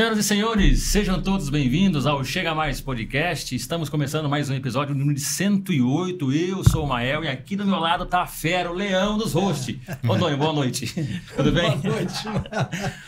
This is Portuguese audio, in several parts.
Senhoras e senhores, sejam todos bem-vindos ao Chega Mais Podcast. Estamos começando mais um episódio número 108. Eu sou o Mael e aqui do meu lado tá a fera, o leão dos hosts. Doni, boa noite. Tudo bem? Boa noite.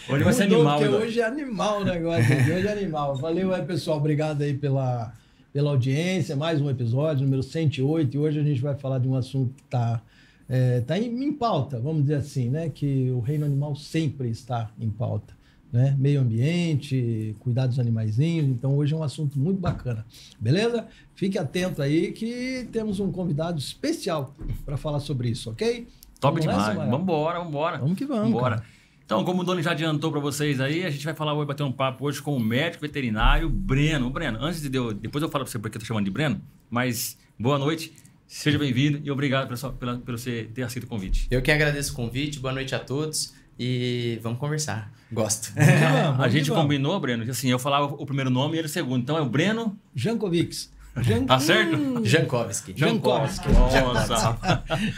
Hoje vai ser animal. Porque hoje é animal o negócio. Hoje é animal. Valeu aí, pessoal. Obrigado aí pela, pela audiência. Mais um episódio, número 108. E hoje a gente vai falar de um assunto que está é, tá em, em pauta, vamos dizer assim, né? Que o reino animal sempre está em pauta. Né? Meio ambiente, cuidar dos animaizinhos. Então, hoje é um assunto muito bacana. Beleza? Fique atento aí que temos um convidado especial para falar sobre isso, ok? Top Vamos nessa, demais. Mael? Vambora, vambora. Vamos que vamos. Vambora. cara. Então, como o Doni já adiantou para vocês aí, a gente vai falar, vai bater um papo hoje com o médico veterinário Breno. Breno, antes de eu, depois eu falo para você porque eu tô chamando de Breno, mas boa noite, seja bem-vindo e obrigado pela, pela, pelo você ter aceito o convite. Eu que agradeço o convite, boa noite a todos e vamos conversar. Gosto. Vamos, a gente vamos. combinou, Breno, que assim, eu falava o primeiro nome e ele o segundo. Então é o Breno Jankovics. Jan... Tá certo? Hum. Jankovski. Jankovski. Nossa,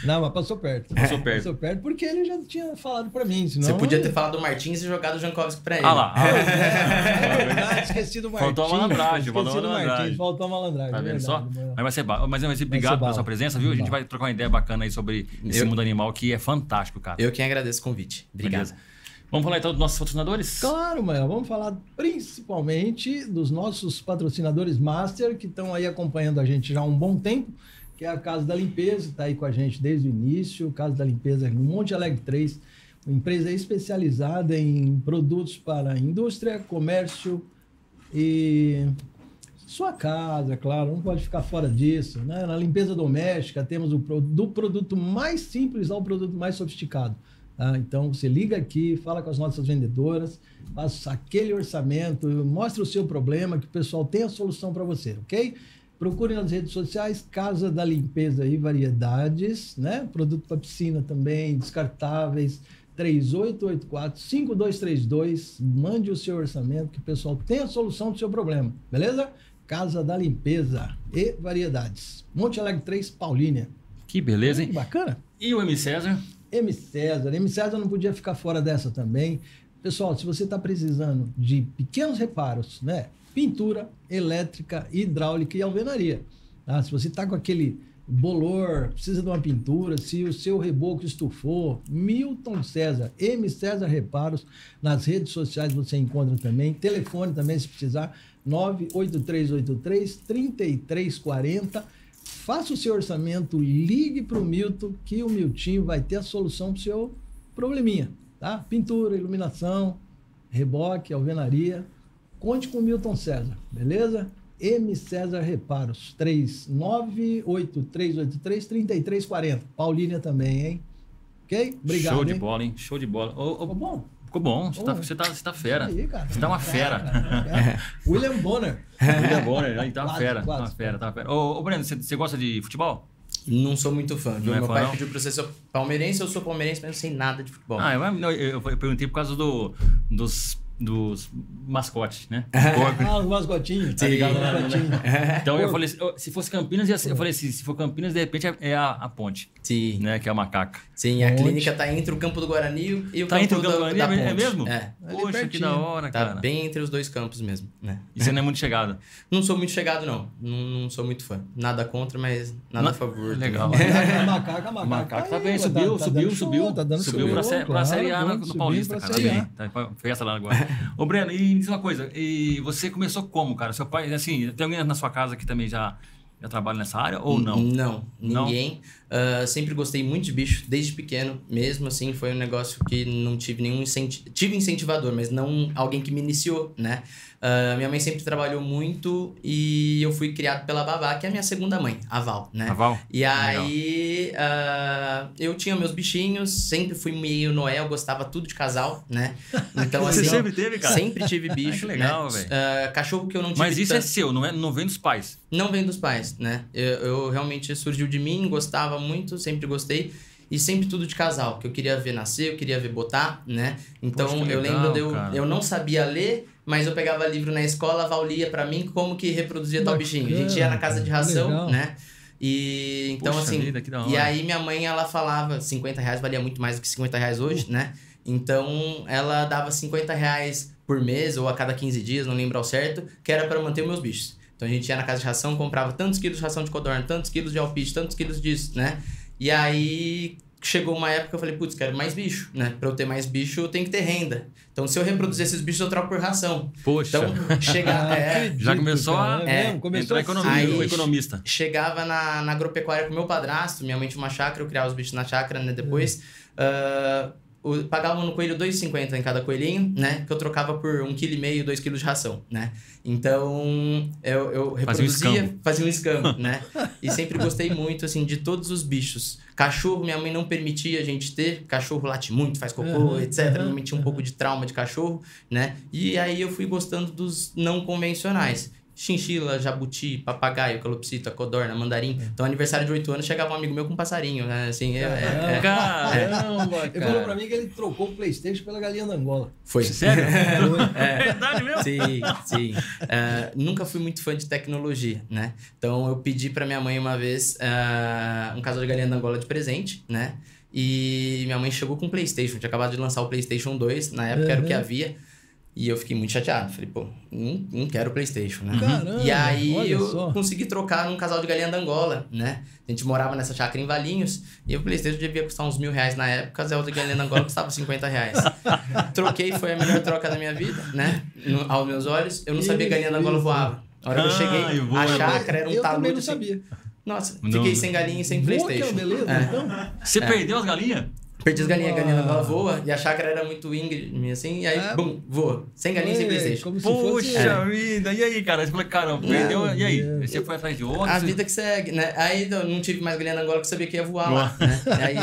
Não, mas passou perto. Passou perto. Passou perto porque ele já tinha falado pra mim. Senão... Você podia ter falado do Martins e jogado o Jankovski pra ele. ah lá. ah, É verdade, esqueci do Martins. Faltou a malandragem, Esqueci faltou a do malandragem. Martins, faltou a malandragem. Tá é vendo só? Mas vai ser ba- Mas, mas obrigado ser pela bala. sua presença, viu? A gente vai trocar uma ideia bacana aí sobre esse Eu- mundo animal que é fantástico, cara. Eu que agradeço o convite. Obrigado. Beleza. Vamos falar então dos nossos patrocinadores? Claro, Mael. Vamos falar principalmente dos nossos patrocinadores master que estão aí acompanhando a gente já há um bom tempo, que é a Casa da Limpeza, está aí com a gente desde o início. Casa da Limpeza no Monte Alegre 3, uma empresa especializada em produtos para indústria, comércio e sua casa, claro, não pode ficar fora disso. Né? Na limpeza doméstica, temos o do produto mais simples ao produto mais sofisticado. Tá? Então, você liga aqui, fala com as nossas vendedoras, faça aquele orçamento, mostre o seu problema, que o pessoal tem a solução para você, ok? Procure nas redes sociais Casa da Limpeza e Variedades, né? Produto para piscina também, descartáveis. 3884-5232. Mande o seu orçamento, que o pessoal tem a solução do seu problema, beleza? Casa da Limpeza e Variedades. Monte Alegre 3, Paulínia. Que beleza, Que hein? bacana. E o M. César? M. César. M. César não podia ficar fora dessa também. Pessoal, se você está precisando de pequenos reparos, né? Pintura, elétrica, hidráulica e alvenaria. tá? Se você está com aquele bolor, precisa de uma pintura, se o seu reboco estufou, Milton César, M. César Reparos, nas redes sociais você encontra também. Telefone também, se precisar, 98383 3340. Faça o seu orçamento, ligue para o Milton, que o Miltinho vai ter a solução para o seu probleminha. Tá? Pintura, iluminação, reboque, alvenaria. Conte com o Milton César, beleza? M. César Reparos, 3983833340. Paulínia também, hein? Ok? Obrigado, Show de hein? bola, hein? Show de bola. Ô, ô, Ficou bom? Ficou bom. Você, tá, Bom. você, tá, você tá fera. Aí, cara. Você tá uma fera. cara. William Bonner. William Bonner, aí tá uma Quase, fera. Tá uma fera, tá uma fera. Ô, ô Breno, você, você gosta de futebol? Não sou muito fã. Não é Meu fã, pai não? pediu pra você ser palmeirense, eu sou palmeirense, mas não sei nada de futebom. Ah, eu, eu, eu perguntei por causa do, dos, dos mascotes, né? Porco. Ah, os mascotinhos. Tá ligado? Mascotinhos. Então eu falei, assim, se fosse Campinas, ia ser- eu falei assim, se for Campinas, de repente é- é a, a ponte, Sim. né? Que é a macaca. Sim, a Onde? clínica tá entre o campo do Guarani e o Tá campo entre o do- Campo Guarani, da é ponte. mesmo? É. Poxa, que da hora, Tá cara. bem entre os dois campos mesmo, né? E você não é muito chegado. Não sou muito chegado, não. Não, não sou muito fã. Nada contra, mas nada Na- a favor. Legal. macaca, a O macaca. macaco tá bem, tá- subiu, tá subiu, subiu. Tá dando subiu pra, Série A no, Paulista, cara. Tá com festa lá agora. Ô, Breno, e me diz uma coisa. E você começou como, cara? Seu pai, assim, tem alguém na sua casa que também já, já nessa área ou não? Não, Não? ninguém. Ah, sempre gostei muito de bicho, desde pequeno. Mesmo assim, foi um negócio que não tive nenhum incentivo. Tive incentivador, mas não alguém que me iniciou, né? Ah, minha mãe sempre trabalhou muito e eu fui criado pela babá, que é a minha segunda mãe, a Val, né? A Val? E aí, ah, eu tinha meus bichinhos, sempre fui meio Noel, gostava tudo de casal, né? Então, Você assim, sempre teve, cara? sempre tive bicho, que legal, né? velho. Ah, cachorro que eu não tive Mas isso é tanto- seu, não, é, não vem dos pais. não vem dos pais, né? Eu, eu realmente surgiu de mim, gostava muito, sempre gostei. E sempre tudo de casal, que eu queria ver nascer, eu queria ver botar, né? Então Poxa, eu legal, lembro de eu, cara. eu não sabia ler, mas eu pegava livro na escola, a Val lia pra mim como que reproduzia tal Bacana, bichinho. A gente ia na casa de ração, legal. né? E então Poxa assim. vida, E aí minha mãe ela falava, 50 reais valia muito mais do que 50 reais hoje, né? Então ela dava 50 reais por mês ou a cada 15 dias, não lembro ao certo, que era para manter os meus bichos. Então a gente ia na casa de ração, comprava tantos quilos de ração de codorna, tantos quilos de alpiste, tantos quilos disso, né? E aí chegou uma época que eu falei, putz, quero mais bicho, né? Pra eu ter mais bicho, eu tenho que ter renda. Então, se eu reproduzir esses bichos, eu troco por ração. Poxa. Então, chega, Ah, é, Já começou a- é, mesmo? começou Entrar economia, Aí- o economista. chegava na, na agropecuária com meu padrasto, minha mãe tinha uma chácara, eu criava os bichos na chácara, né? Depois, ah, o- pagava no coelho 2,50 em cada coelhinho, né? Que eu trocava por 1,5 kg, 2 kg de ração, né? Então, eu, eu Fazia um reproduzia, escambo. fazia um escambo, né? E sempre gostei muito, assim, de todos os bichos. Cachorro, minha mãe não permitia a gente ter. Cachorro late muito, faz cocô, Aham, etc. Minha mãe tinha um pouco de trauma de cachorro, né? E aí eu fui gostando dos não convencionais. Chinchila, jabuti, papagaio, calopsita, codorna, mandarim. Então, aniversário de 8 anos, chegava um amigo meu com um passarinho, né? Assim, é- é- é- Caramba, Ele falou pra cara. mim que ele trocou o Playstation pela galinha da Angola. Foi. Sério? É. Verdade mesmo? Sim, sim. É, nunca fui muito fã de tecnologia, né? Então eu pedi pra minha mãe uma vez é, um casal de galinha da Angola de presente, né? E minha mãe chegou com o PlayStation, tinha acabado de lançar o PlayStation 2, na época era o que Uhum. havia. E eu fiquei muito chateado. Falei, pô, não, não quero o PlayStation, né? Caramba, E aí eu só. consegui trocar num casal de galinha da Angola, né? A gente morava nessa chácara em Valinhos e o Playstation devia custar uns mil reais na época, a Zelda de galinha da Angola custava 50 reais. Troquei, foi a melhor troca da minha vida, né? No- aos meus olhos. Eu não sabia que galinha da Angola voava. A hora que eu Ah, cheguei, e voa, a chácara era um eu também talude não assim. sabia. Nossa, Não. fiquei sem galinha e sem Voa, que é Playstation. beleza, É. então. Você É. perdeu as galinhas? Perdi as galinhas, a galinha Uau. voa e a chácara era muito íngreme assim, e aí, É. bum, voa. Sem galinha sem É, Playstation. Como se fosse... Poxa vida, e aí, cara? Você falou, caramba, perdeu, e aí? Deus. Você foi atrás de outro? A vida que segue, né? Aí eu não tive mais galinha da Angola que eu sabia que ia voar Boa. lá, né? Aí,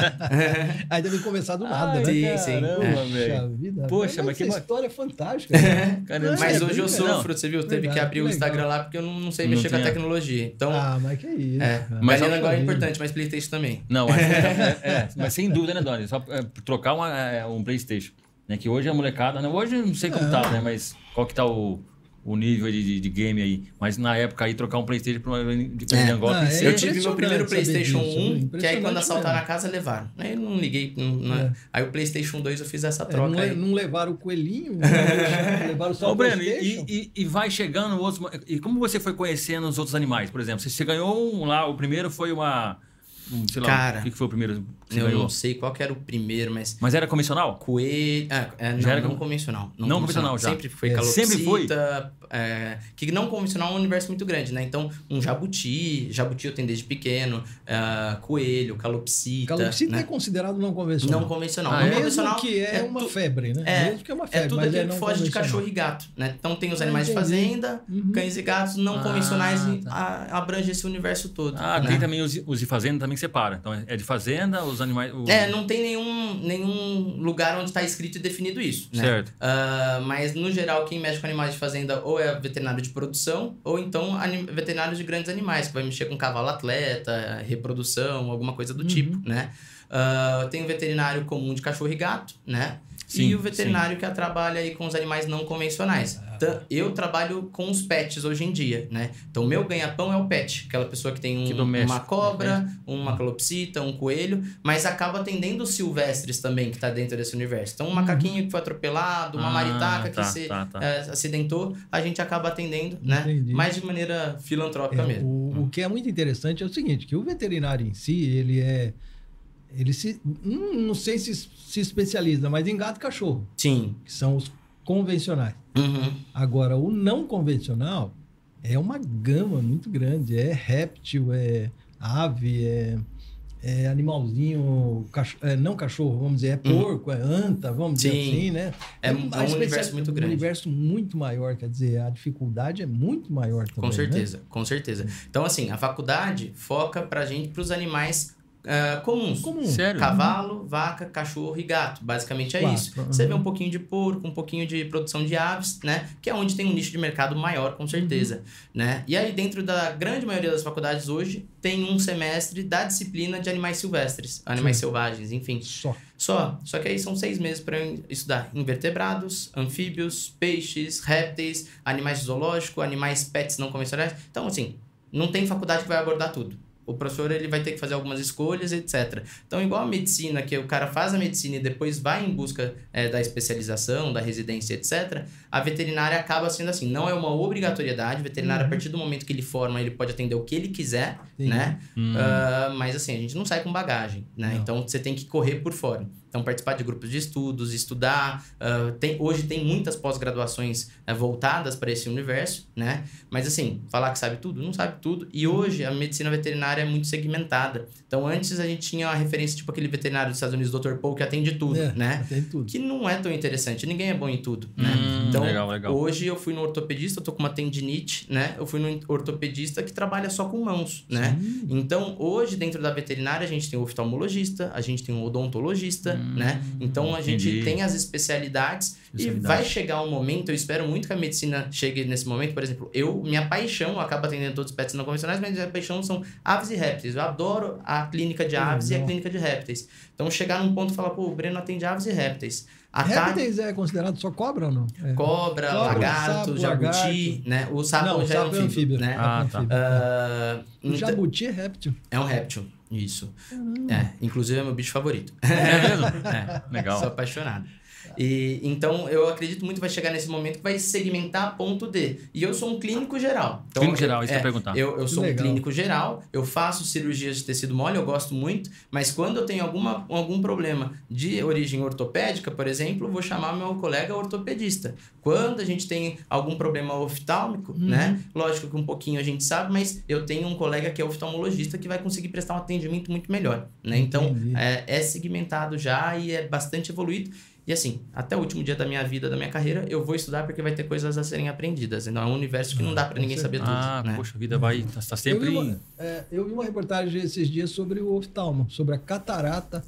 Aí deve começar do nada, Ai, né? sim, sim. Caramba, É. Poxa velho. vida. Poxa, mas que essa história é fantástica. né? Caramba, mas É, hoje eu sofro, você viu? Teve que abrir o. Instagram lá porque eu não, não sei Não mexer com a tecnologia. Então, Ah, mas que isso. é. cara. Mas galinha Angola é importante, mas Playstation também. Não, mas, é, é, mas sem dúvida, né, Doni? Só é, trocar uma, é, um Playstation. Né? Que hoje a molecada, né? hoje eu não sei como É. tá, né? Mas qual que tá o, o nível aí de, de game aí? Mas na época aí trocar um Playstation pra uma de, de É. Ah, que é Eu tive meu primeiro PlayStation disso, 1, que aí quando assaltaram mesmo. a casa levaram. Aí eu não liguei. não- não- É. Aí o PlayStation 2 eu fiz essa É, troca não, aí. não levaram o coelhinho, levaram só Ô, o Breno, Playstation. e, e, e vai chegando outros. E como você foi conhecendo os outros animais, por exemplo? Você, você ganhou um lá, o primeiro foi uma. Sei lá, Cara, o que, foi o primeiro que Eu ganhou? não sei qual que era o primeiro, mas Mas era convencional? coelho. Ah, é, não, Já era não com- convencional. Não convencional já. Sempre foi É, calopsita. sempre foi? é, que não convencional é um universo muito grande, né? Então, um jabuti. Jabuti eu tenho desde pequeno. ah, coelho, calopsita. Calopsita né? é considerado não convencional. Não convencional. Ah, não é? Mesmo convencional que é, uma tu- febre, né? É, Mesmo que é uma É febre, tudo mas aquilo é que não foge de cachorro e gato, né? Então tem os Ah, animais de entendi. fazenda, Uhum. cães e gatos não Ah, convencionais e tá. a- abrange esse universo todo. Ah, né? tem também os, os de fazenda também que separa. Então é de fazenda, os animais. o- É, não tem nenhum, nenhum lugar onde está escrito e definido isso, né? Certo. Ah, mas, no geral, quem mexe com animais de fazenda ou é veterinário de produção, ou então anim- veterinários de grandes animais, que vai mexer com cavalo atleta, reprodução, alguma coisa do Uhum. tipo, né? Ah, tem o veterinário comum de cachorro e gato, né? Sim, e o veterinário que trabalha aí com os animais não convencionais. Tan- Eu trabalho com os pets hoje em dia, né? Então, o meu ganha-pão é o pet. Aquela pessoa que tem um- Que uma cobra, uma calopsita, um coelho, mas acaba atendendo os silvestres também, que está dentro desse universo. Então, um macaquinho que foi atropelado, uma Ah, maritaca que tá, se tá, tá. eh, acidentou, a gente acaba atendendo, né? Entendi. Mais de maneira filantrópica É, mesmo. o, o que é muito interessante é o seguinte, que o veterinário em si, ele é... Ele se... Não, não sei se se especializa, mas em gato e cachorro, Sim. que são os convencionais. Uhum. Agora, o não convencional é uma gama muito grande. É réptil, é ave, é, é animalzinho, é, não cachorro, vamos dizer, é Uhum. porco, é anta, vamos dizer Sim. assim, né? É, é um especial- universo muito Um grande. universo muito maior, quer dizer, a dificuldade é muito maior também. Com né? certeza, com certeza. Então, assim, a faculdade foca pra gente pros animais ah, comuns. Comum. Sério? Cavalo, vaca, cachorro e gato. Basicamente é Quatro, isso. uhum. Você vê um pouquinho de porco, um pouquinho de produção de aves, né? Que é onde tem um nicho de mercado maior, com certeza. Uhum. Né? E aí, dentro da grande maioria das faculdades hoje, tem um semestre da disciplina de animais silvestres, animais selvagens, enfim. Só. Só. Só que aí são seis meses para estudar invertebrados, anfíbios, peixes, répteis, animais de zoológico, animais pets não convencionais. Então, assim, não tem faculdade que vai abordar tudo. O professor ele vai ter que fazer algumas escolhas, etc. Então, igual a medicina, que o cara faz a medicina e depois vai em busca é, da especialização, da residência, etc., a veterinária acaba sendo assim, não é uma obrigatoriedade, o veterinário, Uhum. a partir do momento que ele forma, ele pode atender o que ele quiser, Sim. né? Hum. Ah, mas assim, a gente não sai com bagagem, né? Não. Então você tem que correr por fora. Então, participar de grupos de estudos, estudar. ah, tem, hoje tem muitas pós-graduações eh, voltadas para esse universo, né? Mas assim, falar que sabe tudo, não sabe tudo. E hoje a medicina veterinária é muito segmentada. Então, antes a gente tinha a referência, tipo aquele veterinário dos Estados Unidos, Dr. Paul, que atende tudo, É, né? Tem tudo. Que não é tão interessante. Ninguém é bom em tudo, né? Hum, então, legal, legal. hoje eu fui no ortopedista, eu tô com uma tendinite, né? Eu fui no ortopedista que trabalha só com mãos, né? Sim. Então, hoje, dentro da veterinária, a gente tem o oftalmologista, a gente tem o odontologista, Hum, né? Então, a gente entendi. tem as especialidades e Especialidade. vai chegar um momento, eu espero muito que a medicina chegue nesse momento, por exemplo, eu, minha paixão, eu acabo atendendo todos os pets não convencionais, mas minha paixão são aves e répteis. Eu adoro a clínica de Que aves e a clínica de répteis. Então, chegar num ponto e falar, pô, o Breno atende aves e répteis. A Répteis é considerado só cobra ou não? É. cobra, Cobra, lagarto, sapo, jabuti, lagarto. né? O sapo não, já é sapo um anfíbio, né? Ah, É tá. anfíbio. Ah, O jabuti é réptil. é um réptil, isso. É, inclusive é meu bicho favorito. É mesmo? É, Legal. Sou apaixonado. E, então, eu acredito muito que vai chegar nesse momento que vai segmentar a ponto de. E eu sou um clínico geral. Então, Clínico geral, eu, isso que eu ia perguntar. Eu, eu sou um Legal. clínico geral, eu faço cirurgias de tecido mole, eu gosto muito, mas quando eu tenho alguma, algum problema de origem ortopédica, por exemplo, eu vou chamar meu colega ortopedista. Quando a gente tem algum problema oftálmico, Uhum. né? Lógico que um pouquinho a gente sabe, mas eu tenho um colega que é oftalmologista que vai conseguir prestar um atendimento muito melhor, né? Então, é, é segmentado já e é bastante evoluído. E assim, até o último dia da minha vida, da minha carreira, eu vou estudar porque vai ter coisas a serem aprendidas. Então é um universo que não dá pra com ninguém saber tudo, Ah, né? poxa, a vida vai. Tá, tá sempre. Eu vi, uma, é, eu vi uma reportagem esses dias sobre o oftalmo, sobre a catarata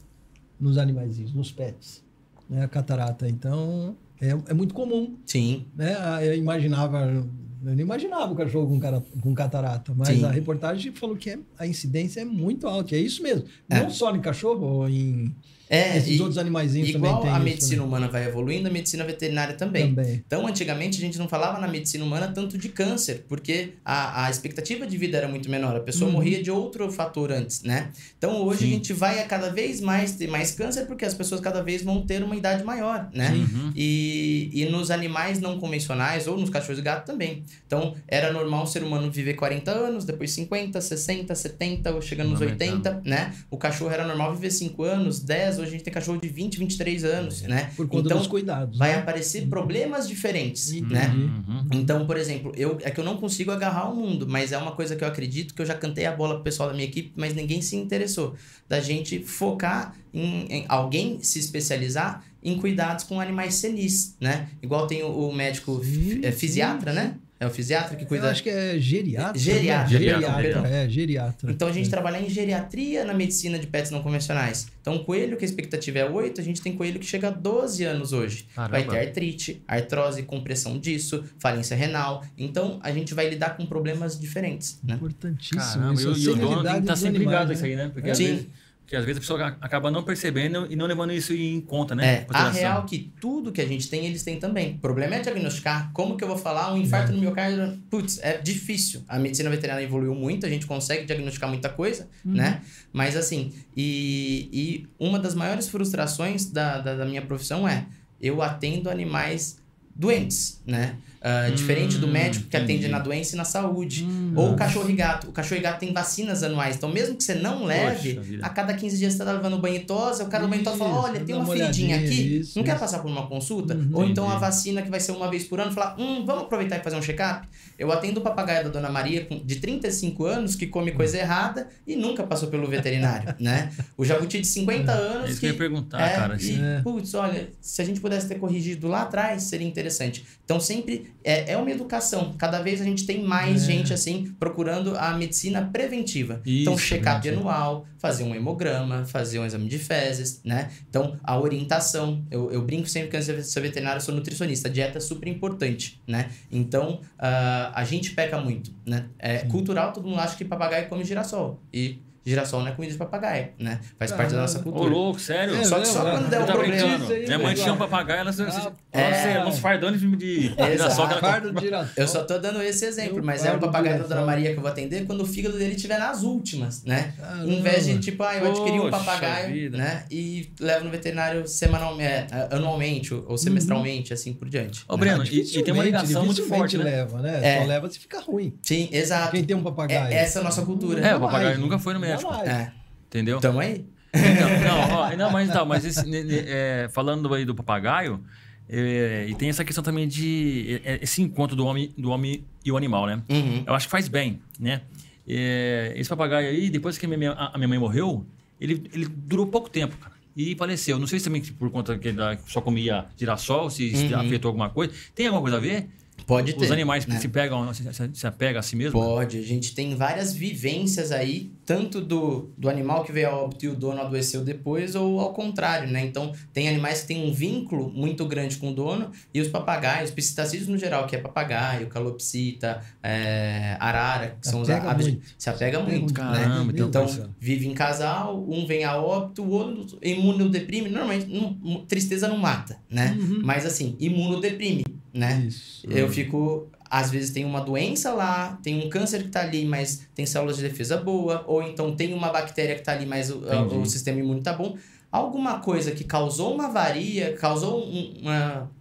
nos animaizinhos, nos pets. Né? A catarata, então, é, é muito comum. Sim, Né? Ah, Eu imaginava, eu não imaginava o cachorro com, cara, com catarata, mas Sim. a reportagem falou que é- a incidência é muito alta. É isso mesmo. É. Não só em cachorro, ou em É, esses e, outros animaizinhos igual também tem a isso, medicina né? humana vai evoluindo, a medicina veterinária também. também. Então, antigamente, a gente não falava na medicina humana tanto de câncer, porque a, a expectativa de vida era muito menor. A pessoa Uhum. morria de outro fator antes, né? Então, hoje Sim. a gente vai a cada vez mais ter mais câncer, porque as pessoas cada vez vão ter uma idade maior, né? Uhum. E, e nos animais não convencionais, ou nos cachorros e gatos também. Então, era normal o ser humano viver 40 anos, depois 50, 60, 70, ou chegando nos Aumentando. 80, né? O cachorro era normal viver 5 anos, 10, hoje a gente tem cachorro de 20, 23 anos, né? Por conta então, dos cuidados. vai né? aparecer problemas diferentes, Entendi. né? Uhum. Então, por exemplo, eu, é que eu não consigo agarrar o mundo, mas é uma coisa que eu acredito que eu já cantei a bola pro pessoal da minha equipe, mas ninguém se interessou. Da gente focar em, em alguém se especializar em cuidados com animais senis, né? Igual tem o, o médico Sim, é, fisiatra, sim, né? É o fisiatra que Eu cuida. acho que é geriatra. Geriatra, né? geriatra, perdão. é, geriatra. Então a gente É. trabalha em geriatria na medicina de pets não convencionais. Então, coelho que a expectativa é 8, a gente tem coelho que chega a 12 anos hoje. Caramba. Vai ter artrite, artrose, compressão disso, falência renal. Então, a gente vai lidar com problemas diferentes, né? Importantíssimo. Caramba, isso, e, o- e o dono tem que estar dos sempre ligado a né? isso aí, né? Porque, às Sim. vezes, porque às vezes a pessoa acaba não percebendo e não levando isso em conta, né? É, a real é que tudo que a gente tem, eles têm também. O problema é diagnosticar. Como que eu vou falar um infarto no miocárdio? Putz, é difícil. A medicina veterinária evoluiu muito, a gente consegue diagnosticar muita coisa, Uhum. né? Mas assim, e, e uma das maiores frustrações da, da, da minha profissão é eu atendo animais doentes, né? Ah, Hum, diferente do médico que atende entendi. na doença e na saúde. Hum, Ou o cachorro e gato. O cachorro e gato tem vacinas anuais. Então, mesmo que você não leve, Poxa a cada 15 dias você tá levando banho tosse, o cara do banho tosse fala: olha, tem uma feridinha aqui, isso, não quer isso. passar por uma consulta? Uhum. Ou então a Entendi. vacina que vai ser uma vez por ano, falar: hum, vamos aproveitar e fazer um check-up? Eu atendo o papagaio da Dona Maria de 35 anos que come coisa errada e nunca passou pelo veterinário, né? O jabuti de 50 É anos isso que eu ia perguntar, é, cara. e. É. putz, olha, se a gente pudesse ter corrigido lá atrás, seria interessante. Então, sempre é, é uma educação. Cada vez a gente tem mais É. gente, assim, procurando a medicina preventiva. então, Isso, check-up preventiva. anual, fazer um hemograma, fazer um exame de fezes, né? Então, a orientação. Eu, eu brinco sempre que antes de ser veterinário, eu sou nutricionista. A dieta é super importante, né? Então, ah, a gente peca muito, né? É cultural, todo mundo acha que papagaio come girassol. E girassol não é comida de papagaio, né? Faz parte da nossa Ô, cultura. louco, sério? É, Só que só é, quando é. der um Tá problema. aí, Minha mãe tinha um papagaio, ela se, Ah, é, uns fardões de, de girassol Fardo de girassol. Eu só tô dando esse exemplo, Eu mas é o papagaio da. Dona Maria que eu vou atender quando o fígado dele estiver nas últimas, né? Caramba. Em vez de, tipo, ah, eu adquiri um papagaio, vida. né? E levo no veterinário semanalmente, é, anualmente ou ou semestralmente, assim por diante. Ô, Breno, Ah, e, e tem uma ligação muito forte, né? leva, né? É. Só leva se ficar ruim. Sim, exato. Quem tem um papagaio. É, essa é a nossa cultura. É, o papagaio nunca foi no Jamais. É. Entendeu? Tamo aí. Então, não, ó, não, mas então, mas esse, é, falando aí do papagaio, é, e tem essa questão também de é, esse encontro do homem, do homem e o animal, né? Uhum. Eu acho que faz bem, né? É, esse papagaio aí, depois que a minha, a minha mãe morreu, ele, ele durou pouco tempo, cara. E faleceu. Não sei se também por conta que ele só comia girassol, se Uhum. afetou alguma coisa. Tem alguma coisa a ver? Pode ter. Os animais né? se pegam, se, se, se apegam a si mesmo? Pode, a gente tem várias vivências aí, tanto do, do animal que veio a óbito e o dono adoeceu depois, ou ao contrário, né? Então, tem animais que têm um vínculo muito grande com o dono, e os papagaios, piscitacídeos no geral, que é papagaio, calopsita, é, arara, que são os aves, muito. se apega Apega muito, né? Caramba, então, Então, parceiro. vive em casal, um vem a óbito, o outro imunodeprime. Normalmente, não- tristeza não mata, né? Uhum. Mas assim, imunodeprime, né? Isso. Eu fico. Às vezes tem uma doença lá, tem um câncer que tá ali, mas tem células de defesa boa, ou então tem uma bactéria que tá ali, mas o, o sistema imune tá bom. Alguma coisa que causou uma avaria, causou um, uma.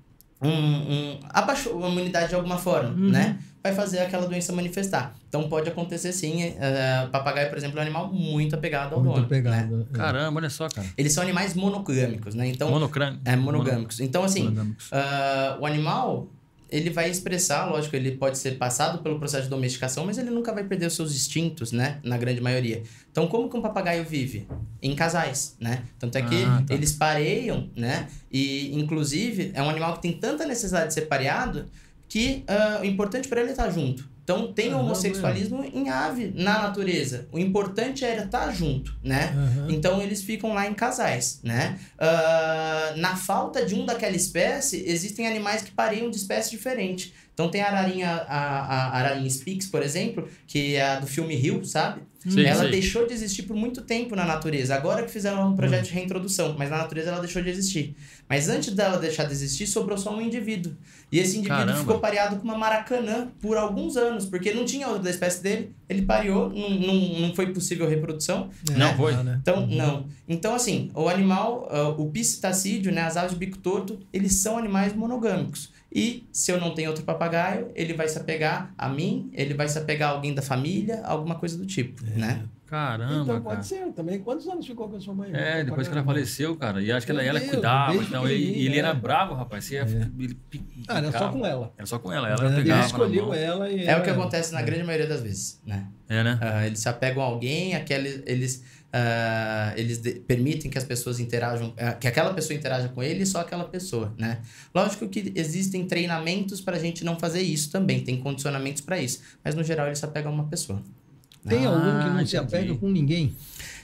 Um, um, abaixou a imunidade de alguma forma, Uhum. né? Vai fazer aquela doença manifestar. Então pode acontecer sim. eh, papagaio, por exemplo, é um animal muito apegado ao Muito dono. Né? pegado. é. Caramba, olha só, cara. Eles são animais monogâmicos, né? Então, Monocrânio. é monogâmicos. Então, assim, ah, o animal, ele vai expressar, lógico, ele pode ser passado pelo processo de domesticação, mas ele nunca vai perder os seus instintos, né? Na grande maioria. Então, como que um papagaio vive? Em casais, né? Tanto é que Ah, tá. eles pareiam, né? E, inclusive, é um animal que tem tanta necessidade de ser pareado que ah, o importante para ele é estar junto. Então, tem Caramba. homossexualismo em ave, na natureza. O importante era estar junto, né? Aham. Então eles ficam lá em casais, né? Ah, na falta de um daquela espécie, existem animais que pareiam de espécie diferente. Então tem a ararinha, a, a ararinha Spix, por exemplo, que é a do filme Rio, sabe? Sei, ela sei. deixou de existir por muito tempo na natureza. Agora que fizeram um projeto de reintrodução, mas na natureza ela deixou de existir. Mas antes dela deixar de existir, sobrou só um indivíduo. E esse indivíduo Caramba. ficou pareado com uma maracanã por alguns anos, porque não tinha outra da espécie dele. Ele pareou, não, não, não foi possível reprodução. É, Não foi? né? Então, não. Então, assim, o animal, ah, o piscitacídeo, né, as aves de bico torto, eles são animais monogâmicos. E se eu não tenho outro papagaio, ele vai se apegar a mim, ele vai se apegar a alguém da família, alguma coisa do tipo, né? Caramba, Então cara. pode ser também. Quantos anos ficou com a sua mãe? É, depois que ela faleceu, cara. E acho que ela, ela Deus, cuidava. Então, ele pequenininha, era é. bravo, rapaz. Você ia, ele Ah, era só com ela. Era só com ela. Ela Ele escolheu ela e É o que ela- acontece na grande maioria das vezes, né? É, né? Ah, eles se apegam a alguém, aquele, eles, ah, eles permitem que as pessoas interajam, ah, que aquela pessoa interaja com ele e só aquela pessoa, né? Lógico que existem treinamentos para a gente não fazer isso também, tem condicionamentos para isso, mas no geral eles se apegam a uma pessoa. Tem algum que Ah, não se entendi. apega com ninguém?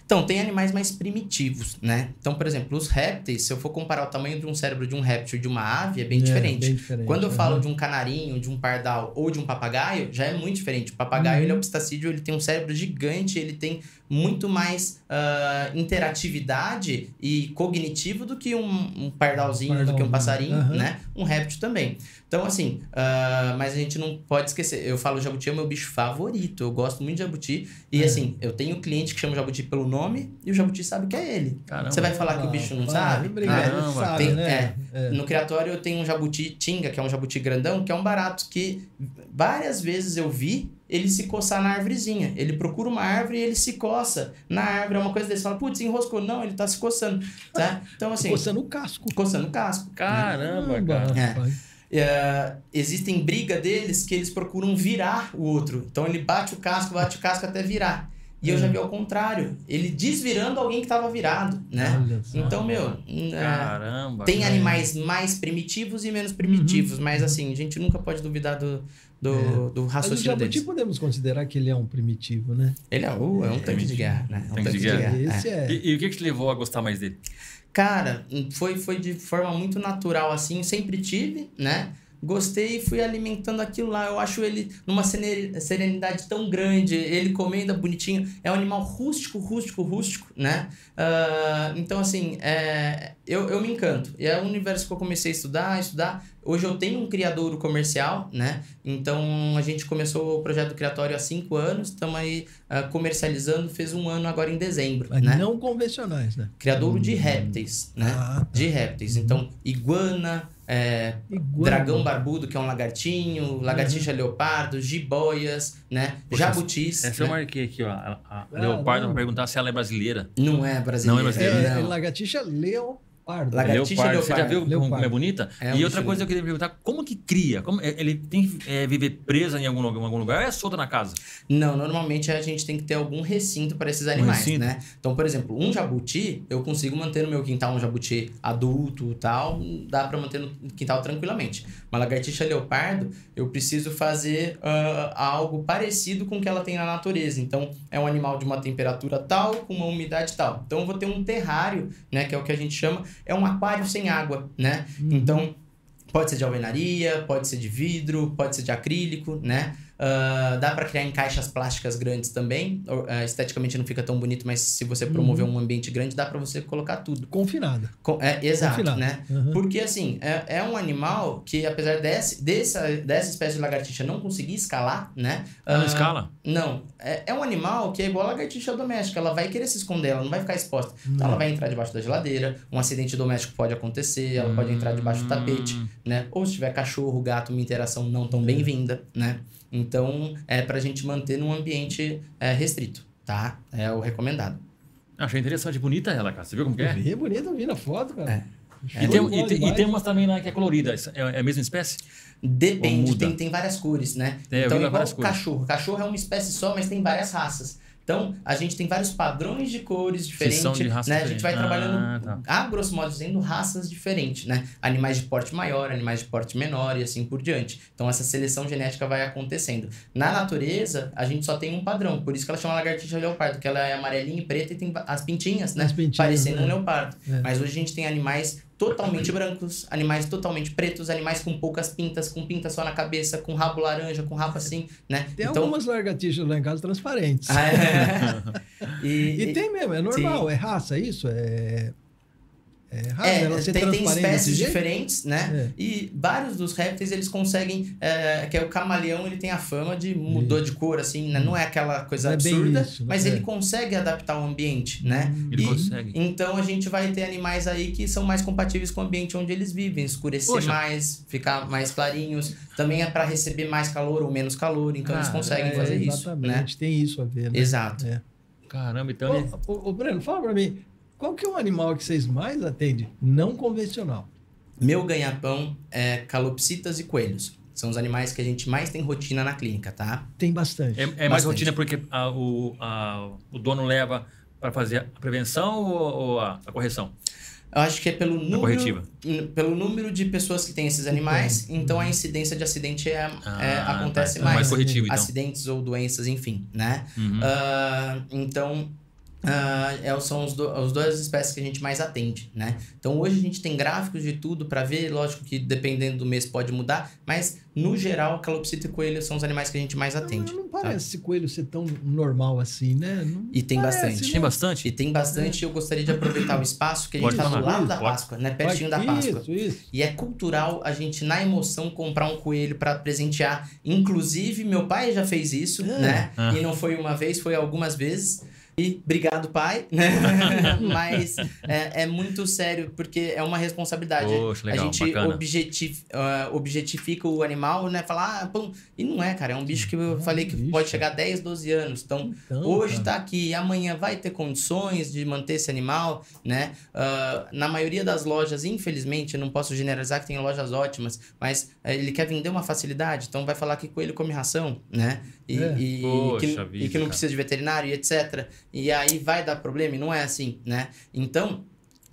Então, tem animais mais primitivos, né? Então, por exemplo, os répteis, se eu for comparar o tamanho de um cérebro de um réptil e de uma ave, é bem É, diferente. bem diferente, Quando eu aham. falo de um canarinho, de um pardal ou de um papagaio, já é muito diferente. O papagaio, Uhum. ele é um pistacídeo, ele tem um cérebro gigante, ele tem muito mais ah, interatividade e cognitivo do que um, um pardalzinho, do que um passarinho, aham. né? Um réptil também. Então, assim, ah, mas a gente não pode esquecer. Eu falo jabuti é o meu bicho favorito. Eu gosto muito de jabuti. E, É. assim, eu tenho cliente que chama o jabuti pelo nome e o jabuti sabe que é ele. Caramba. Você vai falar que o bicho não Ah, sabe? Obrigado, Caramba, sabe, Tem- né? É. No criatório eu tenho um jabuti tinga, que é um jabuti grandão, que é um barato que várias vezes eu vi ele se coçar na árvorezinha. Ele procura uma árvore e ele se coça na árvore. É uma coisa desse. Fala, putz, enroscou. Não, ele tá se coçando. Tá? Então, assim, Coçando o casco. coçando o casco. Caramba, cara. É. É, existem briga deles que eles procuram virar o outro. Então ele bate o casco, bate o casco até virar. E eu É. já vi ao contrário. Ele desvirando alguém que tava virado, né? Só. Então, meu, é, Caramba. tem cara. animais mais primitivos e menos Uhum. primitivos, mas assim, a gente nunca pode duvidar do, do, do Mas o raciocínio jabuti deles. podemos considerar que ele é um primitivo, né? Ele é, uh, é um tanque de guerra, né? É um Tanque de guerra. Esse é. E, e o que, que te levou a gostar mais dele? Cara, foi, foi de forma muito natural, assim, sempre tive, né? Gostei e fui alimentando aquilo lá. Eu acho ele numa serenidade tão grande, ele comendo bonitinho. É um animal rústico, rústico, rústico, né? Ah, então, assim, é, eu, eu me encanto. E é o universo que eu comecei a estudar, a estudar. Hoje eu tenho um criadouro comercial, né? Então a gente começou o projeto criatório há cinco anos, estamos aí ah, comercializando, fez um ano agora em dezembro, Mas né? não convencionais, né? Criadouro de répteis, né? Ah, tá. De répteis. Então, iguana, é, dragão barbudo, que é um lagartinho, lagartixa leopardo, jiboias, né? Poxa, Jabutis. Essa eu né? marquei aqui, ó. A, a Ah, Leopardo não. perguntar se ela é brasileira. Não é brasileiro. Não é brasileiro. É, é não. lagartixa leopardo. Lagartixa leopardo. Você já leopardo. viu como- como é Leopardo. bonita? É um e outra bicho coisa eu queria perguntar, como que cria? Como, é- ele tem que é, viver presa em algum, lugar- em algum lugar ou é solta na casa? Não, normalmente a gente tem que ter algum recinto para esses animais, recinto? né? Então, por exemplo, um jabuti, eu consigo manter no meu quintal um jabuti adulto e tal, dá para manter no quintal tranquilamente. Uma lagartixa leopardo, eu preciso fazer ah, algo parecido com o que ela tem na natureza. Então, é um animal de uma temperatura tal, com uma umidade tal. Então, eu vou ter um terrário, né, que é o que a gente chama, é um aquário sem água, né? Então, Pode ser de alvenaria, pode ser de vidro, pode ser de acrílico, né? Ah, dá para criar em caixas plásticas grandes também. Ah, esteticamente não fica tão bonito, mas se você promover um ambiente grande, dá para você colocar tudo. Confinada. Com- é, exato, Confinado. né? Uhum. Porque, assim, é, é um animal que, apesar desse, dessa, dessa espécie de lagartixa não conseguir escalar, né? Ela não ah, escala? Não. É, é um animal que é igual a lagartixa doméstica. Ela vai querer se esconder, ela não vai ficar exposta. Então, ela vai entrar debaixo da geladeira. Um acidente doméstico pode acontecer, ela pode entrar debaixo do tapete, Hum. né? Ou se tiver cachorro, gato, uma interação não tão bem-vinda, né? Então, é pra gente manter num ambiente é, restrito, tá? É o recomendado. Achei interessante, bonita ela, cara. Você viu como que é? É bonito, eu vi na foto, cara. É. Show E, de tem, e, tem, e tem umas também lá que é colorida. É é a mesma espécie? Depende, tem, tem várias cores, né? É, então, vi igual várias cores. cachorro. Cachorro é uma espécie só, mas tem várias raças. Então, a gente tem vários padrões de cores diferentes, são de raça né? A gente vai diferente. trabalhando, Ah, a grosso modo dizendo, raças diferentes, né? Animais de porte maior, animais de porte menor e assim por diante. Então, essa seleção genética vai acontecendo. Na natureza, a gente só tem um padrão, por isso que ela chama lagartixa leopardo, que ela é amarelinha e preta e tem as pintinhas, né? As pintinhas, Parecendo né? um leopardo. É. Mas hoje a gente tem animais totalmente brancos, animais totalmente pretos, animais com poucas pintas, com pinta só na cabeça, com rabo laranja, com rabo assim, né? Tem algumas lagartixas lá em casa transparentes. É. e, E e- tem mesmo, é normal, é raça isso? É, é raça, é, ela ser tem, tem espécies diferentes, né? E vários dos répteis eles conseguem. é, que é o camaleão, ele tem a fama de mudou de cor, assim, né? Não é aquela coisa é absurda, isso, né? mas É. ele consegue adaptar o ambiente, né? Ele E- consegue. Então a gente vai ter animais aí que são mais compatíveis com o ambiente onde eles vivem, escurecer Poxa. mais, ficar mais clarinhos. Também é para receber mais calor ou menos calor, então eles Ah, conseguem É, fazer isso, Exatamente, né? tem isso a ver, né? Exato. É. Caramba, então ele... Ô, ô, ô, Breno, fala pra mim, qual que é o animal que vocês mais atendem? Não convencional. Meu ganha-pão é calopsitas e coelhos. São os animais que a gente mais tem rotina na clínica, tá? Tem bastante. É, é mais Bastante. rotina porque a- o, a- o dono leva para fazer a prevenção ou, ou a, a correção? Eu acho que é pelo número, corretiva. n- pelo número de pessoas que têm esses animais, então a incidência de acidente é, Ah, é- tá. acontece É mais. mais corretivo, então. Acidentes ou doenças, enfim, né? Uhum. Ah, então, é, são os, do, as duas espécies que a gente mais atende, né? Então, hoje a gente tem gráficos de tudo para ver, lógico que dependendo do mês pode mudar, mas no geral, calopsita e coelho são os animais que a gente mais atende. Não, não tá? parece esse coelho ser tão normal assim, né? Não E tem parece, bastante. né? Tem bastante? E tem bastante, eu gostaria de aproveitar o espaço que a gente Pode tá do lado da Pode. Páscoa, né? Pertinho da Vai- Páscoa. Isso, isso. E é cultural a gente, na emoção, comprar um coelho para presentear. Inclusive, meu pai já fez isso, É. né? Ah. E não foi uma vez, foi algumas vezes. E obrigado, pai, né? Mas é, é muito sério, porque é uma responsabilidade. Poxa, legal, a gente objetif, ah, objetifica o animal, né? Falar, ah, pum. E não é, cara. É um bicho que eu É falei um que bicho. pode chegar a 10, 12 anos. Então, Então, Hoje cara. tá aqui, amanhã vai ter condições de manter esse animal, né? Ah, na maioria das lojas, infelizmente, eu não posso generalizar que tem lojas ótimas, mas eh, ele quer vender uma facilidade, então vai falar que coelho come ração, né? E, É. e- Poxa que, vida, e que não cara. precisa de veterinário e etc. E aí vai dar problema, e não é assim, né? Então,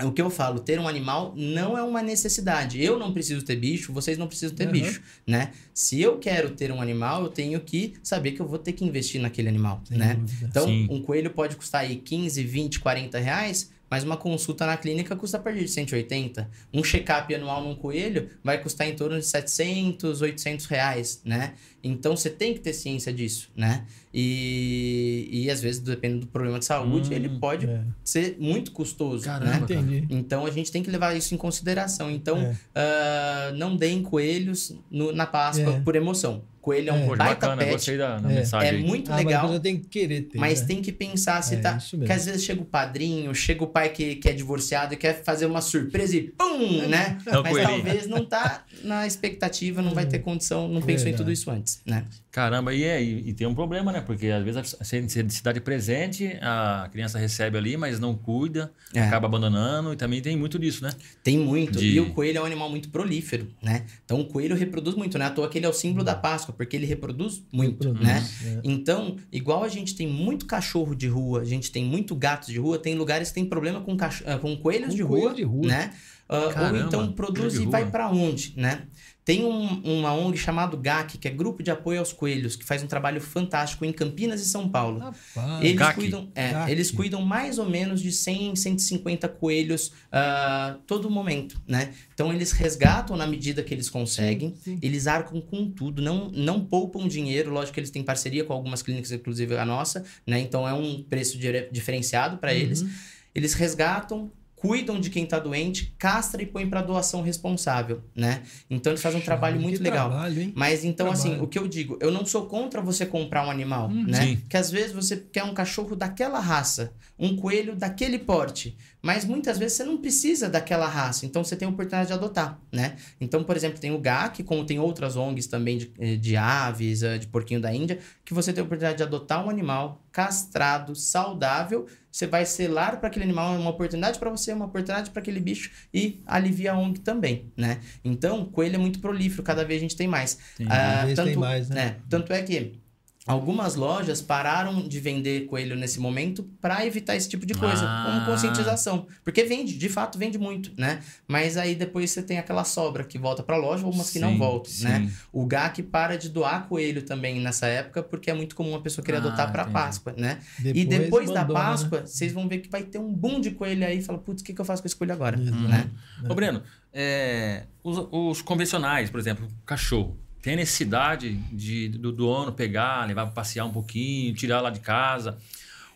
o que eu falo, ter um animal não é uma necessidade. Eu não preciso ter bicho, vocês não precisam ter Uhum. bicho, né? Se eu quero ter um animal, eu tenho que saber que eu vou ter que investir naquele animal, Sem né? dúvida. Então, Sim. um coelho pode custar aí 15, 20, 40 reais, mas uma consulta na clínica custa a partir de 180. Um check-up anual num coelho vai custar em torno de 700, 800 reais, né? Então você tem que ter ciência disso, né? E, e às vezes, dependendo do problema de saúde, Hum, ele pode é. ser muito custoso, Caramba, né? Entendi. Então a gente tem que levar isso em consideração. Então, É. ah, não deem coelhos no- na Páscoa É. por emoção. Coelho é um É. Poxa, baita bacana, pet, gostei da, da É. mensagem. é aí. muito Ah, mas legal. você tem que querer ter. Mas né? tem que pensar se É, tá. Porque às vezes chega o padrinho, chega o pai que, que é divorciado e quer fazer uma surpresa e pum, né? É o Mas coelhinho. talvez não tá na expectativa, não vai ter condição, não pensou em tudo isso antes, né? Caramba, e, é, e, e tem um problema, né? Porque às vezes a necessidade presente, a criança recebe ali, mas não cuida, É. acaba abandonando, e também tem muito disso, né? Tem muito. De- E o coelho é um animal muito prolífero, né? Então o coelho reproduz muito, né? À toa que ele é o símbolo da Páscoa, porque ele reproduz muito, Reproduz, né? é. Então, igual a gente tem muito cachorro de rua, a gente tem muito gato de rua, tem lugares que tem problema com, cacho- ah, com coelhos Com de, coelho rua, de rua. né? Ah, ou então produz e vai rua. pra onde, né? Tem um- uma ONG chamado GAC, que é Grupo de Apoio aos Coelhos, que faz um trabalho fantástico em Campinas e São Paulo. Rapaz. Eles GAC. cuidam, é, GAC. eles cuidam mais ou menos de 100, 150 coelhos ah, todo momento, né? Então eles resgatam na medida que eles conseguem, Sim. eles arcam com tudo, não, não poupam dinheiro, lógico que eles têm parceria com algumas clínicas, inclusive a nossa, né? Então é um preço diferenciado para eles. Uhum. Eles resgatam, cuidam de quem tá doente, castra e põe para doação responsável, né? Então eles fazem um trabalho muito legal. Trabalho, hein? Mas então, assim, Trabalho. o que eu digo, eu não sou contra você comprar um animal, Uhum. né? Sim. Que às vezes você quer um cachorro daquela raça, um coelho daquele porte, mas muitas vezes você não precisa daquela raça, então você tem a oportunidade de adotar, né? Então, por exemplo, tem o GAC, como tem outras ONGs também de, eh, de aves, eh, de porquinho da Índia, que você tem a oportunidade de adotar um animal castrado, saudável, você vai selar para aquele animal, é uma oportunidade para você, uma oportunidade para aquele bicho e alivia a ONG também, né? Então, coelho é muito prolífero, cada vez a gente tem mais. Tem- Ah, Cada vez tanto, tem mais, né? é, tanto é que algumas lojas pararam de vender coelho nesse momento para evitar esse tipo de coisa, Ah. como conscientização. Porque vende, de fato vende muito, né? Mas aí depois você tem aquela sobra que volta para a loja ou umas que não Sim, voltam, sim. né? O GAC para de doar coelho também nessa época, porque é muito comum a pessoa querer Ah, adotar para. Páscoa, né? e Depois depois da abandona, né? Páscoa, vocês vão ver que vai ter um boom de coelho aí e fala, putz, o que, que eu faço com esse coelho agora? Exato. Né? Ô, Breno, é, os, os convencionais, por exemplo, cachorro, tem necessidade de, do dono pegar, levar para passear um pouquinho, tirar lá de casa.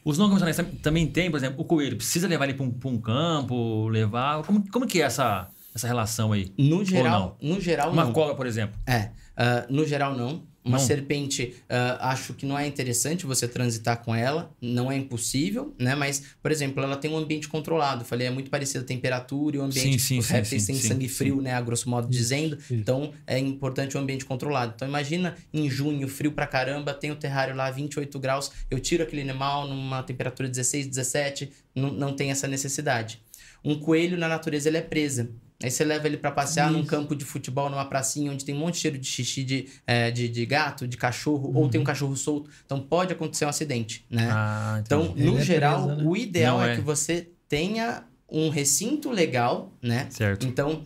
Os não convencionais tam- também tem, por exemplo, o coelho, precisa levar ele para um, um campo, levar. Como, como que é essa, essa relação aí? No geral, no geral Uma não. cobra, por exemplo. É, ah, no geral não. Uma Não? serpente, ah, acho que não é interessante você transitar com ela, não é impossível, né? Mas, por exemplo, ela tem um ambiente controlado. Falei, é muito parecido a temperatura e o ambiente. Sim, sim, os sim, répteis têm sangue frio, né? A grosso modo dizendo. Então, é importante o ambiente controlado. Então, imagina em junho, frio pra caramba, tem o terrário lá 28 graus, eu tiro aquele animal numa temperatura 16, 17, não, não tem essa necessidade. Um coelho na natureza ele é presa. Aí você leva ele pra passear num Isso. campo de futebol, numa pracinha onde tem um monte de cheiro de xixi de, é, de, de gato, de cachorro, ou tem um cachorro solto. Então pode acontecer um acidente, né? Ah, então, no é geral, né? o ideal é. é. que você tenha um recinto legal, né? Certo. Então,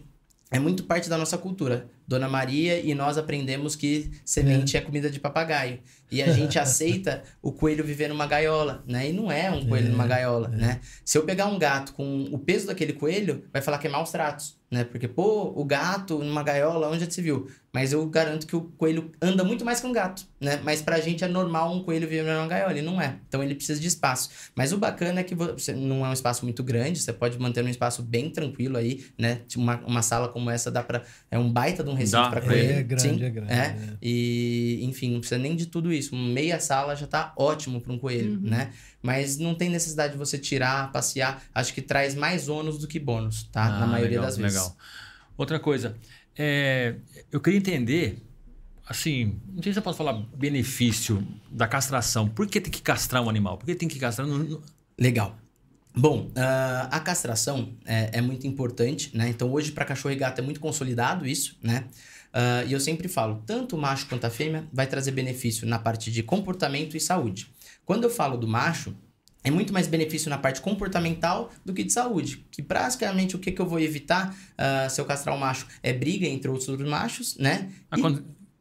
é muito parte da nossa cultura. Dona Maria e nós aprendemos que semente é, comida de papagaio. E a gente aceita o coelho viver numa gaiola, né? E não é um coelho É, numa gaiola, né? Se eu pegar um gato com o peso daquele coelho, vai falar que é maus tratos, né? Porque, pô, o gato numa gaiola, onde já se viu? Mas eu garanto que o coelho anda muito mais que um gato, né? Mas pra gente é normal um coelho viver numa gaiola, e não é. Então ele precisa de espaço. Mas o bacana é que você não é um espaço muito grande, você pode manter um espaço bem tranquilo aí, né? Tipo, Uma, uma sala como essa dá pra. É um baita de um recinto Dá, pra é, coelho. é grande, Sim, é grande, É. é. E, enfim, não precisa nem de tudo isso. Meia sala já tá ótimo para um coelho, né? Mas não tem necessidade de você tirar, passear. Acho que traz mais ônus do que bônus, tá? Na Ah, maioria legal, das vezes. Legal. Outra coisa, é, eu queria entender, assim, não sei se eu posso falar benefício da castração. Por que tem que castrar um animal? Por que tem que castrar? Legal. Bom, ah, a castração é, é muito importante, né? Então, hoje, para cachorro e gato, é muito consolidado isso, né? Ah, e eu sempre falo, tanto o macho quanto a fêmea vai trazer benefício na parte de comportamento e saúde. Quando eu falo do macho, é muito mais benefício na parte comportamental do que de saúde. Que praticamente o que, que eu vou evitar ah, se eu castrar o macho é briga entre outros machos, né? E-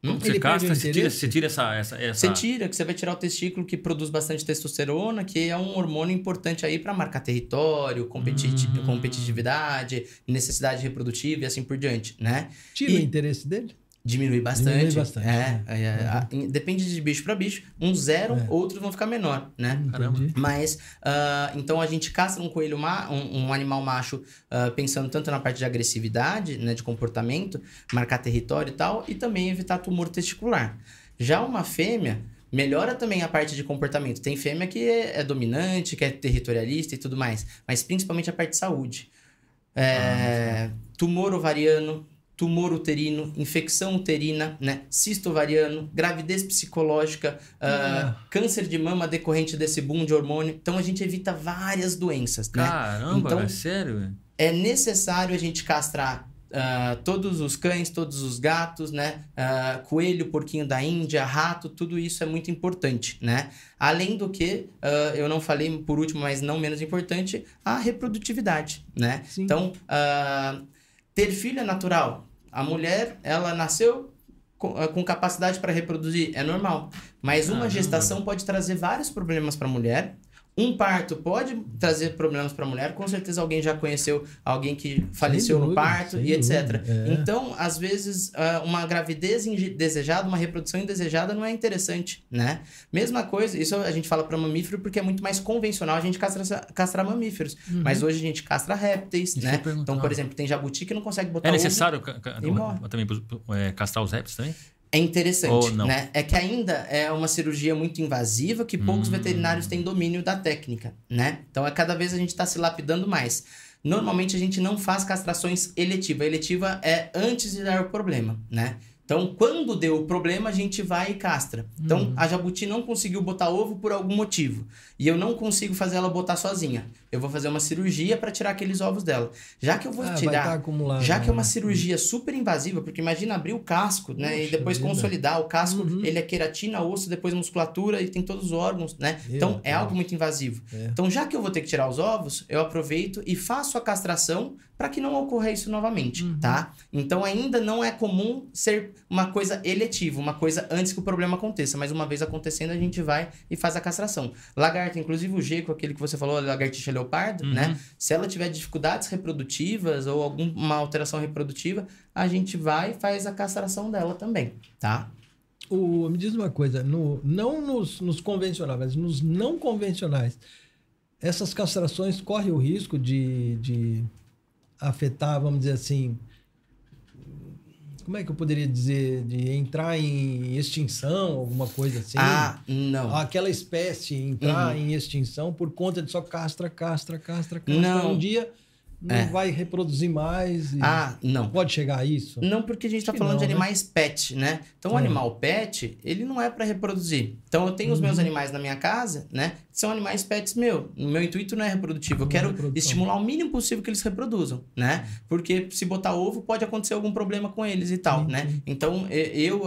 Quando você o você tira, você tira essa, essa, essa... Você tira, que você vai tirar o testículo que produz bastante testosterona, que é um hormônio importante aí para marcar território, competiti Hum. competitividade, necessidade reprodutiva e assim por diante, né? Tira E- o interesse dele? Diminui bastante. Diminui bastante, É, né? é, é, a- em- depende de bicho para bicho. Um zero, É. outros vão ficar menor, né? Caramba. Mas, ah, então a gente castra um coelho, ma um, um animal macho, ah, pensando tanto na parte de agressividade, né, de comportamento, marcar território e tal, e também evitar tumor testicular. Já uma fêmea, melhora também a parte de comportamento. Tem fêmea que é, é dominante, que é territorialista e tudo mais, mas principalmente a parte de saúde. É, tumor ovariano, tumor uterino, infecção uterina, né? Cisto ovariano, gravidez psicológica, ah, câncer de mama decorrente desse boom de hormônio. Então a gente evita várias doenças, né? Caramba, Então- é sério? É necessário a gente castrar ah, todos os cães, todos os gatos, né? Ah, coelho, porquinho da Índia, rato, tudo isso é muito importante, né? Além do que, ah, eu não falei por último, mas não menos importante, a reprodutividade, né? Sim. Então, ah, ter filho é natural. A mulher, ela nasceu com, ah, com capacidade para reproduzir, é normal. Mas uma Caramba. gestação pode trazer vários problemas para a mulher. Um parto pode trazer problemas para a mulher. Com certeza alguém já conheceu alguém que faleceu no dúvida, parto sem e etc. é. Então, às vezes, ah, uma gravidez indesejada, uma reprodução indesejada não é interessante, né? Mesma coisa, isso a gente fala para mamífero porque é muito mais convencional a gente castrar, castrar mamíferos. Uhum. Mas hoje a gente castra répteis, eu né? Então, por exemplo, tem jabuti que não consegue botar É necessário ca- ca- e morre. também é, castrar os répteis também? É interessante, né? É que ainda é uma cirurgia muito invasiva que poucos Hum. veterinários têm domínio da técnica, né? Então, é cada vez a gente está se lapidando mais. Normalmente, a gente não faz castrações eletiva. A eletiva é antes de dar o problema, né? Então, quando deu o problema, a gente vai e castra. Então, Uhum. a jabuti não conseguiu botar ovo por algum motivo. E eu não consigo fazer ela botar sozinha. Eu vou fazer uma cirurgia para tirar aqueles ovos dela. Já que eu vou Ah, tirar acumulado. já que é uma né? cirurgia super invasiva, porque imagina abrir o casco, né? e Puxa depois vida. consolidar o casco, Uhum. ele é queratina, osso, depois musculatura e tem todos os órgãos, né? Meu então é algo muito invasivo. É. Então, já que eu vou ter que tirar os ovos, eu aproveito e faço a castração para que não ocorra isso novamente, Uhum. tá? Então ainda não é comum ser uma coisa eletiva, uma coisa antes que o problema aconteça, mas uma vez acontecendo a gente vai e faz a castração. Lagarta, inclusive o G, com aquele que você falou, a lagartixa leopardo, Uhum. né? Se ela tiver dificuldades reprodutivas ou alguma alteração reprodutiva, a gente vai e faz a castração dela também, tá? O, me diz uma coisa, no, não nos, nos convencionais, mas nos não convencionais, essas castrações correm o risco de, de afetar, vamos dizer assim, como é que eu poderia dizer, de entrar em extinção, alguma coisa assim? Ah, não. Aquela espécie entrar Uhum. em extinção por conta de só castra, castra, castra, castra. Não. Um dia não É. vai reproduzir mais. e Ah, não. Pode chegar a isso? Não, porque a gente tá que falando não, de né? animais pet, né? Então, o É. animal pet, ele não é para reproduzir. Então, eu tenho os Uhum. meus animais na minha casa, né? São animais pets meu. O meu intuito não é reprodutivo. Eu é quero estimular o mínimo possível que eles reproduzam, né? Porque se botar ovo, pode acontecer algum problema com eles e tal, Sim, né? Então, eu,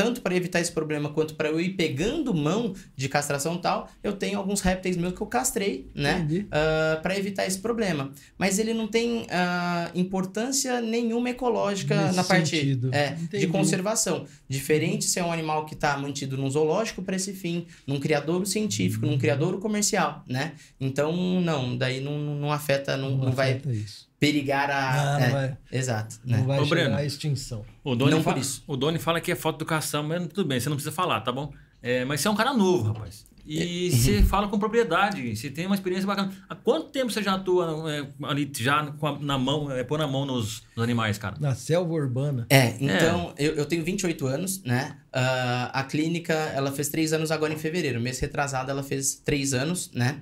tanto para evitar esse problema quanto para eu ir pegando mão de castração e tal, eu tenho alguns répteis meus que eu castrei, né? Entendi. para evitar esse problema. Mas ele não tem ah, importância nenhuma ecológica Nesse na parte é, de conservação. Diferente se é um animal que está mantido num zoológico para esse fim, num criadouro científico, Uhum. num criadouro comercial, né? Então, não, daí não, não afeta, não, não vai afeta isso. Perigar a... Ah, não é, vai, Exato, não né? vai Ô, chegar Breno. à extinção. O Doni, Não fa- por isso. o Doni fala que é foto do cação, mas tudo bem, você não precisa falar, tá bom? É, mas você é um cara novo, rapaz. E Uhum. você fala com propriedade, você tem uma experiência bacana. Há quanto tempo você já atua é, ali, já com a- na mão, é, pôr na mão nos, nos animais, cara? Na selva urbana. É, então, Eu, eu tenho 28 anos, né? Ah, a clínica, ela fez três anos agora em fevereiro. Mês retrasado, ela fez três anos, né?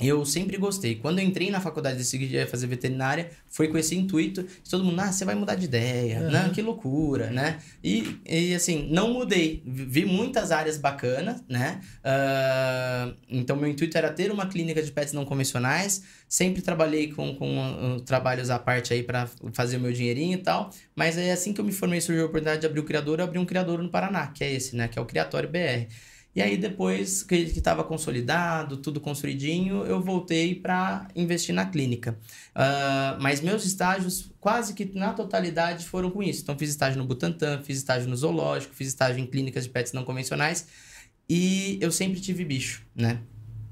Eu sempre gostei. Quando eu entrei na faculdade de seguir fazer veterinária, foi com esse intuito. Todo mundo, ah, você vai mudar de ideia, Uhum. né? Que loucura, né? E, e assim, não mudei. Vi muitas áreas bacanas, né? Ah, então, meu intuito era ter uma clínica de pets não convencionais. Sempre trabalhei com, com ah, trabalhos à parte aí para fazer o meu dinheirinho e tal. Mas é assim que eu me formei, surgiu a oportunidade de abrir o criador, eu abri um criador no Paraná, que é esse, né? Que é o Criatório BR. E aí, depois que estava consolidado, tudo construidinho, eu voltei para investir na clínica. Uh, mas meus estágios, quase que na totalidade, foram com isso. Então, fiz estágio no Butantan, fiz estágio no zoológico, fiz estágio em clínicas de pets não convencionais. E eu sempre tive bicho, né?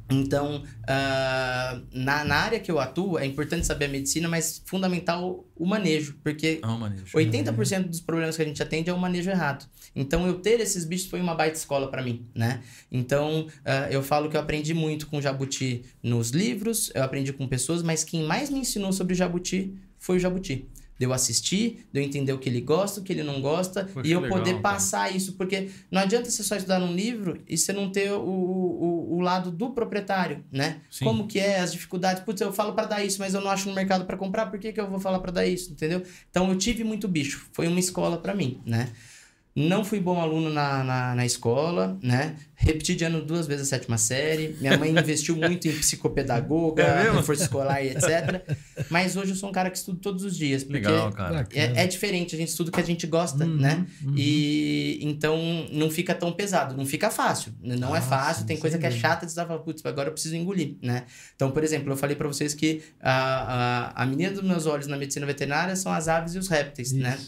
Então, uh, na, na área que eu atuo, é importante saber a medicina, mas fundamental o manejo, porque Ah, o manejo. 80% dos problemas que a gente atende é o manejo errado. Então, eu ter esses bichos foi uma baita escola para mim, né? Então, uh, eu falo que eu aprendi muito com jabuti nos livros, eu aprendi com pessoas, mas quem mais me ensinou sobre jabuti foi o jabuti de eu assistir, de eu entender o que ele gosta, o que ele não gosta, Poxa, e eu legal, poder cara. passar isso, porque não adianta você só estudar num livro e você não ter o, o, o lado do proprietário, né? Sim. Como que é, as dificuldades. Putz, eu falo para dar isso, mas eu não acho no mercado para comprar, por que, que eu vou falar para dar isso, entendeu? Então eu tive muito bicho, foi uma escola para mim, né? Não fui bom aluno na, na, na escola, né? Repeti de ano duas vezes a sétima série. Minha mãe investiu muito em psicopedagoga, É reforço escolar e etc. Mas hoje eu sou um cara que estudo todos os dias. Porque Legal, cara. É, é diferente, a gente estuda o que a gente gosta, Uhum, né? uhum. E então não fica tão pesado, não fica fácil. Não é Ah, fácil, sim, tem coisa que é chata de falar, putz, agora eu preciso engolir, né? Então, por exemplo, eu falei pra vocês que a, a, a menina dos meus olhos na medicina veterinária são as aves e os répteis, né?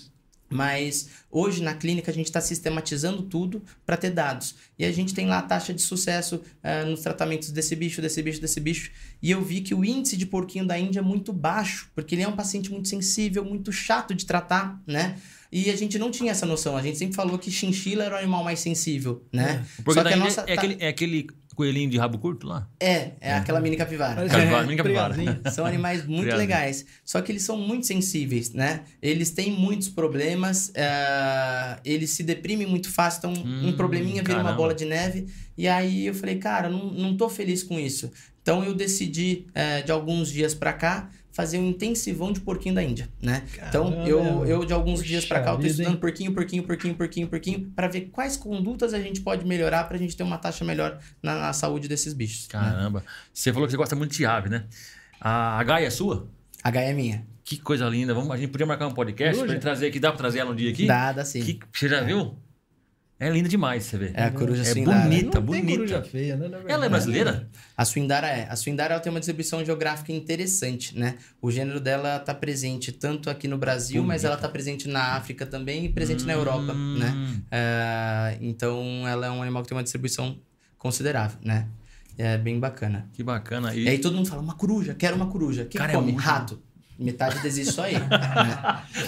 Mas hoje na clínica a gente está sistematizando tudo para ter dados. E a gente tem lá a taxa de sucesso ah, nos tratamentos desse bicho, desse bicho, desse bicho. E eu vi que o índice de porquinho da Índia é muito baixo, porque ele é um paciente muito sensível, muito chato de tratar, né? E a gente não tinha essa noção. A gente sempre falou que chinchila era o animal mais sensível, né? Porque Só que a nossa é, ta- aquele, é aquele coelhinho de rabo curto lá? é, é aquela mini capivara. Capivara, um mini capivara. triazinho. São animais muito legais. Só que eles são muito sensíveis, né? Eles têm muitos problemas, eh, eles se deprimem muito fácil. Então, um Hum, probleminha vira uma caramba. bola de neve. E aí eu falei, cara, não, não tô feliz com isso. Então eu decidi, eh, de alguns dias pra cá, fazer um intensivão de porquinho da Índia, né? então Caramba, eu, eu, de alguns dias pra cá, eu tô estudando hein? porquinho, porquinho, porquinho, porquinho, porquinho, pra ver quais condutas a gente pode melhorar pra gente ter uma taxa melhor na, na saúde desses bichos. né? Caramba. Você falou que você gosta muito de ave, né? A, a Gaia é sua? A Gaia é minha. Que coisa linda. Vamos, a gente podia marcar um podcast gente trazer aqui. Dá pra trazer ela um dia aqui? Dá, dá sim. Que, você já viu? É linda demais, você vê. É a coruja É suindara. bonita. Não tem bonita. coruja feia, né? na Ela é brasileira? A suindara é. A suindara ela tem uma distribuição geográfica interessante, né? O gênero dela está presente tanto aqui no Brasil, mas ela está presente na África também e presente na Europa, Hum. né? É, então, ela é um animal que tem uma distribuição considerável, né? É bem bacana. Que bacana. E E, aí todo mundo fala, uma coruja, quero uma coruja. Quem Cara, é come? muito- Rato. Metade desiste só aí, né?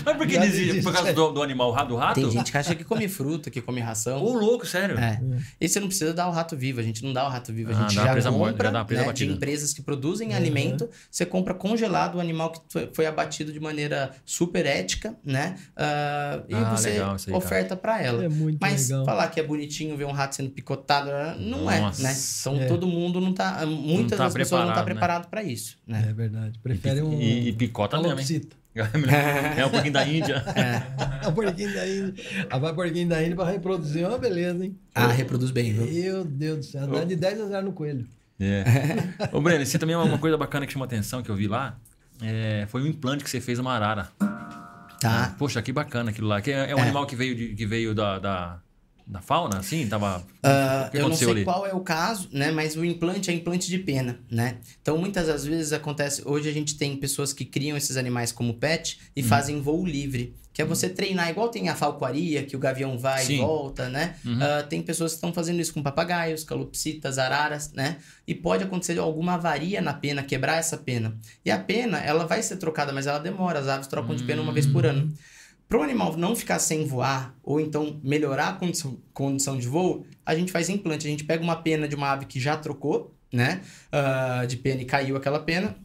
Mas por que Já desiste? desisti. Por causa do, do animal do rato? Tem gente que acha que come fruta, que come ração. Ô, louco, sério. É. E você não precisa dar o rato vivo, a gente não dá o rato vivo, a Ah, gente uma já presa morta, compra já dá uma presa né, de empresas que produzem alimento, você compra congelado o animal que foi- abatido de maneira super ética, né? Ah, e Ah, você legal aí, oferta para ela. É muito Mas legal. falar que é bonitinho ver um rato sendo picotado, não Nossa. é, né? Então É. todo mundo não tá, muitas tá das pessoas não tá preparado, né? para isso, né? É verdade. Prefere um. E, e picota mesmo, hein? É um pouquinho da Índia. A porquinho da Índia. A porquinho da Índia pra reproduzir é uma beleza, hein? Ah, reproduz bem, viu? Meu Deus do céu. Dá de 10 a 0 no coelho. É. Ô, Breno, você também é uma coisa bacana que chamou atenção, que eu vi lá. é, foi um implante que você fez uma arara. Tá. Poxa, que bacana aquilo lá. Que é, é um É. animal que veio, de- que veio da, da, da fauna, assim? Tava... Que eu não sei ali? qual é o caso, né? Mas o implante é implante de pena, né? Então, muitas das vezes acontece... Hoje a gente tem pessoas que criam esses animais como pet Uhum. e fazem voo livre. Que é você treinar, igual tem a falcoaria, que o gavião vai Sim. e volta, né? Uhum. Ah, tem pessoas que estão fazendo isso com papagaios, calopsitas, araras, né? E pode acontecer alguma avaria na pena, quebrar essa pena. E a pena, ela vai ser trocada, mas ela demora. As aves trocam de pena uma vez por ano. Para o animal não ficar sem voar, ou então melhorar a condição, condição de voo, a gente faz implante. A gente pega uma pena de uma ave que já trocou, né? ah, de pena e caiu aquela pena.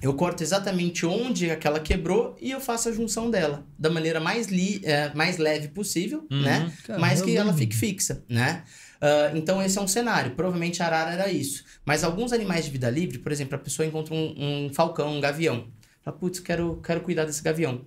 Eu corto exatamente onde aquela quebrou e eu faço a junção dela da maneira mais, li, eh, mais leve possível, Uhum. né? Mas que ela Caramba. fique fixa, né? Ah, então esse é um cenário. Provavelmente a arara era isso. Mas alguns animais de vida livre, por exemplo, a pessoa encontra um, um falcão, um gavião. Fala, putz, quero, quero cuidar desse gavião.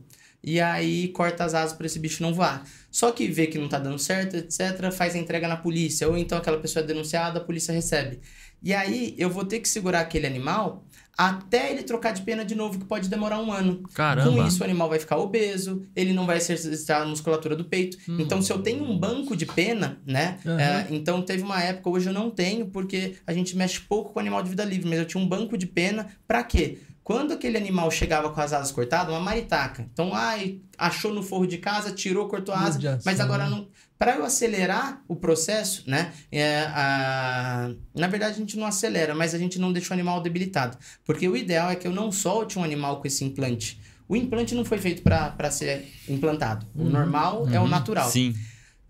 E aí corta as asas para esse bicho não voar. Só que vê que não tá dando certo, etc, faz a entrega na polícia, ou então aquela pessoa é denunciada, a polícia recebe. E aí eu vou ter que segurar aquele animal até ele trocar de pena de novo, que pode demorar um ano. Caramba. Com isso, o animal vai ficar obeso, ele não vai exercitar a musculatura do peito. Hum. Então, se eu tenho um banco de pena, né? Uhum. é, então, teve uma época, hoje eu não tenho, porque a gente mexe pouco com animal de vida livre, mas eu tinha um banco de pena pra quê? Quando aquele animal chegava com as asas cortadas, uma maritaca. Então, ai, achou no forro de casa, tirou, cortou a asa, mas agora não. Para eu acelerar o processo, né? é, a... Na verdade, a gente não acelera, mas a gente não deixa o animal debilitado. Porque o ideal é que eu não solte um animal com esse implante. O implante não foi feito para ser implantado. O normal é o Uhum. natural. Sim.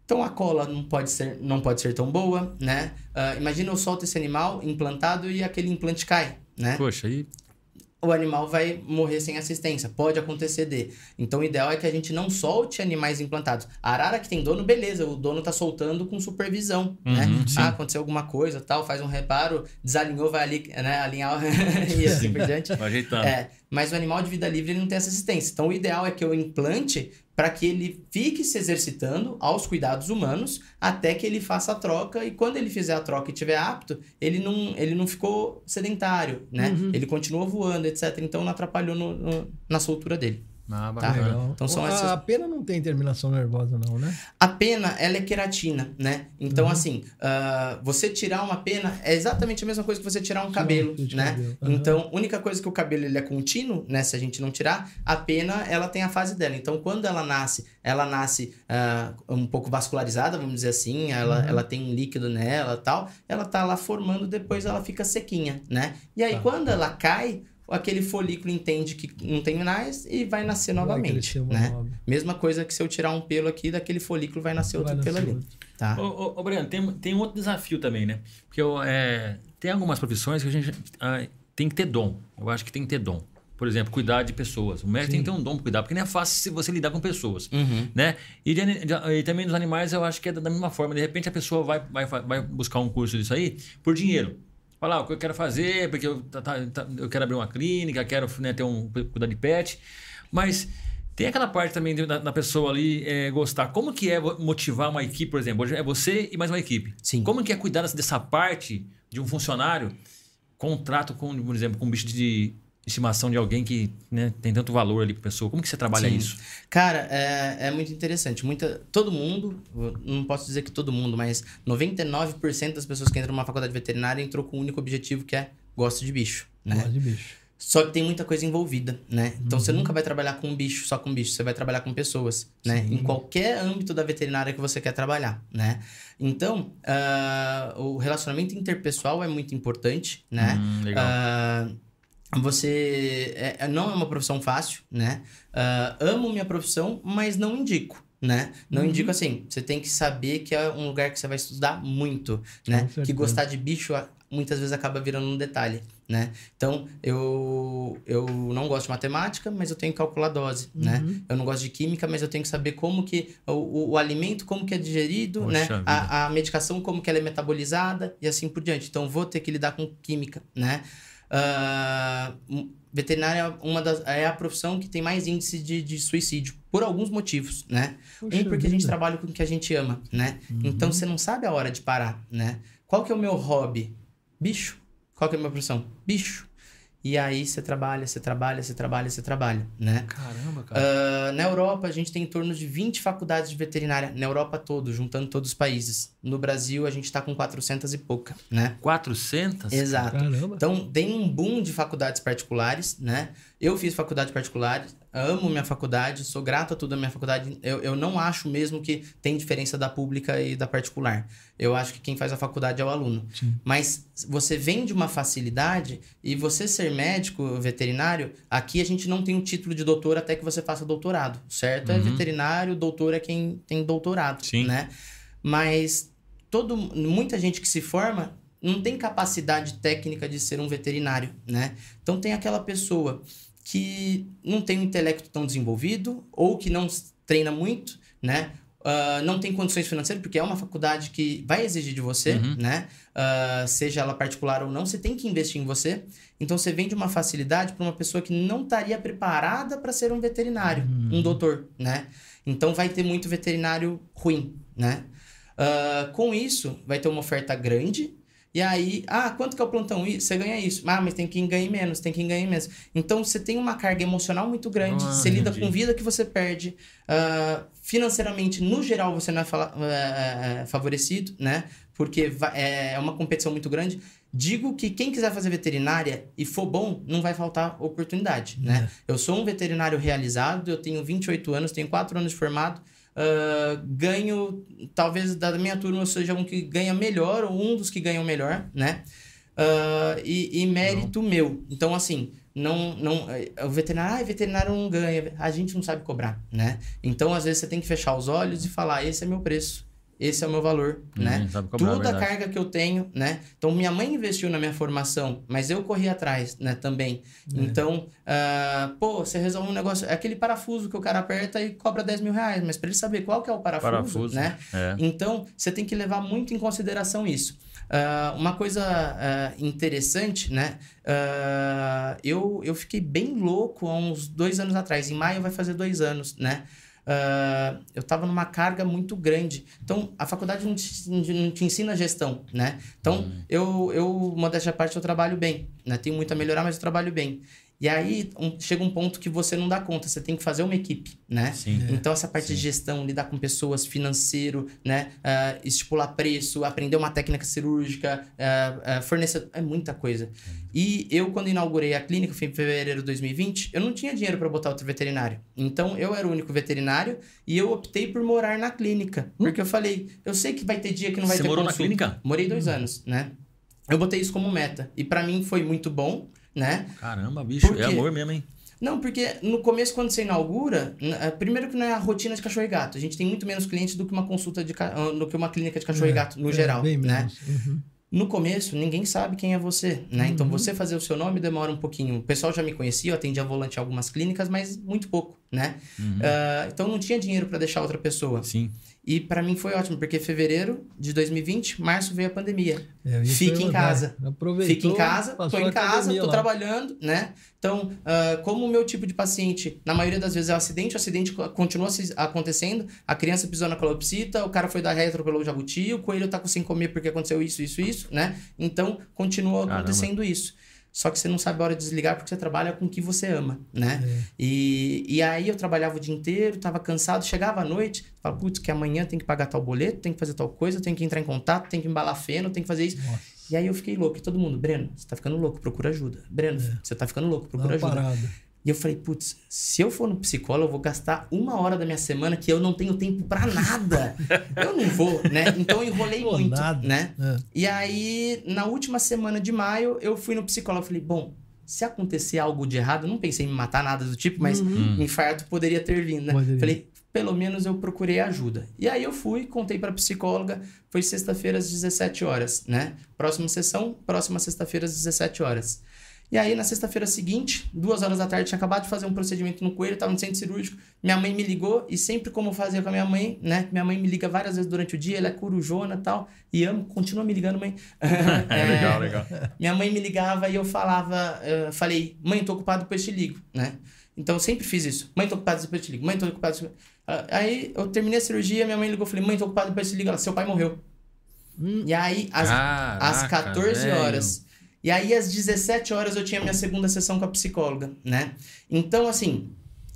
Então a cola não pode ser, não pode ser tão boa, né? Ah, imagina eu solto esse animal implantado e aquele implante cai, né? Poxa, aí. O animal vai morrer sem assistência. Pode acontecer de. Então, o ideal é que a gente não solte animais implantados. A arara que tem dono, beleza, o dono tá soltando com supervisão, né? Uhum, sim. Ah, aconteceu alguma coisa, tal, faz um reparo, desalinhou, vai ali, né, alinhar e assim por diante. Vai ajeitando. É, mas o animal de vida livre ele não tem essa assistência. Então, o ideal é que eu implante para que ele fique se exercitando aos cuidados humanos até que ele faça a troca e quando ele fizer a troca e estiver apto, ele não, ele não ficou sedentário, né? Uhum. Ele continuou voando, etc. Então, não atrapalhou no- no- na soltura dele. Ah, Tá. bacana. Legal. Então são a, essas- a pena não tem terminação nervosa, não, né? A pena, ela é queratina, né? Então, Uhum. assim, ah, você tirar uma pena é exatamente a mesma coisa que você tirar um cabelo, né? cabelo. Uhum. Então, a única coisa que o cabelo ele é contínuo, né? Se a gente não tirar, a pena, ela tem a fase dela. Então, quando ela nasce, ela nasce ah, um pouco vascularizada, vamos dizer assim, ela, Uhum. ela tem um líquido nela e tal, ela tá lá formando, depois ela fica sequinha, né? E aí, Tá. quando ela cai, aquele folículo entende que não tem mais e vai nascer Vai novamente, né? nova. Mesma coisa que se eu tirar um pelo aqui, daquele folículo vai nascer outro Vai pelo nascer ali, outro. tá? Ô, ô, ô, Breno, tem, tem outro desafio também, né? Porque eu, é, tem algumas profissões que a gente ah, tem que ter dom. Eu acho que tem que ter dom. Por exemplo, cuidar de pessoas. O médico tem que ter um dom para cuidar, porque não é fácil se você lidar com pessoas. Uhum. Né? E, de- de- e também nos animais eu acho que é da mesma forma. De repente a pessoa vai, vai, vai buscar um curso disso aí por dinheiro. Falar "Ah, o que eu quero fazer, porque eu, tá- tá- eu quero abrir uma clínica, quero né, ter um, cuidar de pet. Mas tem aquela parte também da, da pessoa ali é, gostar. Como que é motivar uma equipe, por exemplo? Hoje é você e mais uma equipe. Sim. Como que é cuidar dessa- dessa parte de um funcionário contrato com, por exemplo, com um bicho de estimação de alguém que né, tem tanto valor ali para pessoa? Como que você trabalha Sim. isso? Cara, é, é muito interessante. Muita, todo mundo, não posso dizer que todo mundo, mas 99% das pessoas que entram numa faculdade veterinária entrou com o único objetivo que é gosto de bicho, né? Gosto de bicho. Só que tem muita coisa envolvida, né? Então você nunca vai trabalhar com bicho, só com bicho, você vai trabalhar com pessoas, né? Em qualquer âmbito da veterinária que você quer trabalhar, né? Então, ah, o relacionamento interpessoal é muito importante, né? Hum, legal. Ah, você é- é- não é uma profissão fácil, né? Ah, amo minha profissão, mas não indico. Né? Não Uhum. indico assim. Você tem que saber que é um lugar que você vai estudar muito, né? Que gostar de bicho ah, muitas vezes acaba virando um detalhe, né? Então, eu, eu não gosto de matemática, mas eu tenho que calcular dose, né? Uhum. Eu não gosto de química, mas eu tenho que saber como que o, o, o alimento, como que é digerido, Poxa né? A, a medicação, como que ela é metabolizada e assim por diante. Então, vou ter que lidar com química, né? Um- veterinária é uma das, é a profissão que tem mais índice de, de suicídio, por alguns motivos, né? Puxa um, porque a gente vida. trabalha com o que a gente ama, né? Então, você não sabe a hora de parar, né? Qual que é o meu hobby? Bicho. Qual que é a minha profissão? Bicho. E aí, você trabalha, você trabalha, você trabalha, você trabalha, né? Caramba, cara. Ah, na Europa, a gente tem em torno de 20 faculdades de veterinária. Na Europa todo, juntando todos os países. No Brasil, a gente está com 400 e pouca, né? 400? Exato. Caramba. Então, tem um boom de faculdades particulares, né? Eu fiz faculdade particular, amo minha faculdade, sou grato a tudo da minha faculdade. Eu, eu não acho mesmo que tem diferença da pública e da particular. Eu acho que quem faz a faculdade é o aluno. Sim. Mas você vem de uma facilidade e você ser médico veterinário, aqui a gente não tem o título de doutor até que você faça doutorado, certo? É Uhum. veterinário, doutor é quem tem doutorado, Sim. né? Mas todo, muita gente que se forma não tem capacidade técnica de ser um veterinário, né? Então tem aquela pessoa que não tem um intelecto tão desenvolvido ou que não treina muito, né? uh, não tem condições financeiras, porque é uma faculdade que vai exigir de você, Uhum. né? Uh, seja ela particular ou não, você tem que investir em você. Então você vende uma facilidade para uma pessoa que não estaria preparada para ser um veterinário, um doutor, né? Então vai ter muito veterinário ruim, né? Uh, com isso, vai ter uma oferta grande. E aí, ah, quanto que é o plantão? Você ganha isso. Ah, mas tem quem ganhe menos, tem quem ganhe menos. Então, você tem uma carga emocional muito grande. Ah, você lida com vida que você perde. Ah, financeiramente, no geral, você não é fala- é, é, favorecido, né? Porque va- é uma competição muito grande. Digo que quem quiser fazer veterinária e for bom, não vai faltar oportunidade, né? Eu sou um veterinário realizado, eu tenho 28 anos, tenho 4 anos de formado. Ah, ganho, talvez da minha turma eu seja um que ganha melhor, ou um dos que ganham melhor, né? Ah, e, e mérito meu. Então, assim, não, não, eh, o veterinário, ah, veterinário não ganha, a gente não sabe cobrar, né? Então, às vezes, você tem que fechar os olhos e falar: esse é meu preço, esse é o meu valor, né? Sabe cobrar, Toda a carga que eu tenho, né? Então, minha mãe investiu na minha formação, mas eu corri atrás, né, também. É. Então, ah, pô, você resolve um negócio, é aquele parafuso que o cara aperta e cobra 10 mil reais, mas para ele saber qual que é o parafuso, Parafuso, né? é. Então, você tem que levar muito em consideração isso. Ah, uma coisa ah, interessante, né? Eu, eu fiquei bem louco há uns dois anos atrás. Em maio vai fazer dois anos, né? Ah, eu estava numa carga muito grande. Então, a faculdade não te, não te ensina gestão, né? Então, eu, eu, modéstia à parte, eu trabalho bem. Né? Tenho muito a melhorar, mas eu trabalho bem. E aí, um- chega um ponto que você não dá conta. Você tem que fazer uma equipe, né? Sim. Então, essa parte de gestão, lidar com pessoas, financeiro, né? ah, estipular preço, aprender uma técnica cirúrgica, ah, ah, fornecer... É muita coisa. E eu, quando inaugurei a clínica, foi em fevereiro de 2020, eu não tinha dinheiro para botar outro veterinário. Então, eu era o único veterinário e eu optei por morar na clínica. Porque eu falei, eu sei que vai ter dia que não vai Você ter morou na consulta. clínica? Morei dois anos, né? Eu botei isso como meta. E para mim foi muito bom, né? Caramba, bicho, é quê? amor mesmo, hein? Não, porque no começo, quando você inaugura, eh, primeiro que não é a rotina de cachorro e gato. A gente tem muito menos clientes do que uma consulta de ca- ah, do que uma clínica de cachorro e gato, no É, geral. bem né? menos. Uhum. No começo, ninguém sabe quem é você, né? Então, Uhum. você fazer o seu nome demora um pouquinho. O pessoal já me conhecia, eu atendia volante em algumas clínicas, mas muito pouco, né? Uhum. Ah, então, não tinha dinheiro para deixar outra pessoa. Sim. E para mim foi ótimo, porque fevereiro de 2020, março veio a pandemia. É, ia em casa. Aproveitou, Fica em casa, tô em casa, tô lá. trabalhando, né? Então, ah, como o meu tipo de paciente, na maioria das vezes é um acidente, o acidente co- continua se- acontecendo, a criança pisou na calopsita, o cara foi dar retro pelo jabuti, o coelho tá com sem comer porque aconteceu isso, isso, isso, né? Então, continua Caramba. acontecendo isso. Só que você não sabe a hora de desligar porque você trabalha com o que você ama, né? É. E, e aí eu trabalhava o dia inteiro, tava cansado, chegava à noite, falava, putz, que amanhã tem que pagar tal boleto, tem que fazer tal coisa, tem que entrar em contato, tem que embalar feno, tem que fazer isso. Nossa, E aí eu fiquei louco, e todo mundo, Breno, você tá ficando louco, procura ajuda. Breno, você tá ficando louco, dá procura uma ajuda. parada. E eu falei, putz, se eu for no psicólogo, eu vou gastar uma hora da minha semana que eu não tenho tempo pra nada. eu não vou, né? Então eu enrolei Pô, muito, nada. né? É. E aí, na última semana de maio, eu fui no psicólogo. Falei, bom, se acontecer algo de errado, não pensei em me matar nada do tipo, mas Hum. infarto poderia ter vindo, né? Poderia. Falei, pelo menos eu procurei ajuda. E aí eu fui, contei pra psicóloga, foi sexta-feira às 17 horas, né? Próxima sessão, próxima sexta-feira às 17 horas. E aí, na sexta-feira seguinte, duas horas da tarde, tinha acabado de fazer um procedimento no coelho, tava no centro cirúrgico. Minha mãe me ligou, e sempre como eu fazia com a minha mãe, né? Minha mãe me liga várias vezes durante o dia, ela é corujona e tal. E amo, continua me ligando, mãe. É, legal, legal. Minha mãe me ligava e eu falava, eh, falei, mãe, tô ocupado, depois te ligo, né? Então eu sempre fiz isso. Mãe, tô ocupado, depois te ligo. Mãe, tô ocupado. depois- Aí eu terminei a cirurgia, minha mãe ligou, falei, mãe, tô ocupado, depois te ligo. Ela, seu pai morreu. Hum. E aí, às, Caraca, às 14 velho. horas. E aí, às 17 horas, eu tinha minha segunda sessão com a psicóloga, né? Então, assim,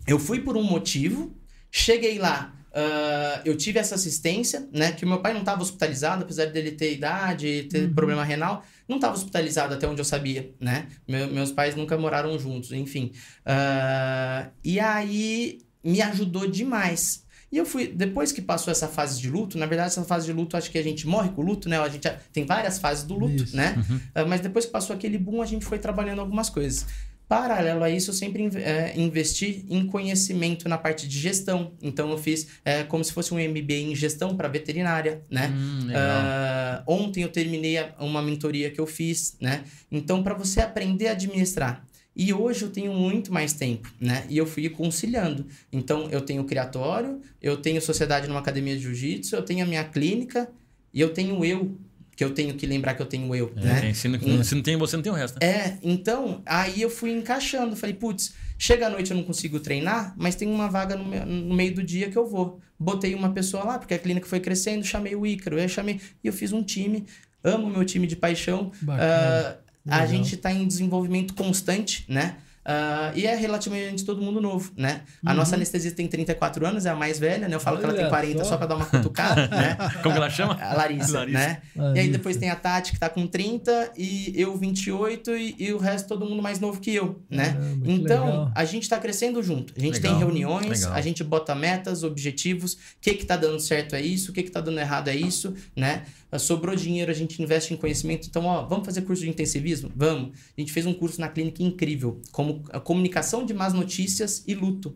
eu fui por um motivo, cheguei lá, ah, eu tive essa assistência, né? Que meu pai não estava hospitalizado, apesar dele ter idade, ter Uhum. problema renal, não estava hospitalizado até onde eu sabia, né? Meu- meus pais nunca moraram juntos, enfim. Ah, e aí, me ajudou demais. E eu fui, depois que passou essa fase de luto, na verdade, essa fase de luto, acho que a gente morre com o luto, né? A gente tem várias fases do luto, Isso. né? Ah, mas depois que passou aquele boom, a gente foi trabalhando algumas coisas. Paralelo a isso, eu sempre eh, investi em conhecimento na parte de gestão. Então, eu fiz eh, como se fosse um MBA em gestão para veterinária, né? Hum. Ah, ontem eu terminei uma mentoria que eu fiz, né? Então, para você aprender a administrar. E hoje eu tenho muito mais tempo, né? E eu fui conciliando. Então, eu tenho criatório, eu tenho sociedade numa academia de jiu-jitsu, eu tenho a minha clínica e eu tenho eu, que eu tenho que lembrar que eu tenho eu, É, né? se, não, se não tem você, não tem o resto. Né? É, então, aí eu fui encaixando. Falei, putz, chega à noite eu não consigo treinar, mas tem uma vaga no, me- no meio do dia que eu vou. Botei uma pessoa lá, porque a clínica foi crescendo, chamei o Ícaro, eu chamei. E eu fiz um time, amo meu time de paixão. Bacana. Ah, a Legal. gente está em desenvolvimento constante, né? Ah, e é relativamente todo mundo novo, né? A nossa anestesista tem 34 anos, é a mais velha, né? Eu falo que ela tem Olha 40 só. só, pra dar uma cutucada, né? Como que ela chama? A Larissa, Larissa. né? E aí Larissa. depois tem a Tati, que tá com 30, e eu 28, e, e o resto todo mundo mais novo que eu, né? Caramba, então, legal. a gente tá crescendo junto. A gente Legal, tem reuniões, legal. a gente bota metas, objetivos. O que que tá dando certo é isso, o que que tá dando errado é isso, né? Sobrou dinheiro, a gente investe em conhecimento. Então, ó, vamos fazer curso de intensivismo? Vamos. A gente fez um curso na clínica incrível, como a comunicação de más notícias e luto.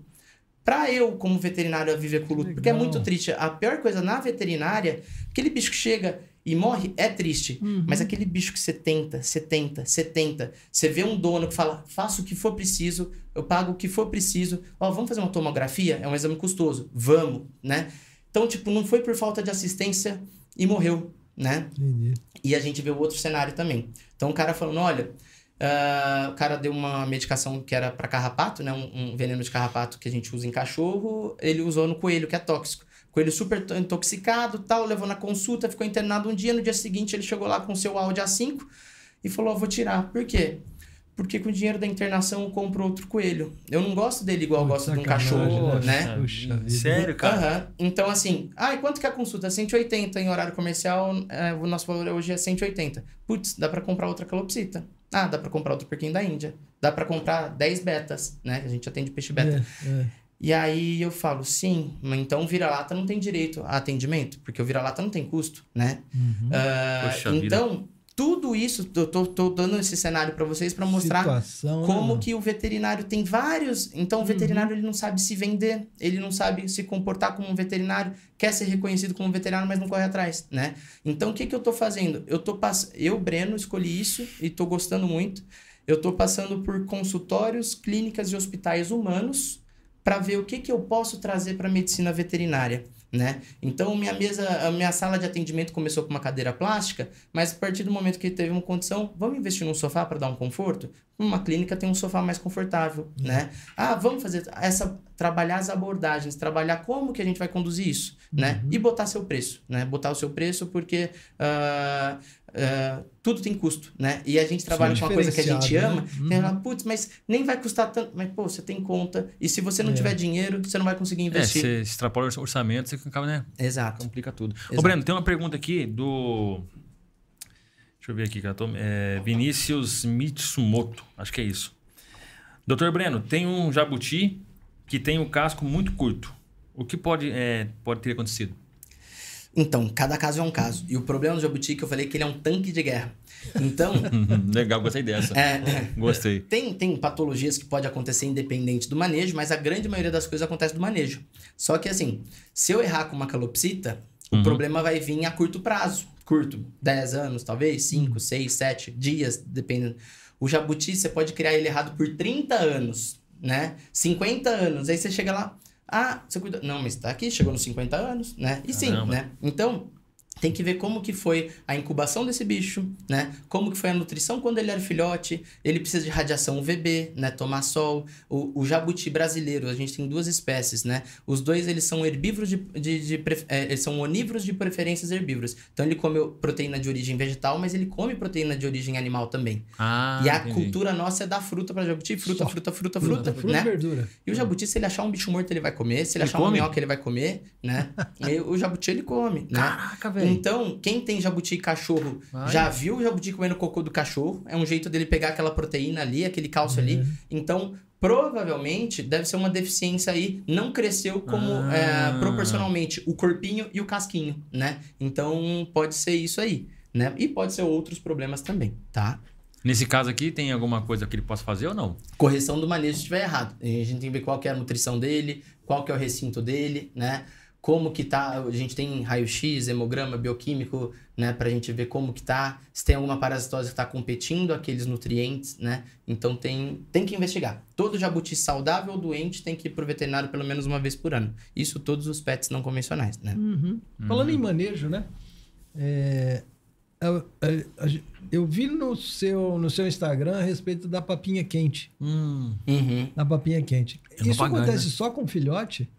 Pra eu, como veterinário, viver com luto. Porque é Legal. muito triste. A pior coisa na veterinária, aquele bicho que chega e morre é triste. Uhum. Mas aquele bicho que você tenta, você tenta, você tenta. Você vê um dono que fala, faça o que for preciso, eu pago o que for preciso. Ó, vamos fazer uma tomografia? É um exame custoso. Vamos, né? Então, tipo, não foi por falta de assistência e morreu, né? Entendi. E a gente vê o outro cenário também. Então o cara falando, olha, ah, o cara deu uma medicação que era para carrapato, né? Um, um veneno de carrapato que a gente usa em cachorro, ele usou no coelho, que é tóxico. Coelho super to- intoxicado, tal, levou na consulta, ficou internado um dia, no dia seguinte ele chegou lá com seu Audi A5 e falou, "Ó, vou tirar. Por quê? Porque com o dinheiro da internação eu compro outro coelho. Eu não gosto dele igual eu gosto de um cachorro, né? né? Puxa. Sério, cara? Aham. Então, assim, ah, e quanto que é a consulta? 180 em horário comercial, é, o nosso valor hoje é 180. Putz, dá pra comprar outra calopsita. Ah, dá pra comprar outro porquinho da Índia. Dá pra comprar 10 betas, né? A gente atende peixe beta. É, é. E aí eu falo, sim, mas então o vira-lata não tem direito a atendimento, porque o vira-lata não tem custo, né? Uhum. Ah, Poxa vida. Tudo isso, eu tô, tô dando esse cenário pra vocês pra mostrar Situação, né, como mano? que o veterinário tem vários. Então, o veterinário ele não sabe se vender, ele não sabe se comportar como um veterinário, quer ser reconhecido como um veterinário, mas não corre atrás, né? Então, o que, que eu tô fazendo? Eu tô pass... Eu, Breno, escolhi isso e tô gostando muito. Eu tô passando por consultórios, clínicas e hospitais humanos para ver o que, que eu posso trazer para a medicina veterinária. Né? Então, minha mesa, a minha sala de atendimento começou com uma cadeira plástica, mas a partir do momento que teve uma condição, vamos investir num sofá para dar um conforto? Uma clínica tem um sofá mais confortável, né? Ah, vamos fazer essa trabalhar as abordagens, trabalhar como que a gente vai conduzir isso, né? E botar seu preço, né? Botar o seu preço porque ah, ah, tudo tem custo, né? E a gente trabalha com uma coisa que a gente diferenciado, ama, né? tem ela, putz, mas nem vai custar tanto, mas pô, você tem conta e se você não É. tiver dinheiro, você não vai conseguir É, investir. você extrapola o orçamento, você acaba, né? Exato. Complica tudo. Ô, Exato. Breno, tem uma pergunta aqui do. Deixa eu ver aqui, cara. Tô- É, Vinícius Mitsumoto. Acho que é isso. Doutor Breno, tem um jabuti que tem o casco muito curto. O que pode, é, pode ter acontecido? Então, cada caso é um caso. E o problema do jabuti é que eu falei que ele é um tanque de guerra. Então, Legal, gostei dessa. é, é, Gostei. Tem, tem patologias que pode acontecer independente do manejo, mas a grande maioria das coisas acontece do manejo. Só que assim, se eu errar com uma calopsita, o Uhum. problema vai vir a curto prazo. Curto, 10 anos, talvez, 5, 6, 7 dias, dependendo. O jabuti, você pode criar ele errado por 30 anos, né? 50 anos. Aí você chega lá, ah, você cuida. Não, mas tá aqui, chegou nos 50 anos, né? E sim, Caramba. né? Então, tem que ver como que foi a incubação desse bicho, né? Como que foi a nutrição quando ele era filhote. Ele precisa de radiação UVB, né? Tomar sol. O, o jabuti brasileiro, a gente tem duas espécies, né? Os dois, eles são herbívoros de... de, de é, eles são onívoros de preferências herbívoras. Então, ele come proteína de origem vegetal, mas ele come proteína de origem animal também. Ah, e a entendi. cultura nossa é dar fruta para jabuti. Fruta, Só fruta, fruta, Fruta, fruta, fruta né? e verdura. E o jabuti, se ele achar um bicho morto, ele vai comer. Se ele, Ele achar come? um minhoca, ele vai comer, né? e o jabuti, ele come, né? Caraca, velho. Então, quem tem jabuti e cachorro Vai. já viu o jabuti comendo cocô do cachorro. É um jeito dele pegar aquela proteína ali, aquele cálcio ali. Uhum. Então, provavelmente, deve ser uma deficiência aí. Não cresceu como Ah. é, proporcionalmente o corpinho e o casquinho, né? Então, pode ser isso aí, né? E pode ser outros problemas também, tá? Nesse caso aqui, tem alguma coisa que ele possa fazer ou não? Correção do manejo se estiver errado. A gente tem que ver qual que é a nutrição dele, qual que é o recinto dele, né? Como que tá, a gente tem raio-x, hemograma, bioquímico, né, pra gente ver como que tá, se tem alguma parasitose que tá competindo aqueles nutrientes, né? Então tem, tem que investigar. Todo jabuti saudável ou doente tem que ir pro veterinário pelo menos uma vez por ano. Isso todos os pets não convencionais, né? Uhum. Falando em manejo, né? É, eu, eu- eu vi no seu, no seu Instagram a respeito da papinha quente. Hum, Uhum. Da papinha quente. Uma Isso acontece só com filhote?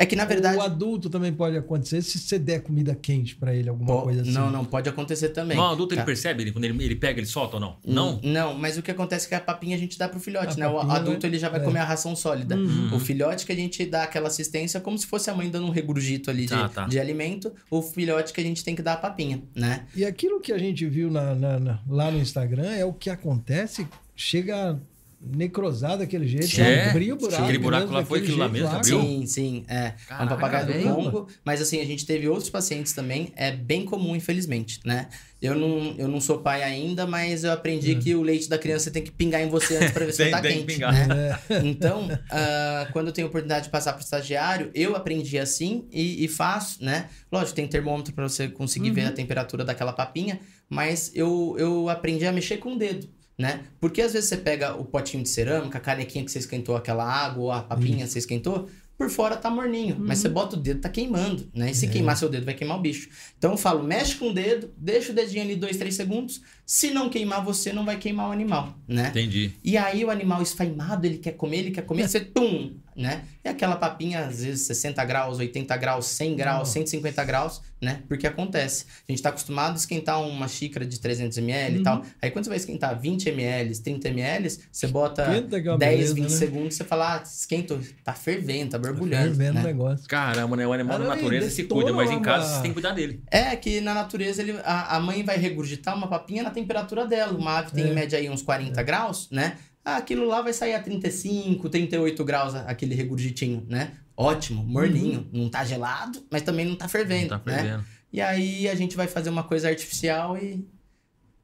É que na verdade O adulto também pode acontecer se você der comida quente pra ele, alguma Po- coisa assim. Não, não, pode acontecer também. Não, o adulto ele Tá. percebe ele, quando ele, ele pega, ele solta ou não? Não? Não, mas o que acontece é que a papinha a gente dá pro filhote, A né? O papinha, adulto né? ele já vai É. comer a ração sólida. Uhum. O filhote que a gente dá aquela assistência como se fosse a mãe dando um regurgito ali de, Tá, tá. de alimento. O filhote que a gente tem que dar a papinha, né? E aquilo que a gente viu na- na- na- lá no Instagram é o que acontece, chega necrosado daquele jeito, É? abrir o buraco. Aquele buraco mesmo, lá foi aquilo lá mesmo, Viu? Sim, sim. É, é um Caraca, papagaio do. Congo. Mas assim, a gente teve outros pacientes também. É bem comum, infelizmente, né? Eu não, eu não sou pai ainda, mas eu aprendi que o leite da criança tem que pingar em você antes pra ver se Tem- tá tem que quente, pingar. né? Então, ah, quando eu tenho a oportunidade de passar pro estagiário, eu aprendi assim e, e faço, né? Lógico, tem termômetro para você conseguir ver a temperatura daquela papinha, mas eu, eu aprendi a mexer com o dedo. Né? Porque às vezes você pega o potinho de cerâmica, a canequinha que você esquentou aquela água, ou a papinha que você esquentou, por fora tá morninho, mas você bota o dedo, tá queimando, né? E se queimar seu dedo, vai queimar o bicho. Então eu falo, mexe com o dedo, deixa o dedinho ali dois, três segundos. Se não queimar você, não vai queimar o animal, né? Entendi. E aí o animal esfaimado, ele quer comer, ele quer comer, você tum, né? E aquela papinha, às vezes 60 graus, 80 graus, 100 graus, Nossa. 150 graus, né? Porque acontece. A gente tá acostumado a esquentar uma xícara de 300 ml e tal. Aí quando você vai esquentar 20 ml, 30 ml, você bota Esquenta que é uma 10, beleza, 20 né? segundos, você fala, ah, esquentou, tá fervendo, tá borbulhando, Fervendo o né? negócio. Caramba, né? O animal Cara, na natureza se cuida, mas em casa você tem que cuidar dele. É que na natureza ele, a, a mãe vai regurgitar uma papinha na temperatura dela. Uma ave tem É. em média aí uns 40 graus, né? Ah, aquilo lá vai sair a 35, 38 graus aquele regurgitinho, né? Ótimo, morninho. Não tá gelado, mas também não tá fervendo, Não tá né? fervendo. E aí a gente vai fazer uma coisa artificial e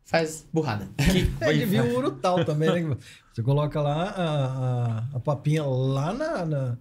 faz burrada. É que viu o urutal também, né? Você coloca lá a, a, a papinha lá na, na-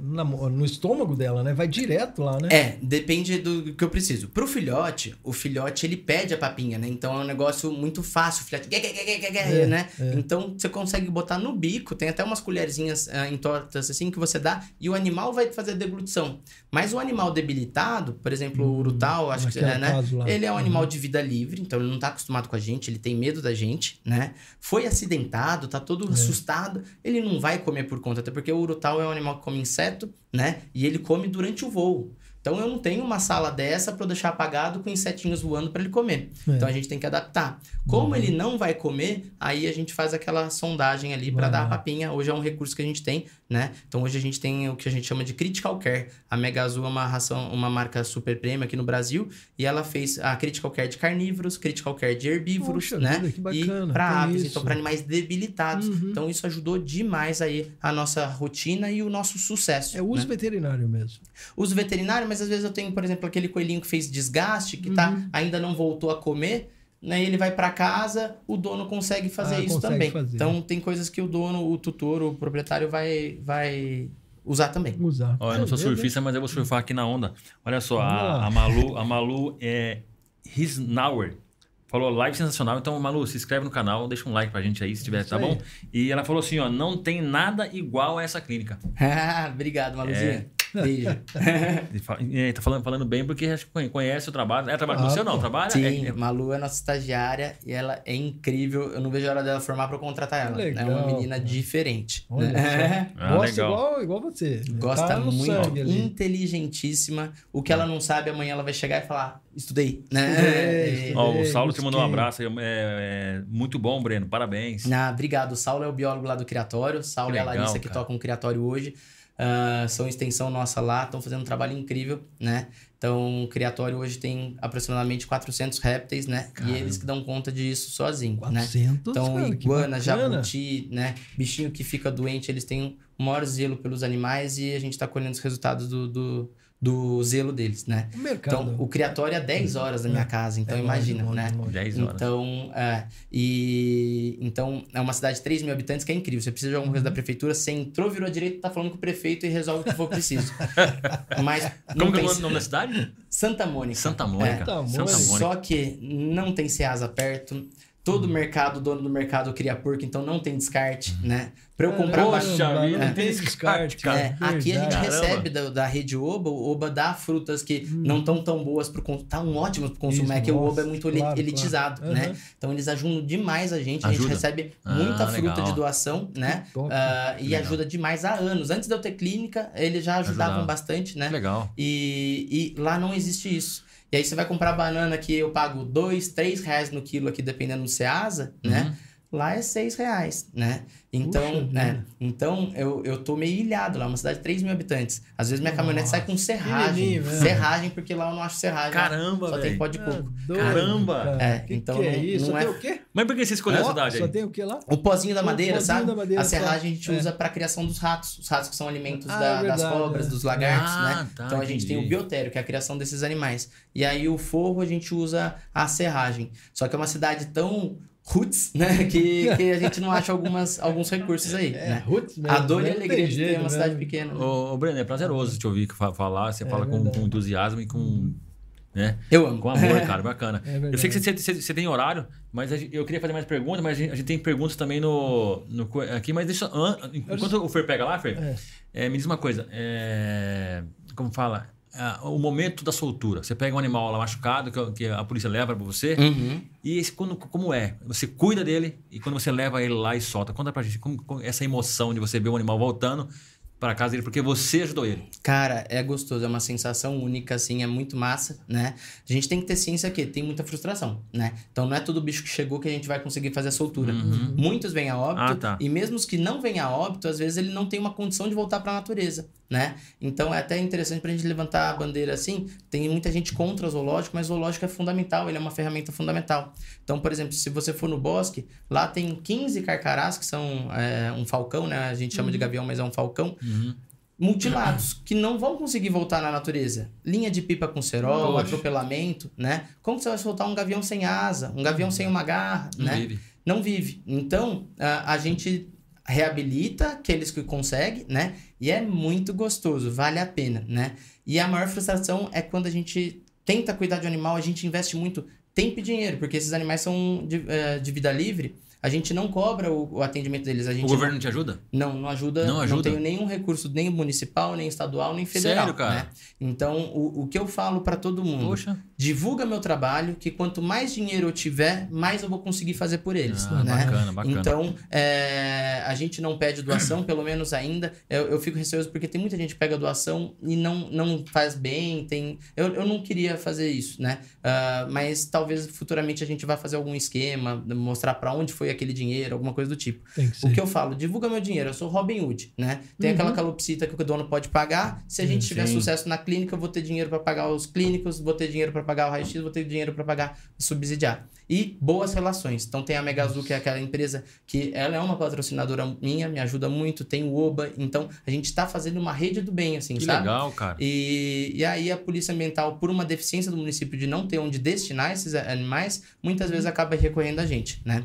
na- no estômago dela, né? Vai direto lá, né? É, depende do que eu preciso. Pro filhote, o filhote ele pede a papinha, né? Então é um negócio muito fácil. O filhote, É, né? é. Então você consegue botar no bico, tem até umas colherzinhas ah, entortas assim que você dá e o animal vai fazer a deglutição. Mas o animal debilitado, por exemplo, o urutal, acho que é, né? lá. Ele é um Uhum. animal de vida livre, então ele não tá acostumado com a gente, ele tem medo da gente, né? Foi acidentado, tá todo É. assustado, ele não vai comer por conta, até porque o urutal é um animal que come inseto, né? E ele come durante o voo. Então eu não tenho uma sala dessa para deixar apagado com insetinhos voando para ele comer. É. Então a gente tem que adaptar. Como Uhum. ele não vai comer, aí a gente faz aquela sondagem ali para dar a papinha. Hoje é um recurso que a gente tem, né? Então hoje a gente tem o que a gente chama de Critical Care. A Mega Azul é uma ração, uma marca super premium aqui no Brasil e ela fez a Critical Care de carnívoros, Critical Care de herbívoros, Poxa né? vida, que bacana, e para aves, isso. então para animais debilitados. Uhum. Então isso ajudou demais aí a nossa rotina e o nosso sucesso. É uso né? veterinário mesmo. Uso veterinário, mas às vezes eu tenho, por exemplo, aquele coelhinho que fez desgaste, que tá, Uhum. ainda não voltou a comer, né? Ele vai para casa, o dono consegue fazer Ah, isso consegue também. fazer. Então tem coisas que o dono, o tutor, o proprietário vai, vai usar também. Usar. Olha, eu não sou surfista, mas eu vou surfar aqui na onda. Olha só, a, a Malu, a Malu é Risnauer. Falou live sensacional. Então, Malu, se inscreve no canal, deixa um like pra gente aí, se tiver, Isso tá aí. bom? E ela falou assim, ó, não tem nada igual a essa clínica. Ah, Obrigado, Maluzinha. Beijo. É, tá falando, falando bem porque acho que conhe- conhece o trabalho. É trabalho com Ah, você ou não? Trabalha? Sim, É- é- Malu é nossa estagiária e ela é incrível. Eu não vejo a hora dela formar pra eu contratar ela. Legal, é uma menina diferente. Olha né? só. Ah, Gosta legal. igual, igual você. Gosta Tá muito, inteligentíssima. O que ela não sabe, amanhã ela vai chegar e falar: estudei, né? Estudei, É, Ó, o É, Saulo te mandou um abraço. É, é muito bom, Breno. Parabéns. Ah, obrigado. O Saulo é o biólogo lá do criatório. O Saulo Que e a legal, Larissa que cara. tocam o criatório hoje. Ah, são extensão nossa lá, estão fazendo um trabalho incrível, né? Então, o criatório hoje tem aproximadamente 400 répteis, né? Caramba. E eles que dão conta disso sozinhos, né? 400, Então, cara, iguana, jabuti, né? Bichinho que fica doente, eles têm o maior zelo pelos animais e a gente está colhendo os resultados do, do- do zelo deles, né? O mercado. Então, o criatório é 10 horas da minha casa, então É imagina, longe, né? longe. 10 horas. Então, é, e, então, é uma cidade de 3 mil habitantes que é incrível. Você precisa de alguma coisa Uhum. da prefeitura, você entrou, virou à direita, tá falando com o prefeito e resolve o que for preciso. Mas não Como que é o nome da cidade? Santa Mônica. Santa Mônica. É. Santa Santa Mônica. Mônica. Só que não tem Ceasa perto. Todo Uhum. mercado, o dono do mercado cria porco, então não tem descarte, né? Pra eu Caramba, comprar Poxa ba- vida, não tem tem descarte, descarte, cara. É, aqui a gente. Caramba. recebe da, da rede Oba, o Oba dá frutas que não estão tão boas pro consumo, tão ótimas pro consumo, Isso, é que o Oba é muito claro, elitizado, claro. né? Uhum. Então eles ajudam demais a gente, a gente Ajuda? recebe Ah, muita fruta legal. de doação, né? Top. Ah, e Legal. ajuda demais há anos. Antes de eu ter clínica, eles já ajudavam Ajudava. bastante, né? Legal. E, e lá não existe isso. E aí você vai comprar banana que eu pago dois, três reais no quilo aqui, dependendo do Ceasa, né? Lá é seis reais, né? Então, Puxa né? Então eu, eu tô meio ilhado lá, uma cidade de 3 mil habitantes. Às vezes minha caminhonete Nossa, sai com serragem. Serragem, porque lá eu não acho serragem. Caramba, Só tem velho. pó de coco. É doido, Caramba. cara. É, que então que é não- isso? não Só é- tem o quê? Mas por que você escolheu a Ó, cidade Só aí? tem o quê lá? O pozinho da O madeira, pozinho sabe? da madeira, a serragem a gente É. usa para criação dos ratos. Os ratos que são alimentos Ah, da- é das verdade, cobras, é. dos lagartos, Ah, né? tá, então a gente tem o entendi. biotério, que é a criação desses animais. E aí o forro a gente usa a serragem. Só que é uma cidade tão roots, né? Que, que a gente não acha algumas, alguns recursos aí, É, né? roots mesmo. A dor e né? a alegria de ter uma cidade mesmo. pequena. né? Ô, ô Breno, é prazeroso te ouvir fa- falar. Você É fala com, com entusiasmo e com. Né? Eu amo. Com amor, cara, bacana. É eu sei que você, você- você tem horário, mas eu queria fazer mais perguntas, mas a gente, a gente tem perguntas também no, no aqui, mas deixa. an- Enquanto o Fer pega lá, Fer, É. é, me diz uma coisa. é, como fala? Ah, o momento da soltura. Você pega um animal lá machucado, que, que a polícia leva pra você, Uhum. e esse, quando, como é? Você cuida dele e quando você leva ele lá e solta. Conta pra gente como, como essa emoção de você ver o animal voltando para casa dele, porque você ajudou ele. Cara, é gostoso, é uma sensação única, assim, é muito massa, né? A gente tem que ter ciência que tem muita frustração, né? Então não é todo bicho que chegou que a gente vai conseguir fazer a soltura. Muitos vêm a óbito, Uhum. Ah, tá. e mesmo os que não vêm a óbito, às vezes ele não tem uma condição de voltar para a natureza, né? Então é até interessante pra gente levantar a bandeira assim. Tem muita gente contra o zoológico, mas o zoológico é fundamental, ele é uma ferramenta fundamental. Então, por exemplo, se você for no bosque, lá tem 15 carcarás, que são é, um falcão, né? A gente chama de gavião, mas é um falcão mutilados, que não vão conseguir voltar na natureza. Linha de pipa com cerol, atropelamento, né? Como você vai soltar um gavião sem asa, um gavião sem uma garra, Não né? vive. Não vive. Então, a, a gente reabilita aqueles que conseguem, né? E é muito gostoso, vale a pena, né? E a maior frustração é quando a gente tenta cuidar de um animal, a gente investe muito tempo e dinheiro, porque esses animais são de, eh, de vida livre, a gente não cobra o, o atendimento deles. A gente O governo não te ajuda? não, não ajuda. Não Não, ajuda? tenho nenhum recurso, nem municipal, nem estadual, nem federal. Sério, cara? né? Então, o, o que eu falo pra todo mundo, Poxa. Divulga meu trabalho, que quanto mais dinheiro eu tiver, mais eu vou conseguir fazer por eles. Ah, né? bacana, bacana. Então, é, a gente não pede doação, pelo menos ainda. Eu, eu fico receoso porque tem muita gente que pega doação e não, não faz bem. Tem, eu, eu não queria fazer isso, né? Ah, mas talvez futuramente a gente vá fazer algum esquema, mostrar pra onde foi aquele dinheiro, alguma coisa do tipo. Que O que eu falo, divulga meu dinheiro, eu sou Robin Hood, né? Tem aquela calopsita que o dono pode pagar. Se a gente tiver Sim. sucesso na clínica, eu vou ter dinheiro para pagar os clínicos, vou ter dinheiro para pagar o raio-x, vou ter dinheiro para pagar subsidiar. E boas relações. Então tem a Mega Azul, que é aquela empresa que ela é uma patrocinadora minha, me ajuda muito, tem o Oba, então a gente tá fazendo uma rede do bem assim, Que sabe? legal, cara. E, e aí a polícia ambiental, por uma deficiência do município de não ter onde destinar esses animais, muitas vezes acaba recorrendo a gente, né?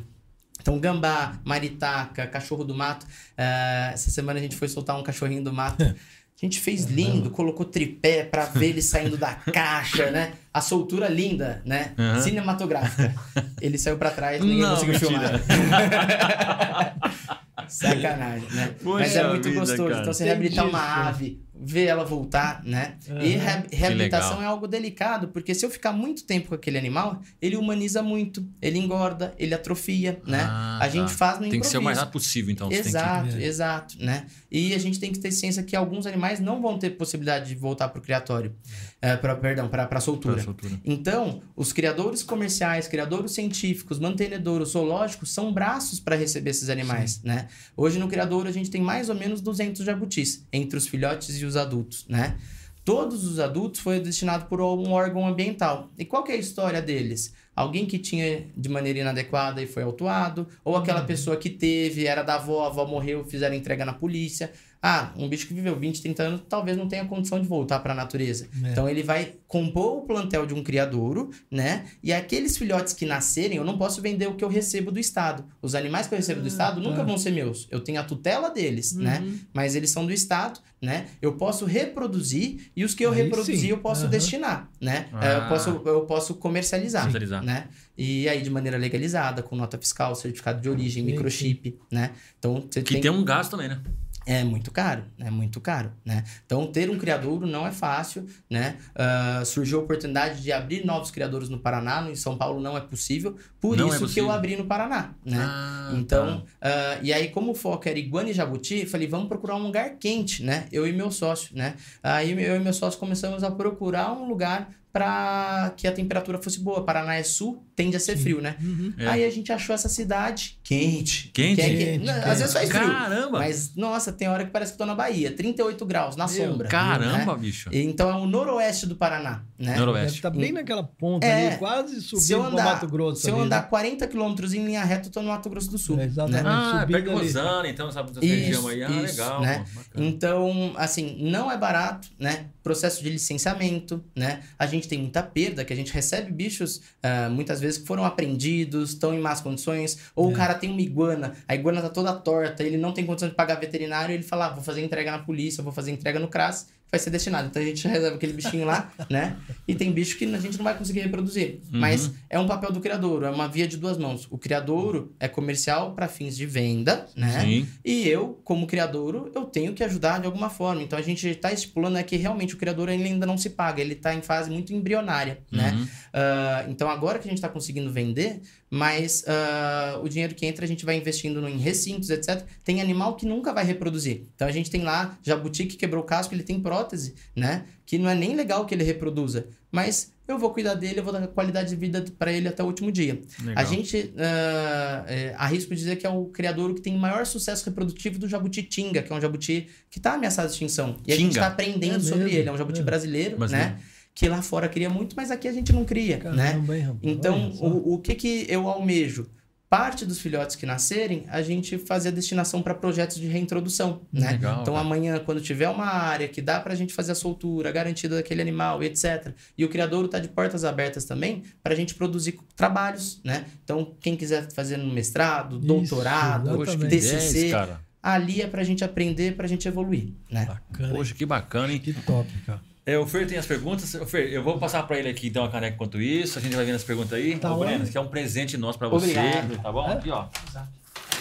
Então, gambá, maritaca, cachorro do mato. Ah, essa semana a gente foi soltar um cachorrinho do mato. A gente fez lindo, colocou tripé pra ver ele saindo da caixa, né? A soltura linda, né? Aham. Cinematográfica. Ele saiu pra trás, ninguém Não, conseguiu mentira. filmar. Sacanagem, né? Mas é Poxa muito vida, gostoso. cara. Então, você reabilitar uma Entendi, ave, ver ela voltar, né? E Aham. re- reabilitação é algo delicado, porque se eu ficar muito tempo com aquele animal, ele humaniza muito, ele engorda, ele atrofia, né? Ah, a tá. gente faz no Tem que ser o mais improviso. rápido possível, então. Você tem que- Exato, É. exato, né? E a gente tem que ter ciência que alguns animais não vão ter possibilidade de voltar para o criatório, é, pra, perdão, para a soltura. Pra soltura. Então, os criadores comerciais, criadores científicos, mantenedores zoológicos são braços para receber esses animais, né? Hoje no criador a gente tem mais ou menos 200 jabutis entre os filhotes e os adultos, né? Todos os adultos foram destinados por um órgão ambiental. E qual que é a história deles? Alguém que tinha de maneira inadequada e foi autuado, ou aquela pessoa que teve, era da avó, a avó morreu, fizeram entrega na polícia. Ah, um bicho que viveu 20, 30 anos talvez não tenha condição de voltar para a natureza. É. Então ele vai compor o plantel de um criadouro, né? E aqueles filhotes que nascerem, eu não posso vender o que eu recebo do Estado. Os animais que eu recebo do Ah, Estado nunca tá. vão ser meus. Eu tenho a tutela deles, né? Uhum. Mas eles são do Estado, né? Eu posso reproduzir e os que eu Aí reproduzir sim. eu posso Aham. destinar, né? Ah. É, Eu, posso, eu posso comercializar, Comercializar. né? E aí de maneira legalizada, com nota fiscal, certificado de origem, Sim, microchip, né? Então você Que tem um gasto também, né? É muito caro, é muito caro, né? Então, ter um criadouro não é fácil, né? Ah, surgiu a oportunidade de abrir novos criadouros no Paraná, em São Paulo não é possível, por Não é isso que possível. eu abri no Paraná, né? Ah, Então, tá. ah, e aí como o foco era iguana e jabuti, falei, vamos procurar um lugar quente, né? Eu e meu sócio, né? Aí eu e meu sócio começamos a procurar um lugar para que a temperatura fosse boa. Paraná é sul, tende a ser frio, né? Uhum. É. Aí a gente achou essa cidade quente. Quente? Que é Quente, Não, quente. Às vezes faz frio. Caramba! Mas, nossa, tem hora que parece que tô na Bahia. 38 graus, na Meu sombra. Caramba, né? bicho. Então é o noroeste do Paraná, né? Deve Noroeste. estar bem naquela ponta É. ali, quase subindo andar, Mato Grosso. se eu ali, andar né? 40 quilômetros em linha reta, eu tô no Mato Grosso do Sul. É, exatamente. né? Ah, subindo pega ali. Rosana, então, essa, essa Isso, região aí. Ah, isso, legal. né? Então, assim, não é barato, né? Processo de licenciamento, né? A gente tem muita perda, que a gente recebe bichos, ah, muitas vezes, que foram apreendidos, estão em más condições, ou É. o cara tem uma iguana, a iguana tá toda torta, ele não tem condição de pagar veterinário, ele fala, ah, vou fazer entrega na polícia, vou fazer entrega no CRAS, vai ser destinado. Então a gente reserva aquele bichinho lá, né? E tem bicho que a gente não vai conseguir reproduzir. Uhum. Mas é um papel do criadouro, é uma via de duas mãos. O criadouro é comercial para fins de venda, né? Sim. E eu, como criadouro, eu tenho que ajudar de alguma forma. Então a gente está estipulando é que realmente o criador ele ainda não se paga, ele está em fase muito embrionária, né? Uhum. Ah, então agora que a gente está conseguindo vender, mas ah, o dinheiro que entra a gente vai investindo em recintos, etc. Tem animal que nunca vai reproduzir. Então a gente tem lá jabuti que quebrou o casco, ele tem prótese, né? Que não é nem legal que ele reproduza, mas eu vou cuidar dele, eu vou dar qualidade de vida para ele até o último dia. Legal. A gente ah, é, arrisco dizer que é o criador que tem maior sucesso reprodutivo do jabuti tinga, que é um jabuti que está ameaçado de extinção. E a gente Tinga? está aprendendo É sobre ele. É um jabuti É. brasileiro, Brasileiro. né? Que lá fora cria muito, mas aqui a gente não cria, né? Caramba, hein, rapaz? Então, o, o que, que eu almejo? Parte dos filhotes que nascerem, a gente fazer a destinação para projetos de reintrodução, né? Legal, então, cara. amanhã, quando tiver uma área que dá para a gente fazer a soltura garantida daquele animal, etc. E o criadouro tá de portas abertas também para a gente produzir trabalhos, né? Então, quem quiser fazer no mestrado, Isso, doutorado, Poxa, que exatamente. 10, TCC, cara. ali é para a gente aprender, para a gente evoluir, né? Bacana. Poxa, que bacana, hein? Que top, cara. É, o Fer tem as perguntas. Fer, eu vou passar pra ele aqui então a caneca enquanto isso. A gente vai vendo as perguntas aí. Tá Ô, Breno, aqui é um presente nosso pra você. Obrigado. Tá bom? É? Aqui, ó.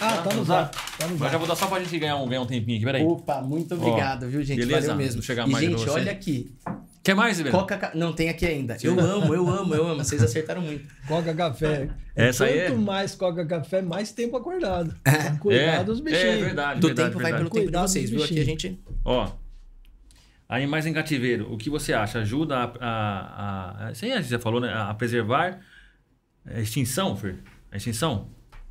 Ah, tá no zap. Tá no Mas já vou dar só pra gente ganhar um, ganhar um tempinho aqui. Peraí. Opa, muito obrigado, viu, gente? beleza? Valeu mesmo. Vou chegar e, mais pra gente, olha aqui. Quer mais, Breno? Coca... ca- Não tem aqui ainda. Eu amo, eu amo, eu amo. Vocês acertaram muito. Coca Café. Essa aí Quanto é- mais Coca Café, mais tempo acordado. É, dos É bichinhos. verdade. Do verdade, tempo vai verdade. pelo tempo de Cuidado vocês, dos viu? Aqui a gente. Ó. Animais em cativeiro, o que você acha? Ajuda a. a, a a gente já falou, né? A preservar a extinção, Fer? A extinção?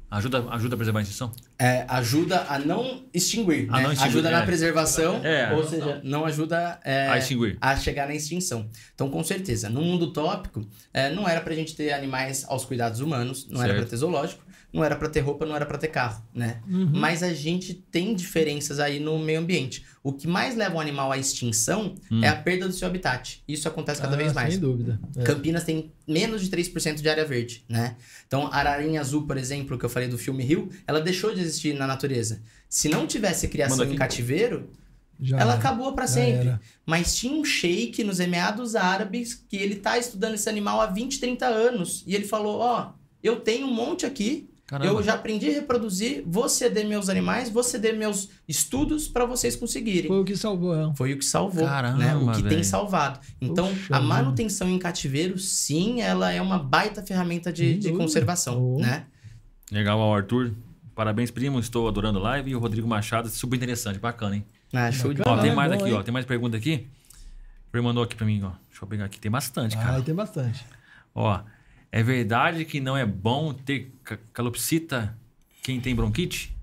Ajuda, ajuda a preservar a extinção? É, ajuda a não extinguir. A né? não extinguir, ajuda é. na preservação, É. ou seja, não ajuda é, A extinguir. a chegar na extinção. Então, com certeza, no mundo utópico, é, não era pra gente ter animais aos cuidados humanos, não era Certo. pra ter zoológico, não era pra ter roupa, não era pra ter carro, né? Uhum. Mas a gente tem diferenças aí no meio ambiente. O que mais leva um animal à extinção Hum. é a perda do seu habitat. Isso acontece cada Ah, vez mais. Sem dúvida. É. Campinas tem menos de 3% de área verde, né? Então, a ararinha azul, por exemplo, que eu falei do filme Rio, ela deixou de existir na natureza. Se não tivesse criação em cativeiro, Já ela era. acabou para sempre. era. Mas tinha um sheik nos Emiados Árabes que ele tá estudando esse animal há 20, 30 anos. E ele falou: Ó, eu tenho um monte aqui, Caramba. eu já aprendi a reproduzir, vou ceder meus animais, vou ceder meus estudos para vocês conseguirem. Foi o que salvou ela. Foi o que salvou, Caramba, né? O que tem velho. salvado. Então, Puxa a manutenção em cativeiro, sim, ela é uma baita ferramenta de, de conservação, Oh. né? Legal, ó, Arthur. Parabéns, primo. Estou adorando a live. E o Rodrigo Machado, super interessante. Bacana, hein? Ah, show de Bacana. Ó, bola. tem é mais bom, aqui, hein? ó. Tem mais pergunta aqui. Ele mandou aqui pra mim, ó. Deixa eu pegar aqui. Tem bastante, Ah, cara. aí tem bastante. Ó, é verdade que não é bom ter ca- calopsita quem tem bronquite?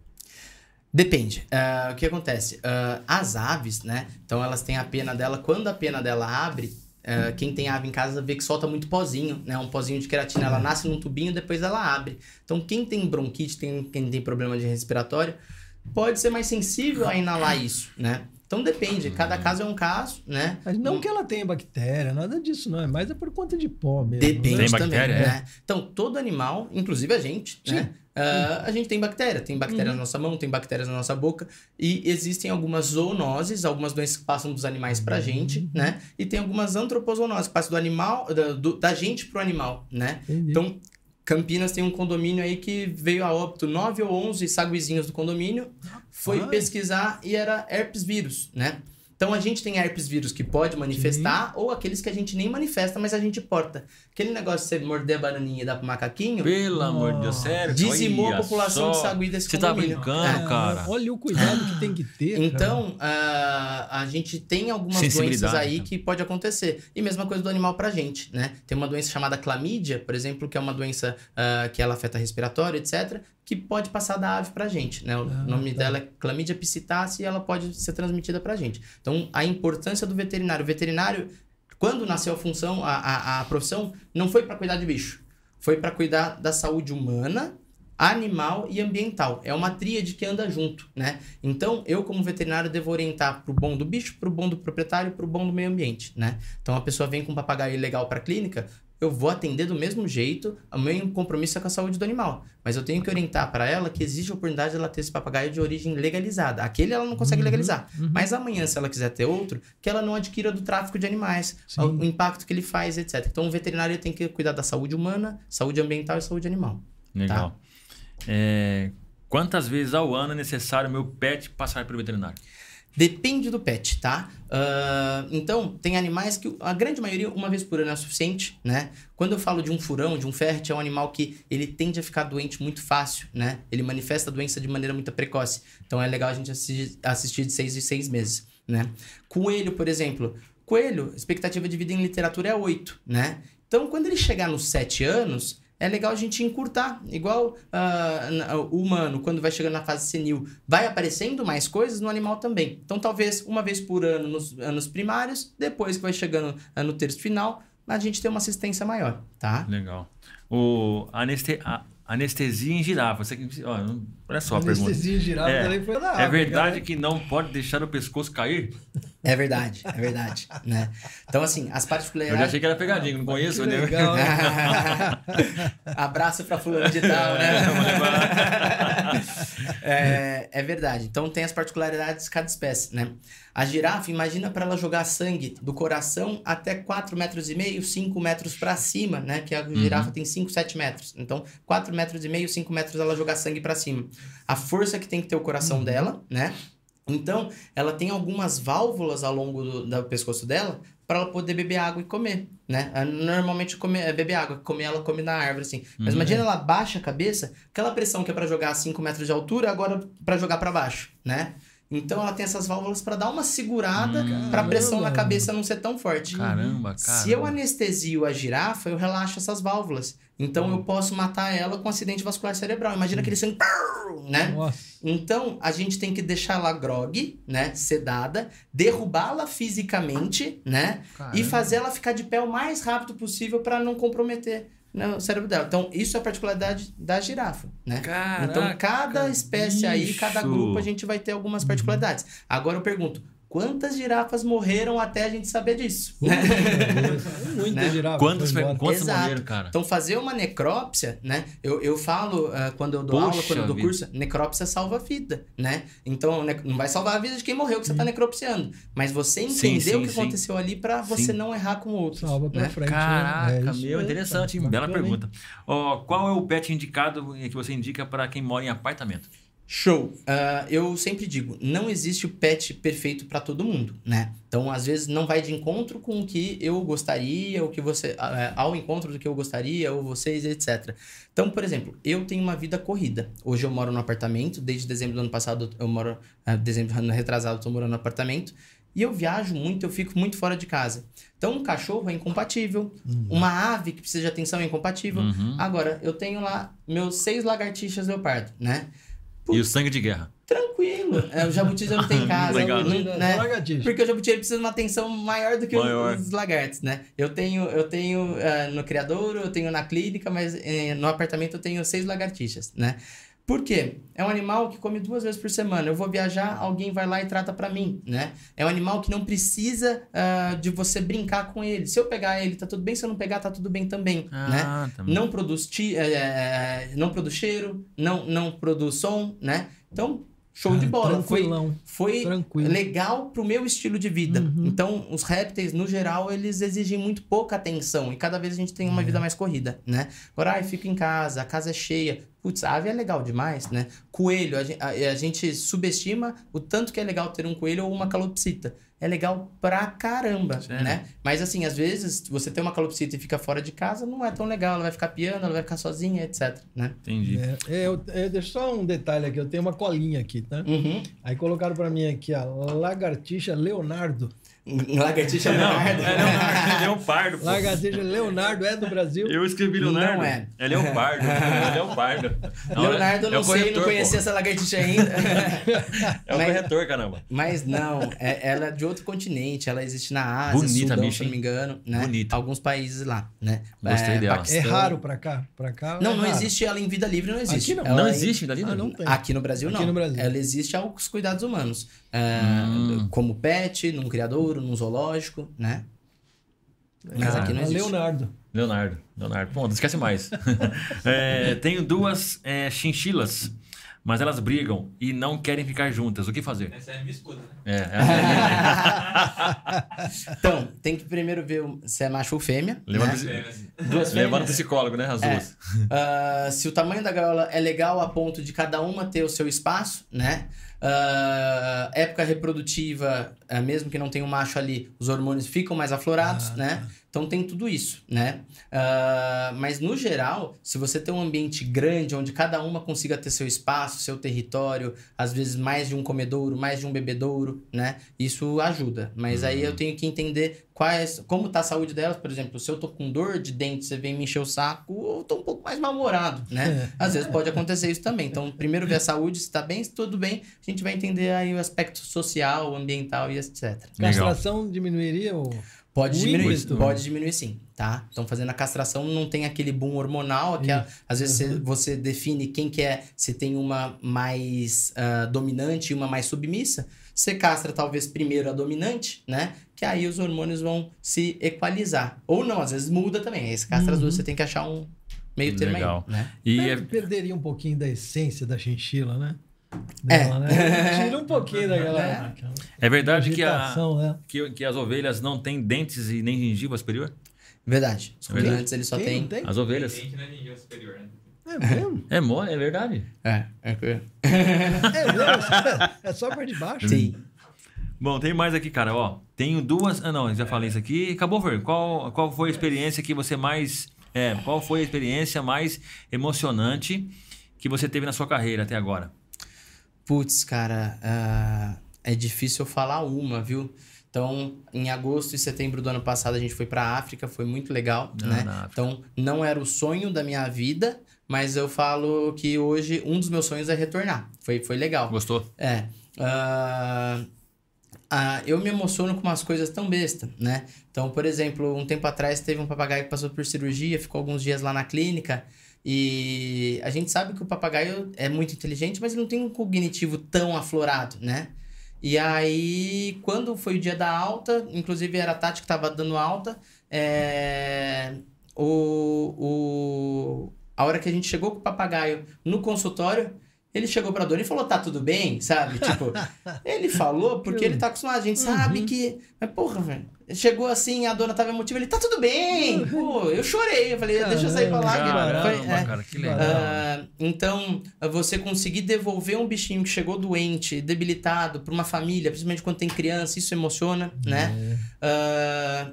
Depende. Ah, o que acontece? Ah, as aves, né? Então elas têm a pena dela. Quando a pena dela abre, ah, quem tem ave em casa vê que solta muito pozinho, né? Um pozinho de queratina. Ela nasce num tubinho, depois ela abre. Então quem tem bronquite, tem, quem tem problema de respiratório, pode ser mais sensível a inalar isso, né? Então depende, cada caso é um caso, né? Mas não que ela tenha bactéria, nada disso, não. É mais é por conta de pó mesmo. Depende Tem também, bactéria, é? né? Então, todo animal, inclusive a gente, né? Ah, a gente tem bactéria, tem bactéria na nossa mão, tem bactérias na nossa boca, e existem algumas zoonoses, algumas doenças que passam dos animais pra gente, né? E tem algumas antropozoonoses que passam do animal, da, do- da gente pro animal, né? Entendi. Então, Campinas tem um condomínio aí que veio a óbito 9 ou 11 saguizinhos do condomínio, foi Rapaz. pesquisar e era herpes vírus, né? Então a gente tem herpes vírus que pode manifestar ou aqueles que a gente nem manifesta, mas a gente porta. Aquele negócio de você morder a bananinha e dar pro macaquinho, Pelo amor de Deus, sério? dizimou a população de só. sagui desse Você tá condomínio. brincando, É. cara? Olha o cuidado que tem que ter. Então, ah, a gente tem algumas doenças aí né? que pode acontecer. E mesma coisa do animal pra gente, né? Tem uma doença chamada clamídia, por exemplo, que é uma doença ah, que ela afeta respiratório, etc., que pode passar da ave pra gente, né? O Ah, nome tá. dela é clamídia piscitácea e ela pode ser transmitida pra gente. Então, a importância do veterinário. O veterinário, quando nasceu a função, a, a, a profissão, não foi pra cuidar de bicho. Foi pra cuidar da saúde humana, animal e ambiental. É uma tríade que anda junto, né? Então, eu como veterinário devo orientar pro bom do bicho, pro bom do proprietário, pro bom do meio ambiente, né? Então, a pessoa vem com um papagaio ilegal para clínica, eu vou atender do mesmo jeito, o meu compromisso é com a saúde do animal. Mas eu tenho que orientar para ela que existe a oportunidade de ela ter esse papagaio de origem legalizada. Aquele ela não consegue Uhum, legalizar. uhum. Mas amanhã, se ela quiser ter outro, que ela não adquira do tráfico de animais, Sim. o, impacto que ele faz, etc. Então, o veterinário tem que cuidar da saúde humana, saúde ambiental e saúde animal. Legal. É, quantas vezes ao ano é necessário meu pet passar pelo veterinário? Depende do pet, tá? Ah, então, tem animais que a grande maioria, uma vez por ano é suficiente, né? Quando eu falo de um furão, de um ferret, é um animal que ele tende a ficar doente muito fácil, né? Ele manifesta a doença de maneira muito precoce. Então, é legal a gente assi- assistir de seis em seis meses, né? Coelho, por exemplo. Coelho, expectativa de vida em literatura é 8, né? Então, quando ele chegar nos 7 anos, é legal a gente encurtar. Igual na- o humano, quando vai chegando na fase senil, vai aparecendo mais coisas no animal também. Então, talvez uma vez por ano nos anos primários, depois que vai chegando ah, no terço final, a gente tem uma assistência maior, tá? Legal. O aneste, a- anestesia em girafa. Você, ó, olha só a pergunta. Anestesia em girafa É, também foi da É verdade né? que não pode deixar o pescoço cair? É verdade, é verdade, né? Então, assim, as Eu já particularidades... achei que era pegadinho, não conheço, Que né? legal, né? Abraço pra fulano de tal, né? é, é verdade. Então tem as particularidades de cada espécie, né? A girafa, imagina para ela jogar sangue do coração até 4 metros e meio, 5 metros para cima, né? Que a girafa tem 5, 7 metros. Então, 4 metros e meio, 5 metros ela jogar sangue para cima. A força que tem que ter o coração dela, né? Então, ela tem algumas válvulas ao longo do, do pescoço dela para ela poder beber água e comer, né? Ah, Normalmente comer, é beber água, comer ela come na árvore assim. Mas Uhum. imagina ela baixa a cabeça, aquela pressão que é para jogar a 5 metros de altura, agora para jogar para baixo, né? Então ela tem essas válvulas para dar uma segurada Hum. para a pressão na Caramba. cabeça não ser tão forte. Caramba, cara. Se eu anestesio a girafa, eu relaxo essas válvulas. Então eu posso matar ela com acidente vascular cerebral. Imagina aquele sangue, né? Nossa. Então, a gente tem que deixar ela grog, né? Sedada, derrubá-la fisicamente, né? E fazer ela ficar de pé o mais rápido possível para não comprometer né, o cérebro dela. Então, isso é a particularidade da girafa, né? Caraca, então, cada espécie aí, cada bicho. grupo, a gente vai ter algumas particularidades. Agora eu pergunto, quantas girafas morreram até a gente saber disso? né? Muita Né? girafa. Quantos, foi foi, embora. quantos Exato. morreram, cara? Então, fazer uma necrópsia, né? Eu, eu falo ah, quando eu dou Poxa aula, quando eu dou vida. curso, necrópsia salva a vida, né? Então, ne- não vai salvar a vida de quem morreu que você tá necropsiando. Mas você entender sim, o que sim. aconteceu ali pra você Sim. não errar com outros. Salva pra né? frente. né? Caraca, É meu, interessante. Bela pergunta. Ó, qual é o pet indicado que você indica para quem mora em apartamento? Show! Ah, eu sempre digo, não existe o pet perfeito pra todo mundo, né? Então, às vezes, não vai de encontro com o que eu gostaria, o que você. ah, ao encontro do que eu gostaria, ou vocês, etc. Então, por exemplo, eu tenho uma vida corrida. Hoje eu moro no apartamento, desde dezembro do ano passado eu moro. ah, dezembro do ano retrasado eu tô morando no apartamento. E eu viajo muito, eu fico muito fora de casa. Então, um cachorro é incompatível, uma ave que precisa de atenção é incompatível. Uhum. Agora, eu tenho lá meus seis lagartixas leopardo, né? E o sangue de guerra? Tranquilo. É, o jabuti já não tem casa, Legal. não- né? Porque o jabuti ele precisa de uma atenção maior do que o- Maior. os lagartos, né? Eu tenho, eu tenho ah, no criadouro, eu tenho na clínica, mas eh, no apartamento eu tenho seis lagartixas, né? Por quê? É um animal que come duas vezes por semana. Eu vou viajar, alguém vai lá e trata para mim, né? É um animal que não precisa uh, de você brincar com ele. Se eu pegar ele, tá tudo bem. Se eu não pegar, tá tudo bem também, Ah, né? também. Não produz, ti, é, não produz cheiro, não, não produz som, né? Então, show de Ah, bola. Foi, tranquilão, foi tranquilo. legal pro meu estilo de vida. Uhum. Então, os répteis, no geral, eles exigem muito pouca atenção. E cada vez a gente tem É. uma vida mais corrida, né? Agora, ai, fico em casa, a casa é cheia. Putz, ave é legal demais, né? Coelho, a gen- a, a gente subestima o tanto que é legal ter um coelho ou uma calopsita. É legal pra caramba, Sério? né? Mas assim, às vezes, você tem uma calopsita e fica fora de casa, não é tão legal. Ela vai ficar piando, ela vai ficar sozinha, etc, né? Entendi. É, é, eu, é, deixa só um detalhe aqui, eu tenho uma colinha aqui, tá? Uhum. Aí colocaram pra mim aqui a lagartixa Leonardo. Lagartixa Não, Leonardo. é Leonardo, é Leopardo, pô. Lagartixa Leonardo é do Brasil? Eu escrevi Leonardo. Não é. É Leopardo. É Leopardo. Não, Leonardo, eu é não o sei, corretor, não conhecia pô. essa lagartixa ainda. É o Mas- corretor, caramba. Mas não, é- ela é de outro continente, ela existe na Ásia, Bonita, Sudão, bicho, se não me engano, né? Bonita. Alguns países lá, né? Gostei dela. É Paquistão. raro pra cá? Pra cá Não, é não raro. existe ela em vida livre, não existe. Aqui não. Ela Não é- existe dali? Ah, não tem. Aqui no Brasil, Aqui não. no Brasil. Ela existe aos cuidados humanos. É, Hum. Como pet, num criadouro, num zoológico, né? Mas Ah, aqui não É existe. Leonardo. Leonardo. Leonardo. Pô, não esquece mais. É, tenho duas é, chinchilas, mas elas brigam e não querem ficar juntas. O que fazer? Essa é a minha esposa, né? É, é Então, tem que primeiro ver se é macho ou fêmea. Levando né? Duas Levando psicólogo, né? As É. duas. Ah, se o tamanho da gaiola é legal a ponto de cada uma ter o seu espaço, né? Ah, época reprodutiva, ah, mesmo que não tenha um macho ali, os hormônios ficam mais aflorados, Ah, né? Então tem tudo isso, né? Ah, mas no geral, se você tem um ambiente grande onde cada uma consiga ter seu espaço, seu território, às vezes mais de um comedouro, mais de um bebedouro, né? Isso ajuda. Mas aí eu tenho que entender quais, como tá a saúde delas, por exemplo, se eu tô com dor de dente, você vem me encher o saco, eu tô um pouco mais mal-humorado, né? Às vezes pode acontecer isso também. Então, primeiro ver a saúde, se tá bem, se tudo bem, a gente vai entender aí o aspecto social, ambiental e etc. Legal. Castração diminuiria o. Pode diminuir, ímpeto. pode diminuir sim, tá? Então, fazendo a castração, não tem aquele boom hormonal, que a- às vezes você, você define quem que é, se tem uma mais ah, dominante e uma mais submissa, você castra talvez primeiro a dominante, né? Que aí os hormônios vão se equalizar. Ou não, às vezes muda também, aí você castra as duas, você tem que achar um meio termo Legal. aí, né? E é- Perderia um pouquinho da essência da chinchila, né? É. Né? Tira um pouquinho daquela. É. aquela é verdade que, a, né? que, que as ovelhas não têm dentes e nem gengiva superior? Verdade. Os Verdade. ruminantes, eles só têm... tem? As ovelhas. Dente não é ninguém superior, né? É mesmo? É mole, é verdade. É, é que- É mesmo? É só por debaixo? Sim. Bom, tem mais aqui, cara. Ó, tenho duas. Ah, não, já falei isso aqui. Acabou, Fer. Qual, qual foi a experiência que você mais. É, qual foi a experiência mais emocionante que você teve na sua carreira até agora? Putz, cara, ah, é difícil eu falar uma, viu? Então, em agosto e setembro do ano passado, a gente foi pra África, foi muito legal, Ah, né? Então, não era o sonho da minha vida, mas eu falo que hoje um dos meus sonhos é retornar. Foi, foi legal. Gostou? É. ah, ah, eu me emociono com umas coisas tão besta, né? Então, por exemplo, um tempo atrás teve um papagaio que passou por cirurgia, ficou alguns dias lá na clínica. E a gente sabe que o papagaio é muito inteligente, mas ele não tem um cognitivo tão aflorado, né? E aí, quando foi o dia da alta, inclusive era a Tati que tava dando alta, é, o, o, a hora que a gente chegou com o papagaio no consultório, ele chegou pra dona e falou, tá tudo bem, sabe? Tipo, ele falou porque ele tá acostumado, a gente sabe que... Mas porra, velho, chegou assim, a dona tava emotiva, ele, tá tudo bem! Pô, eu chorei, eu falei, deixa eu sair pra lá. que Caramba, foi- é. cara, que legal. Ah, então, você conseguir devolver um bichinho que chegou doente, debilitado, para uma família, principalmente quando tem criança, isso emociona, né? Ah,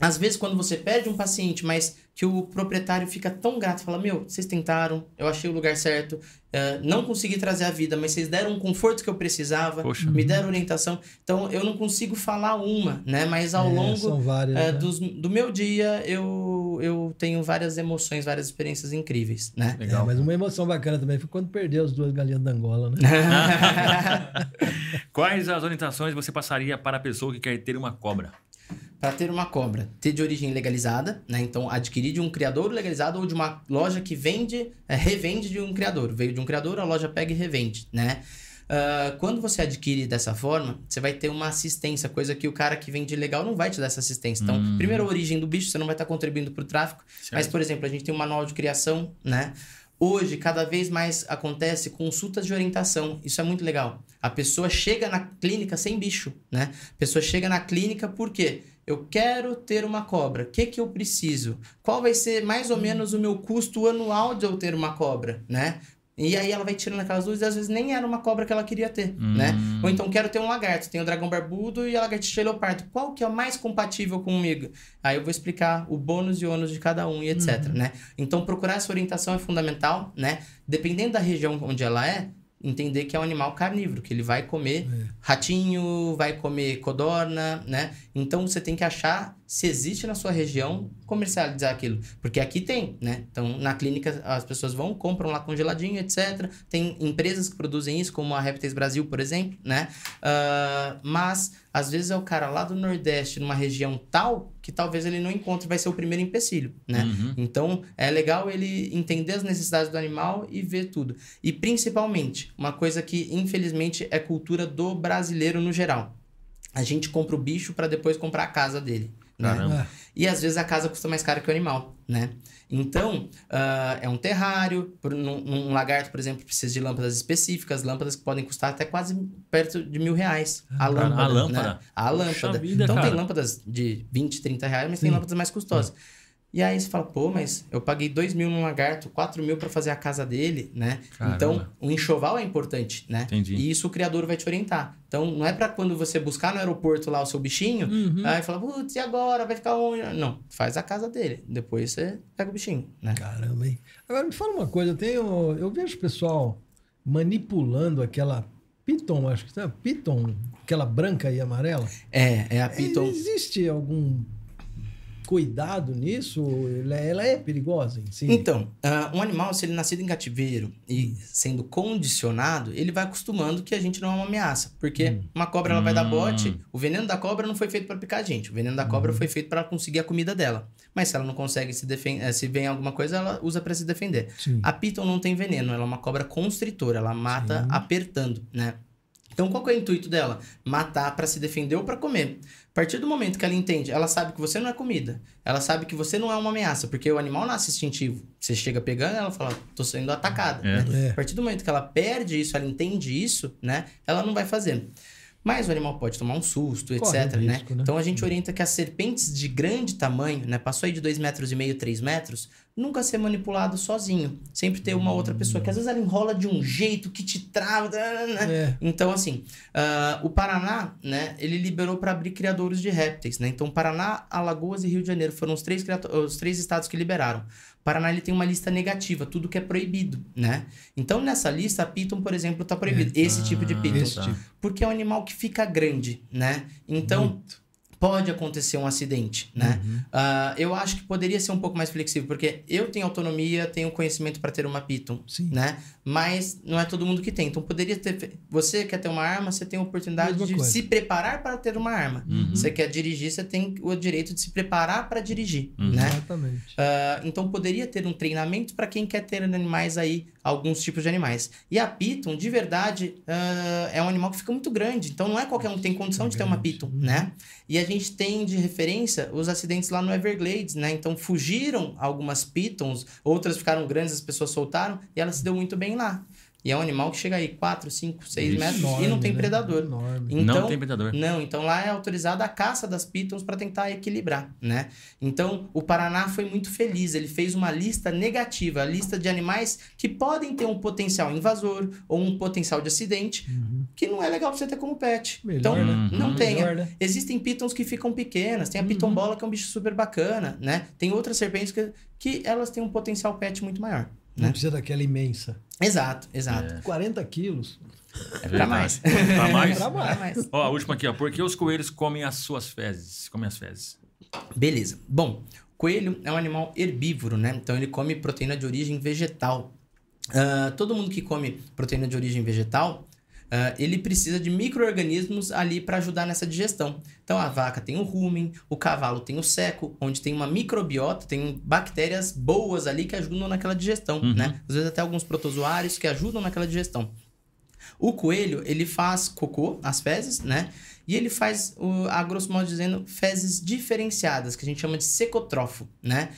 às vezes, quando você perde um paciente, mas que o proprietário fica tão grato, fala: Meu, vocês tentaram, eu achei o lugar certo, ah, não consegui trazer a vida, mas vocês deram um conforto que eu precisava, Poxa. me deram orientação. Então, eu não consigo falar uma, né? Mas ao É, longo várias. é, né? dos- do meu dia, eu, eu tenho várias emoções, várias experiências incríveis, né? É, Legal. mas uma emoção bacana também foi quando perdeu as duas galinhas da Angola, né? Quais as orientações você passaria para a pessoa que quer ter uma cobra? Para ter uma cobra, ter de origem legalizada, né? Então, adquirir de um criador legalizado ou de uma loja que vende, é, revende de um criador. Veio de um criador, a loja pega e revende, né? Uh, quando você adquire dessa forma, você vai ter uma assistência, coisa que o cara que vende legal não vai te dar essa assistência. Então, Hum. primeiro a origem do bicho, você não vai estar contribuindo para o tráfico. Mas, por exemplo, a gente tem um manual de criação, né? Hoje, cada vez mais acontece consultas de orientação. Isso é muito legal. A pessoa chega na clínica sem bicho, né? A pessoa chega na clínica por quê? Eu quero ter uma cobra. O que, que eu preciso? Qual vai ser mais ou menos o meu custo anual de eu ter uma cobra, né? E aí ela vai tirando aquelas dúvidas e às vezes nem era uma cobra que ela queria ter, né? Hum. Ou então quero ter um lagarto, tem o dragão barbudo e a lagartixa leopardo. Qual que é o mais compatível comigo? Aí eu vou explicar o bônus e ônus de cada um e etc, né? Então procurar essa orientação é fundamental, né? Dependendo da região onde ela é, entender que é um animal carnívoro, que ele vai comer ratinho, vai comer codorna, né? Então você tem que achar se existe na sua região comercializar aquilo, porque aqui tem, né? Então na clínica as pessoas vão, compram lá congeladinho, etc. Tem empresas que produzem isso, como a Répteis Brasil, por exemplo, né? Ah, mas às vezes é o cara lá do Nordeste, numa região tal, que talvez ele não encontre, vai ser o primeiro empecilho, né? Uhum. Então, é legal ele entender as necessidades do animal e ver tudo. E principalmente, uma coisa que infelizmente é cultura do brasileiro no geral. A gente compra o bicho para depois comprar a casa dele. Né? E às vezes a casa custa mais caro que o animal, né? Então, ah, é um terrário. Por, num, num lagarto, por exemplo, precisa de lâmpadas específicas, lâmpadas que podem custar até quase perto de mil reais. A lâmpada. a lâmpada? né? A lâmpada. vida, então cara. tem lâmpadas de 20, 30 reais, mas tem Sim. lâmpadas mais custosas. E aí você fala, pô, mas eu paguei 2 mil num lagarto, 4 mil pra fazer a casa dele, né? Caramba. Então, o enxoval é importante, né? Entendi. E isso o criador vai te orientar. Então, não é pra quando você buscar no aeroporto lá o seu bichinho, Uhum. aí fala, putz, e agora? Vai ficar onde? Não, faz a casa dele. Depois você pega o bichinho, né? Caramba, hein? Agora me fala uma coisa, eu tenho. Eu vejo o pessoal manipulando aquela Piton, acho que é Piton, aquela branca e amarela. É, é a Piton. Existe algum cuidado nisso? Ela é, é perigosa em si? Então, ah, um animal, se ele nascido em cativeiro e sendo condicionado, ele vai acostumando que a gente não é uma ameaça. Porque uma cobra ela vai dar Hum. bote, o veneno da cobra não foi feito para picar a gente. O veneno da cobra foi feito para conseguir a comida dela. Mas se ela não consegue se defender, se vem alguma coisa, ela usa para se defender. Sim. A Piton não tem veneno, ela é uma cobra constritora, ela mata Sim. apertando, né? Então, qual que é o intuito dela? Matar para se defender ou para comer. A partir do momento que ela entende, ela sabe que você não é comida. Ela sabe que você não é uma ameaça, porque o animal nasce instintivo. Você chega pegando, ela fala, tô sendo atacada. É. né? É. A partir do momento que ela perde isso, ela entende isso, né? Ela não vai fazer. Mas o animal pode tomar um susto, Corre etc, um né? risco, né? Então a gente orienta que as serpentes de grande tamanho, né? Passou aí de 2 metros e meio, 3 metros, nunca ser manipulado sozinho. Sempre ter uma outra pessoa, que às vezes ela enrola de um jeito que te trava, né? É. Então, assim, ah, o Paraná, né, ele liberou para abrir criadouros de répteis, né? Então, Paraná, Alagoas e Rio de Janeiro foram os três, os três estados que liberaram. Paraná, ele tem uma lista negativa, tudo que é proibido, né? Então, nessa lista, a Piton, por exemplo, tá proibido. Esse tipo de Piton. esse tipo. Porque é um animal que fica grande, né? Então, pode acontecer um acidente, né? Uhum. Ah, eu acho que poderia ser um pouco mais flexível, porque eu tenho autonomia, tenho conhecimento para ter uma Piton, Sim. né? Mas não é todo mundo que tem. Então poderia ter. Você quer ter uma arma, você tem a oportunidade Mesma de coisa. se preparar para ter uma arma. Uhum. Você quer dirigir, você tem o direito de se preparar para dirigir, Uhum. né? Exatamente. Ah, então poderia ter um treinamento para quem quer ter animais aí, alguns tipos de animais. E a Piton, de verdade, ah, é um animal que fica muito grande. Então não é qualquer um que tem condição de ter uma grande. Piton, né? E a gente tem de referência os acidentes lá no Everglades, né? Então fugiram algumas Pitons, outras ficaram grandes, as pessoas soltaram, e ela se deu muito bem lá. E é um animal que chega aí 4, 5, 6 Vixe. metros e Enorme, não tem né? predador. Enorme. Então, não tem predador. não, então lá é autorizada a caça das pitons para tentar equilibrar, né? Então, o Paraná foi muito feliz, ele fez uma lista negativa, a lista de animais que podem ter um potencial invasor ou um potencial de acidente, Uhum. que não é legal pra você ter como pet. Melhor, então, né? não Uhum. tenha. Melhor, né? Existem pitons que ficam pequenas, tem a Uhum. pitombola que é um bicho super bacana, né? Tem outras serpentes que, que elas têm um potencial pet muito maior, Não né? precisa daquela imensa. Exato, exato. É. 40 quilos. É Pra mais. Pra mais? Pra mais. Ó, a última aqui, ó. Por que os coelhos comem as suas fezes? Comem as fezes. Beleza. Bom, coelho é um animal herbívoro, né? Então ele come proteína de origem vegetal. Ah, todo mundo que come proteína de origem vegetal Uh, ele precisa de micro-organismos ali para ajudar nessa digestão. Então a vaca tem o rumen, o cavalo tem o seco, onde tem uma microbiota, tem bactérias boas ali que ajudam naquela digestão, Uhum. né? Às vezes até alguns protozoários que ajudam naquela digestão. O coelho, ele faz cocô, as fezes, né? E ele faz, a grosso modo dizendo, fezes diferenciadas, que a gente chama de secotrofo, né?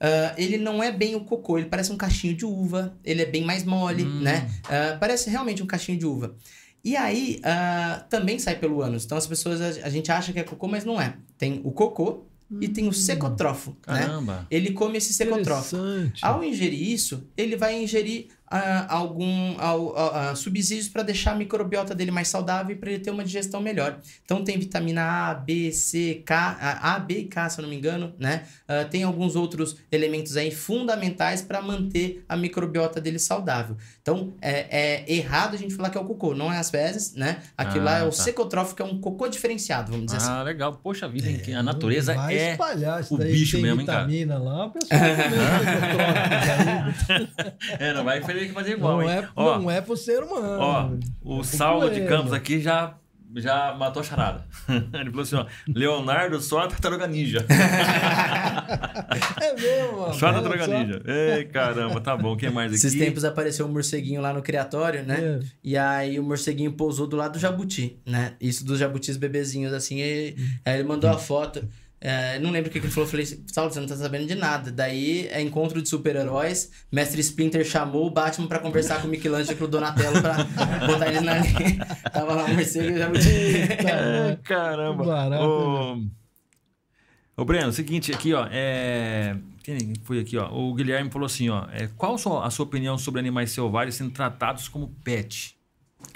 Ah, ele não é bem o cocô, ele parece um cachinho de uva, ele é bem mais mole, Hum. né? Ah, parece realmente um cachinho de uva. E aí, ah, também sai pelo ânus. Então, as pessoas, a, a gente acha que é cocô, mas não é. Tem o cocô e tem o secotrofo, né? Caramba. Ele come esse secotrofo. Interessante. Ao ingerir isso, ele vai ingerir ah, algum ah, ah, subsídios para deixar a microbiota dele mais saudável e para ele ter uma digestão melhor. Então tem vitamina A, B, C, K, ah, A, B e K, se eu não me engano, né? Ah, tem alguns outros elementos aí fundamentais para manter a microbiota dele saudável. Então é, é errado a gente falar que é o cocô, não é as fezes, né? Aquilo lá Ah, é o tá. secotrófico, que é um cocô diferenciado, vamos dizer assim. Ah, legal. Poxa vida, hein? a natureza Vai é. espalhar isso o daí, bicho tem mesmo, hein, cara? vitamina lá, o pessoal comendo É, não vai fazer fazer igual, não, hein? é, Ó, não é pro ser humano. Ó, o Saulo de. Campos aqui já, já matou a charada. Ele falou assim, ó, Leonardo só a tartaruga ninja. É mesmo, mano. Só a tartaruga só. ninja. Ei, caramba, tá bom. Quem mais aqui? Esses tempos apareceu um morceguinho lá no criatório, né? É. E aí o morceguinho pousou do lado do jabuti, né? Isso dos jabutis bebezinhos, assim. E, aí ele mandou a foto. É, não lembro o que que ele falou. Eu falei, Saulo, você não tá sabendo de nada. Daí é encontro de super-heróis. Mestre Splinter chamou o Batman pra conversar com o Michelangelo e com o Donatello pra botar eles na linha. Tava lá o morcego e o jabuti. É, caramba. Barato, Ô, ô, Breno, seguinte, aqui, ó. É... Quem foi aqui, ó? O Guilherme falou assim, ó. É, qual a sua, a sua opinião sobre animais selvagens sendo tratados como pet?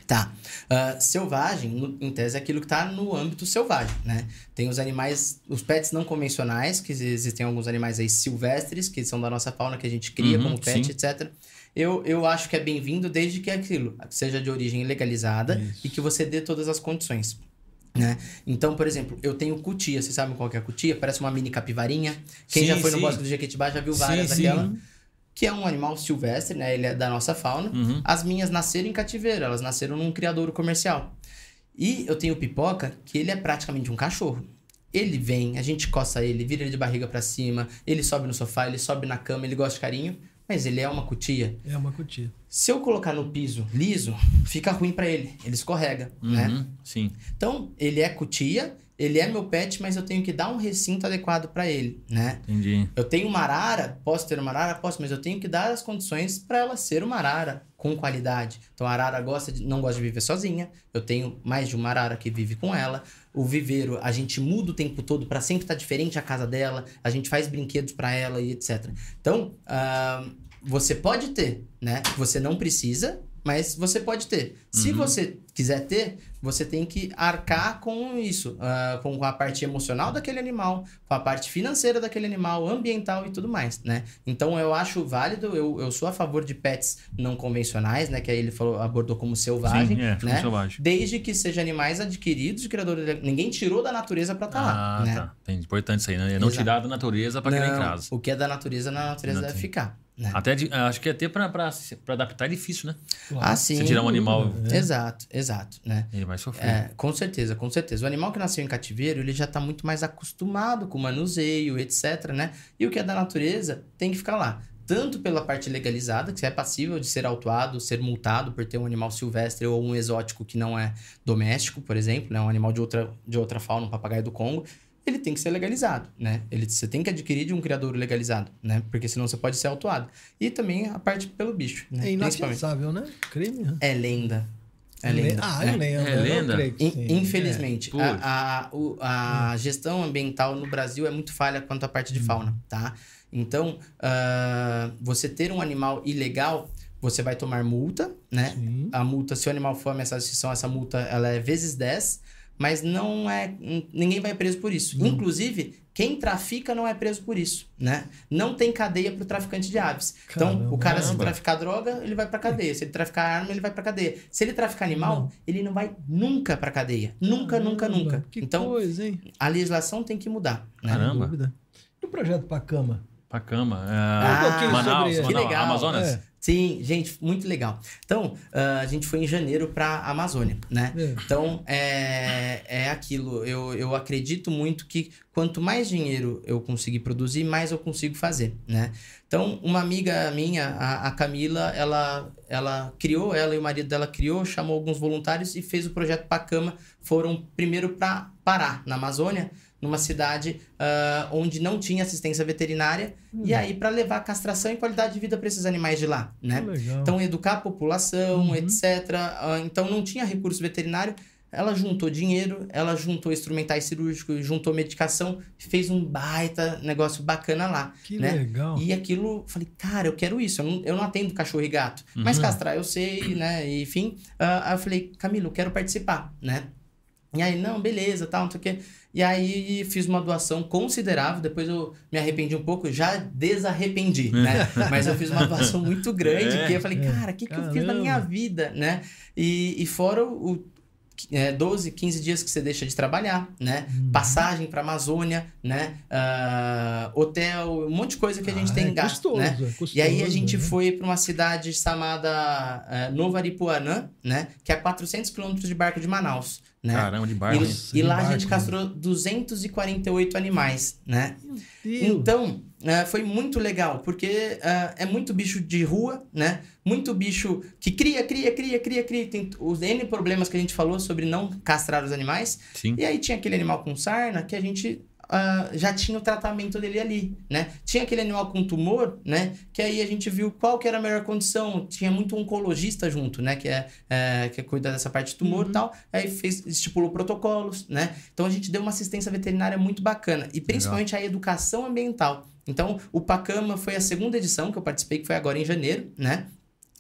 Tá. Ah, selvagem, em tese, é aquilo que está no âmbito selvagem, né? Tem os animais, os pets não convencionais, que existem alguns animais aí silvestres, que são da nossa fauna, que a gente cria Uhum, como pet, sim. etc. Eu, eu acho que é bem-vindo desde que aquilo seja de origem legalizada Isso. e que você dê todas as condições. Né? Então, por exemplo, eu tenho cutia. Vocês sabem qual que é a cutia? Parece uma mini capivarinha. Quem Sim, já foi sim. no Bosque do Jequitibá já viu várias sim. daquela. Que é um animal silvestre, né? Ele é da nossa fauna. Uhum. As minhas nasceram em cativeiro, elas nasceram num criadouro comercial. E eu tenho o Pipoca, que ele é praticamente um cachorro. Ele vem, a gente coça ele, vira ele de barriga pra cima, ele sobe no sofá, ele sobe na cama, ele gosta de carinho, mas ele é uma cutia. É uma cutia. Se eu colocar no piso liso, fica ruim pra ele, ele escorrega, né? Uhum, Sim. Então, ele é cutia, ele é meu pet, mas eu tenho que dar um recinto adequado pra ele, né? Entendi. Eu tenho uma arara, posso ter uma arara? Posso, mas eu tenho que dar as condições para ela ser uma arara com qualidade. Então a arara gosta de, não gosta de viver sozinha. Eu tenho mais de uma arara que vive com ela. O viveiro, a gente muda o tempo todo para sempre estar diferente a casa dela. A gente faz brinquedos para ela e etc. Então, ah, você pode ter, né? Você não precisa, mas você pode ter. Se Uhum. você quiser ter, você tem que arcar com isso, ah, com a parte emocional daquele animal, com a parte financeira daquele animal, ambiental e tudo mais, né? Então eu acho válido, eu, eu sou a favor de pets não convencionais, né? Que aí ele falou, abordou como selvagem, Sim, é, né? selvagem. Desde que sejam animais adquiridos de criador. Ninguém tirou da natureza pra estar ah, lá, né? tá. É importante isso aí, né? Não Exato. tirar da natureza pra criar em casa. O que é da natureza, na natureza Não deve tem. ficar. Né? Até, de- acho que até pra adaptar é difícil, né? Ah, sim. Você tirar um animal, Exato, exato, né? ele vai sofrer. É, com certeza, com certeza. O animal que nasceu em cativeiro, ele já tá muito mais acostumado com o manuseio, etc, né? E o que é da natureza tem que ficar lá. Tanto pela parte legalizada, que é passível de ser autuado, ser multado por ter um animal silvestre ou um exótico que não é doméstico, por exemplo, né? Um animal de outra, de outra fauna, um papagaio do Congo. Ele tem que ser legalizado, né? Ele, você tem que adquirir de um criador legalizado, né? Porque senão você pode ser autuado. E também a parte pelo bicho, né? É inafiançável, né? Crime. né? É lenda. É lenda. Ah, é. é lenda. É eu lenda? Infelizmente, É. a, a, o- a gestão ambiental no Brasil é muito falha quanto à parte de fauna, tá? Então, ah, você ter um animal ilegal, você vai tomar multa, né? Sim. A multa, se o animal for ameaçado de extinção, essa multa ela é vezes 10, mas não é. Ninguém vai preso por isso. Não. Inclusive, quem trafica não é preso por isso, né? Não tem cadeia para o traficante de aves. então, Caramba. o cara, se traficar droga, ele vai pra cadeia. Se ele traficar arma, ele vai pra cadeia. Se ele traficar animal, ele não vai nunca pra cadeia. Nunca, nunca, Caramba, nunca. Que então, coisa, hein? a legislação tem que mudar, né? Caramba. E o projeto Pacama? Pra cama. Ah, É... Manaus, sobre- que Manaus, legal. Amazonas. É. Sim, gente, muito legal. Então, uh, a gente foi em janeiro para a Amazônia, né? É. Então, é, é aquilo. Eu, eu acredito muito que quanto mais dinheiro eu conseguir produzir, mais eu consigo fazer, né? Então, uma amiga minha, a, a Camila, ela, ela criou, ela e o marido dela criou, chamou alguns voluntários e fez o projeto Pacama. Foram primeiro para Pará, na Amazônia, numa cidade ah, onde não tinha assistência veterinária, e aí para levar castração e qualidade de vida para esses animais de lá, né? Então, educar a população, Uhum. etc. Ah, Então, não tinha recurso veterinário. Ela juntou dinheiro, ela juntou instrumentais cirúrgicos, juntou medicação, fez um baita negócio bacana lá. que né? legal. E aquilo, falei, cara, eu quero isso. Eu não, eu não atendo cachorro e gato. Mas Uhum. castrar eu sei, né? E, enfim. ah, aí eu falei, Camilo, quero participar, né? E aí, não, beleza, tal, não sei o quê. E aí fiz uma doação considerável, depois eu me arrependi um pouco, já desarrependi, né? Mas eu fiz uma doação muito grande, É. que eu falei, cara, o que, que eu fiz na minha vida, né? E, e fora o, o é, 12, 15 dias que você deixa de trabalhar, né? Uhum. Passagem pra Amazônia, né? Ah, hotel, um monte de coisa que a gente Ah, tem é gasto, custoso, né? é custoso, E aí a gente né? foi para uma cidade chamada eh, Novo Aripuanã, né? Que é a 400 quilômetros de barco de Manaus, né? Caramba, de hein? E, e de lá a gente né? castrou 248 animais, né? Então, eh, foi muito legal, porque eh, é muito bicho de rua, né? Muito bicho que cria, cria, cria, cria, cria. Tem os N problemas que a gente falou sobre não castrar os animais. Sim. E aí tinha aquele animal com sarna que a gente ah, já tinha o tratamento dele ali, né? Tinha aquele animal com tumor, né? Que aí a gente viu qual que era a melhor condição. Tinha muito oncologista junto, né? Que é, é que cuida dessa parte de tumor e tal. Aí fez, estipulou protocolos, né? Então a gente deu uma assistência veterinária muito bacana. E principalmente a educação ambiental. Então, o Pacama foi a segunda edição que eu participei, que foi agora em janeiro, né?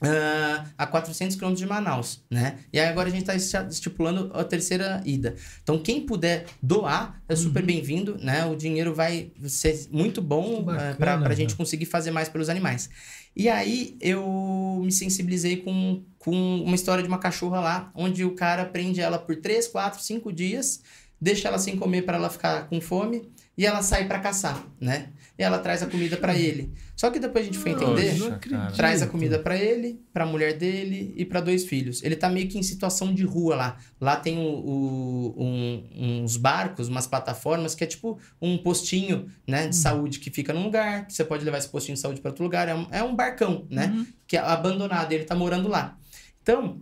Ah, a 400 quilômetros de Manaus, né? E aí agora a gente está estipulando a terceira ida. Então, quem puder doar é super bem-vindo, né? O dinheiro vai ser muito bom bacana, para a gente conseguir fazer mais pelos animais. E aí eu me sensibilizei com, com uma história de uma cachorra lá, onde o cara prende ela por 3, 4, 5 dias, deixa ela sem comer para ela ficar com fome e ela sai para caçar, né? E ela traz a comida para ele. Só que depois a gente foi entender cara. traz a comida pra ele, pra mulher dele e pra dois filhos. Ele tá meio que em situação de rua lá. Lá tem o, o- um- uns barcos, umas plataformas que é tipo um postinho, né, de saúde que fica num lugar, que você pode levar esse postinho de saúde pra outro lugar. É um, é um barcão, né, que é abandonado. Ele tá morando lá. Então,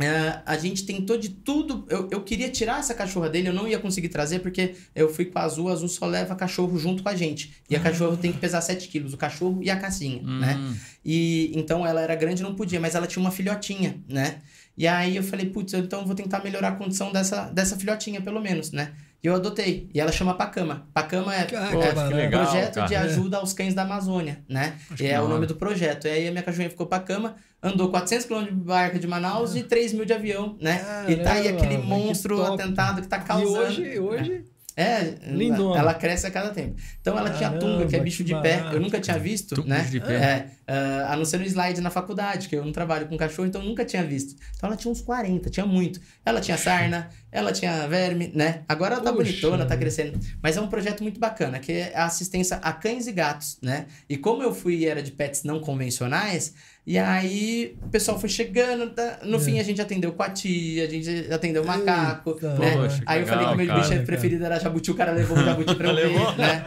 é, a gente tentou de tudo. Eu, eu queria tirar essa cachorra dele, eu não ia conseguir trazer, porque eu fui com a Azul, a Azul só leva cachorro junto com a gente. E a cachorro tem que pesar 7 quilos, o cachorro e a casinha, né? Hum, E então ela era grande, não podia, mas ela tinha uma filhotinha, né? E aí eu falei, putz, então eu vou tentar melhorar a condição dessa, dessa filhotinha, pelo menos, né? E eu adotei. E ela chama Pacama. Pacama é, Ah, é que barato. legal, projeto cara. de ajuda aos cães da Amazônia, né? Acho E que é o nome do projeto. E aí a minha cachorrinha ficou Pacama, andou 400 km de barca de Manaus e 3 mil de avião, né? e tá aí Caramba, aquele que monstro top. atentado que tá E causando. hoje, hoje É, Lindona. ela cresce a cada tempo. Então ela tinha tunga, que é Caramba, bicho que de pé. Eu nunca tinha visto, né? bicho de pé. É, ah, a não ser no slide na faculdade, que eu não trabalho com cachorro, então eu nunca tinha visto. Então ela tinha uns 40, tinha muito. Ela tinha sarna, ela tinha verme, né? Agora ela tá Puxa bonitona, tá crescendo. Mas é um projeto muito bacana, que é a assistência a cães e gatos, né? E como eu fui e era de pets não convencionais, e aí o pessoal foi chegando, tá? no É. fim a gente atendeu coati, a gente atendeu macaco, Eita, né? Poxa, aí eu falei legal, que meu bicho preferido era jabuti, o cara levou um jabuti pra eu ver, né?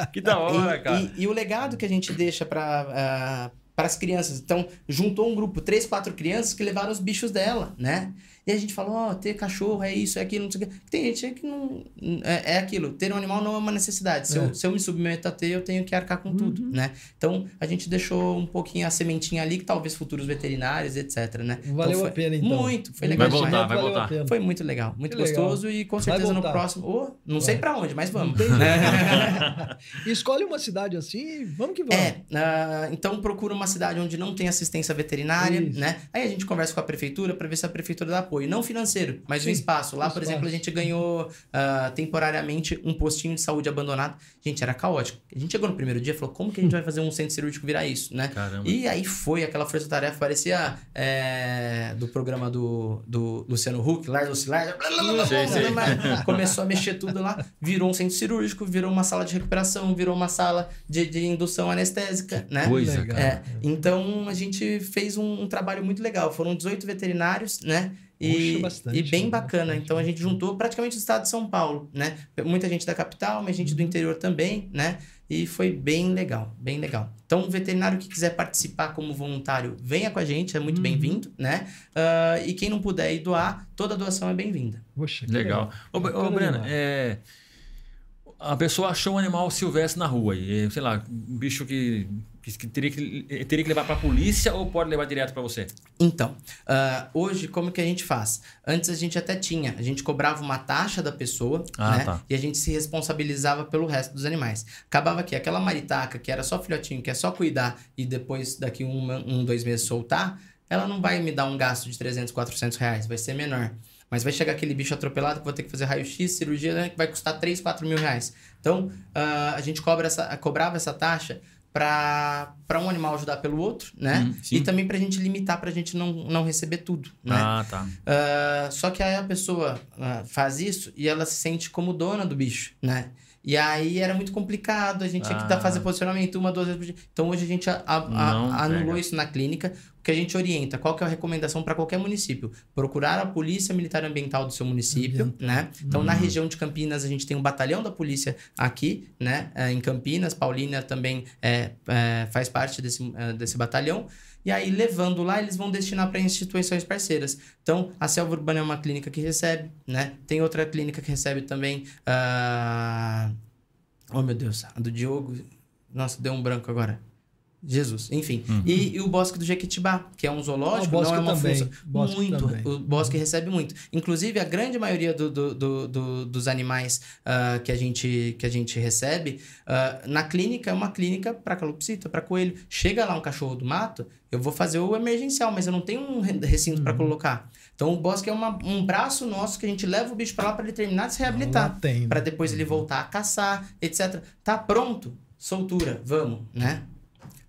Que da hora, E- cara. E, e o legado que a gente deixa para para as crianças. Então, juntou um grupo, três, quatro crianças que levaram os bichos dela, né? E a gente falou, ó, ter cachorro é isso, é aquilo, não sei o quê. Tem gente que não... É, é aquilo, ter um animal não é uma necessidade. Se, É. eu, se eu me submeto a ter, eu tenho que arcar com tudo, né? Então, a gente deixou um pouquinho a sementinha ali, que talvez futuros veterinários, etc, né? valeu então, foi a pena, então. Muito, foi legal Vai voltar, vai valeu voltar. Foi muito legal, muito Que legal. gostoso e com certeza no próximo... Oh, não sei Vai. pra onde, mas vamos. Escolhe uma cidade assim vamos que vamos. É, ah, então procura uma cidade onde não tem assistência veterinária, Isso. né? Aí a gente conversa com a prefeitura para ver se a prefeitura dá apoio. Não financeiro, mas Sim, um espaço. Lá, por espaço. exemplo, a gente ganhou ah, temporariamente um postinho de saúde abandonado. Gente, era caótico. A gente chegou no primeiro dia e falou: como que a gente vai fazer um centro cirúrgico virar isso, né? Caramba. E aí foi aquela força-tarefa, parecia é, do programa do, do Luciano Huck. Sei, sei. Começou a mexer tudo lá, virou um centro cirúrgico, virou uma sala de recuperação, virou uma sala de, de indução anestésica, né? Coisa, Legal. cara. É, Então a gente fez um, um trabalho muito legal. Foram 18 veterinários, né? E, bastante, e bem né? bacana. Bastante. Então a gente juntou praticamente o estado de São Paulo, né? Muita gente da capital, mas gente do interior também, né? E foi bem legal, bem legal. Então, o veterinário que quiser participar como voluntário, venha com a gente, é muito Uhum. bem-vindo, né? Ah, e quem não puder ir doar, toda doação é bem-vinda. Poxa, que Legal. Ô, ô Breno, é, a pessoa achou um animal silvestre na rua, e, é, sei lá, um bicho que, que, que teria, que teria que levar para a polícia ou pode levar direto para você? Então, ah, hoje, como que a gente faz? Antes a gente até tinha, a gente cobrava uma taxa da pessoa, Ah, né? tá. E a gente se responsabilizava pelo resto dos animais. Acabava que aquela maritaca, que era só filhotinho, que é só cuidar e depois, daqui um, um dois meses, soltar, ela não vai me dar um gasto de 300, 400 reais, vai ser menor. Mas vai chegar aquele bicho atropelado que vou ter que fazer raio-x, cirurgia, né, que vai custar 3, 4 mil reais. Então, ah, a gente cobra essa, cobrava essa taxa para um animal ajudar pelo outro, né? Hum, e também para a gente limitar, para a gente não, não receber tudo, né? Ah, tá. Ah, só que aí a pessoa ah, faz isso e ela se sente como dona do bicho, né? E aí era muito complicado, a gente tinha que dar, Ah. fazer posicionamento uma, duas vezes por dia. Então hoje a gente a- a- Não anulou pega. isso na clínica, o que a gente orienta, qual que é a recomendação para qualquer município? Procurar a Polícia Militar Ambiental do seu município, né? Então Hum. na região de Campinas a gente tem um batalhão da polícia aqui, né? É, em Campinas, Paulínia também é, é, faz parte desse, é, desse batalhão. E aí, levando lá, eles vão destinar para instituições parceiras. Então, a Selva Urbana é uma clínica que recebe, né? Tem outra clínica que recebe também. ah, Oh, meu Deus, a do Diogo. Nossa, deu um branco agora. Jesus, enfim. E, e o Bosque do Jequitibá, que é um zoológico, não é uma também. função. Bosque muito. também. O Bosque recebe muito. Inclusive, a grande maioria do, do- do- do- dos animais ah, que, a gente, que a gente recebe, ah, na clínica, é uma clínica para calopsita, para coelho. Chega lá um cachorro do mato, eu vou fazer o emergencial, mas eu não tenho um re- recinto Uhum. para colocar. Então, o Bosque é uma- um braço nosso que a gente leva o bicho para lá para ele terminar de se reabilitar tem. né? para depois ele voltar a caçar, etc. Tá pronto? Soltura, vamos, né?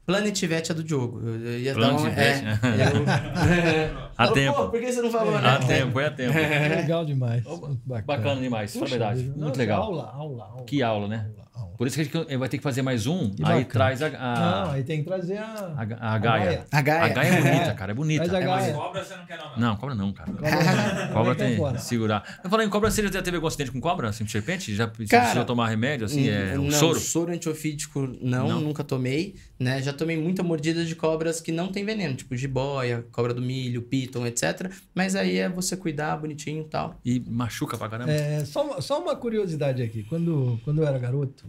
Planet Vet é do Diogo. Eu, ia Planet dar um, Vet. é, eu- Há Falou, tempo. Pô, por que você não falou, né? Há tempo, é a tempo. Legal demais. Bacana. Bacana demais, a Puxa verdade. Muito Nossa, legal. Aula, aula, aula. Que aula, né? aula. Por isso que a gente vai ter que fazer mais um, Que aí bacana. traz a, Não, a, aí tem que trazer a... a, a Gaia. A Gaia. A Gaia é bonita, cara, é bonita. Traz a É, mas Gaia. Cobra você não quer não, meu. Não, cobra não, cara. Cobra- Cobra tem que segurar. Eu falei em cobra, você já teve algum acidente com cobra, assim, de serpente? Já Cara, precisou tomar remédio, assim, é, um não, soro? Soro antiofídico, não, Não? nunca tomei, né? Já tomei muita mordida de cobras que não tem veneno, tipo jiboia, cobra do milho, piton, etc. Mas aí é você cuidar bonitinho e tal. E machuca pra caramba. É, só, uma- só uma curiosidade aqui. Quando, quando eu era garoto,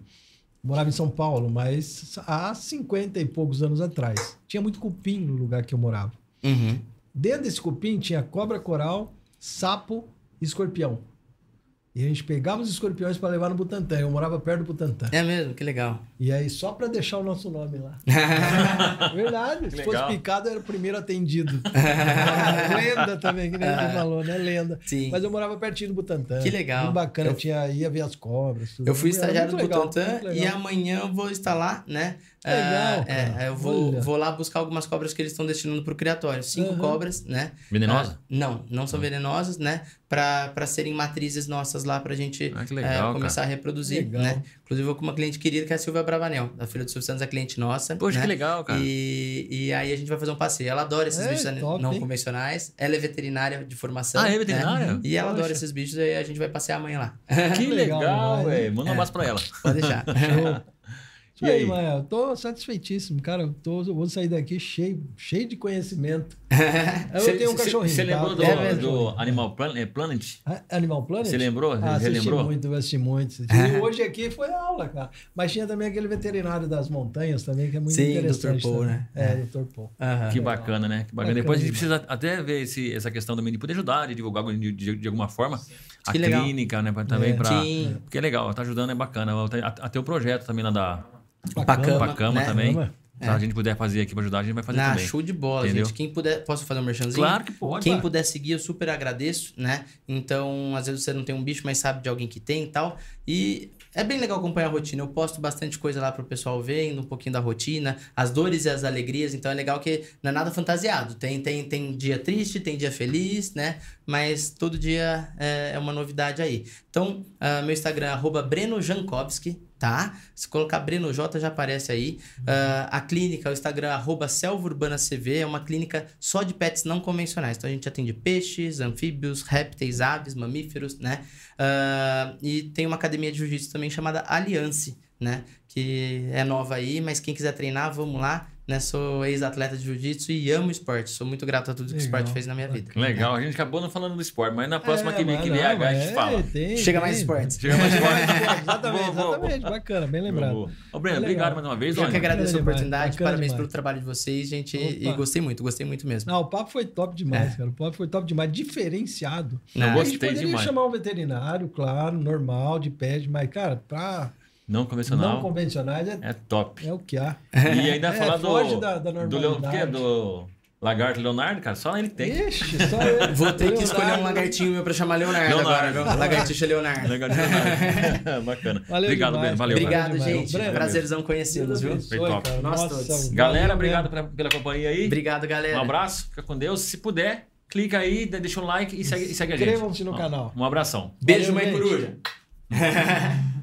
morava em São Paulo, mas há 50 e poucos anos atrás. Tinha muito cupim no lugar que eu morava. Uhum. Dentro desse cupim tinha cobra coral, sapo e escorpião. E a gente pegava os escorpiões para levar no Butantã. Eu morava perto do Butantã. É mesmo, que legal. E aí, só para deixar o nosso nome lá. Verdade. Se Legal. fosse picado, era o primeiro atendido. lenda também, que nem você falou, né? Lenda. Sim. Mas eu morava pertinho do Butantã. Que legal. Muito bacana. Eu- tinha, ia ver as cobras. tudo. Eu fui estagiário do legal, muito e amanhã eu vou estar lá, né? Legal, Ah, é, eu vou, Olha. vou lá buscar algumas cobras que eles estão destinando pro criatório. Cinco Aham. cobras, né? Venenosa? Ah, não, não são venenosas, né? Pra, pra serem matrizes nossas lá pra gente Ah, é, legal, começar a reproduzir, Legal. né? Inclusive, eu com uma cliente querida que é a Silvia Bravanel, a filha do Silvio Santos, é cliente nossa. Poxa, né? que legal, cara. E, e aí a gente vai fazer um passeio. Ela adora esses É, bichos top, não hein? convencionais. Ela é veterinária de formação. Ah, é né? veterinária? E ela adora Poxa. esses bichos e a gente vai passear amanhã lá. Que legal, velho. Manda um abraço pra ela. Pode deixar. E aí, aí? Mael. Eu tô satisfeitíssimo, cara. Eu, tô, vou sair daqui cheio, cheio de conhecimento. Eu Cê- tenho um cachorrinho. Você tá? lembrou do, É do Animal Plan- é, Planet? Ah, Animal Planet? Você lembrou? Ah, assisti Relembrou? muito, assisti muito. E hoje aqui foi aula, cara. Mas tinha também aquele veterinário das montanhas também, que é muito Sim, interessante. Dr. Paul, também. né? É, Dr. Paul. Aham. Que bacana, né? Que bacana. Bacana Depois a gente precisa até ver esse, essa questão também de poder ajudar, de divulgar de, de- de alguma forma a Que legal. clínica, né? pra- Também É. Sim. Porque é legal, tá ajudando, é bacana. Até, até o projeto também lá da Pacama, Pacama né? também. Pacama. Se a gente puder fazer aqui pra ajudar, a gente vai fazer Na também. show de bola, Entendeu? gente. Quem puder, posso fazer um merchanzinho? Claro que pode. Quem vai. puder seguir, eu super agradeço, né? Então, às vezes você não tem um bicho, mas sabe de alguém que tem e tal. E é bem legal acompanhar a rotina. Eu posto bastante coisa lá pro pessoal ver, um pouquinho da rotina, as dores e as alegrias. Então é legal que não é nada fantasiado. Tem, tem, tem dia triste, tem dia feliz, né? mas todo dia é, é uma novidade aí. Então, uh, meu Instagram é arroba Breno Jankowski, tá? Se colocar Breno J já aparece aí. Uh, a clínica, o Instagram arroba Selva Urbana CV, é uma clínica só de pets não convencionais. Então a gente atende peixes, anfíbios, répteis, aves, mamíferos, né? Uh, e tem uma academia de jiu-jitsu também chamada Aliance, né? Que é nova aí, mas quem quiser treinar, vamos lá né? Sou ex-atleta de jiu-jitsu e amo esporte. Sou muito grato a tudo que o esporte fez na minha vida. Legal, a gente acabou não falando do esporte, mas na próxima é, que, que vier, a gente é, fala. Tem, Chega tem, mais esporte. Chega mais esporte. exatamente, boa, exatamente. Boa. Bacana, bem lembrado. Ô, Breno, obrigado mais uma vez. Eu que agradeço a oportunidade, parabéns demais. pelo trabalho de vocês, gente. Opa. E gostei muito, gostei muito mesmo. Não, o papo foi top demais, é. cara. O papo foi top demais, diferenciado. Não, eu gostei a gente poderia demais. chamar um veterinário, claro, normal, de pé, mas, cara, pra não convencional. Não convencionais é, é top. É o que há. E ainda é, falar do. Foge da, da normalidade. Do, do Lagarto Leonardo, cara, só ele tem. Ixi, só ele. Vou ter que escolher um lagartinho meu pra chamar Leonardo, Leonardo. agora, viu? Lagartixa Leonardo. Leonardo. Bacana. Valeu obrigado, demais, Breno. Valeu. Obrigado, valeu. gente. Breno, Prazerzão conhecê-los, viu? Foi top. Cara, Nós Nossa, todos. Galera, obrigado pra, pela companhia aí. Obrigado, galera. Um abraço, fica com Deus. Se puder, clica aí, deixa um like e segue, e segue a gente. Inscrevam-se no canal. Um abraço. Beijo, Valeu, mãe gente. coruja.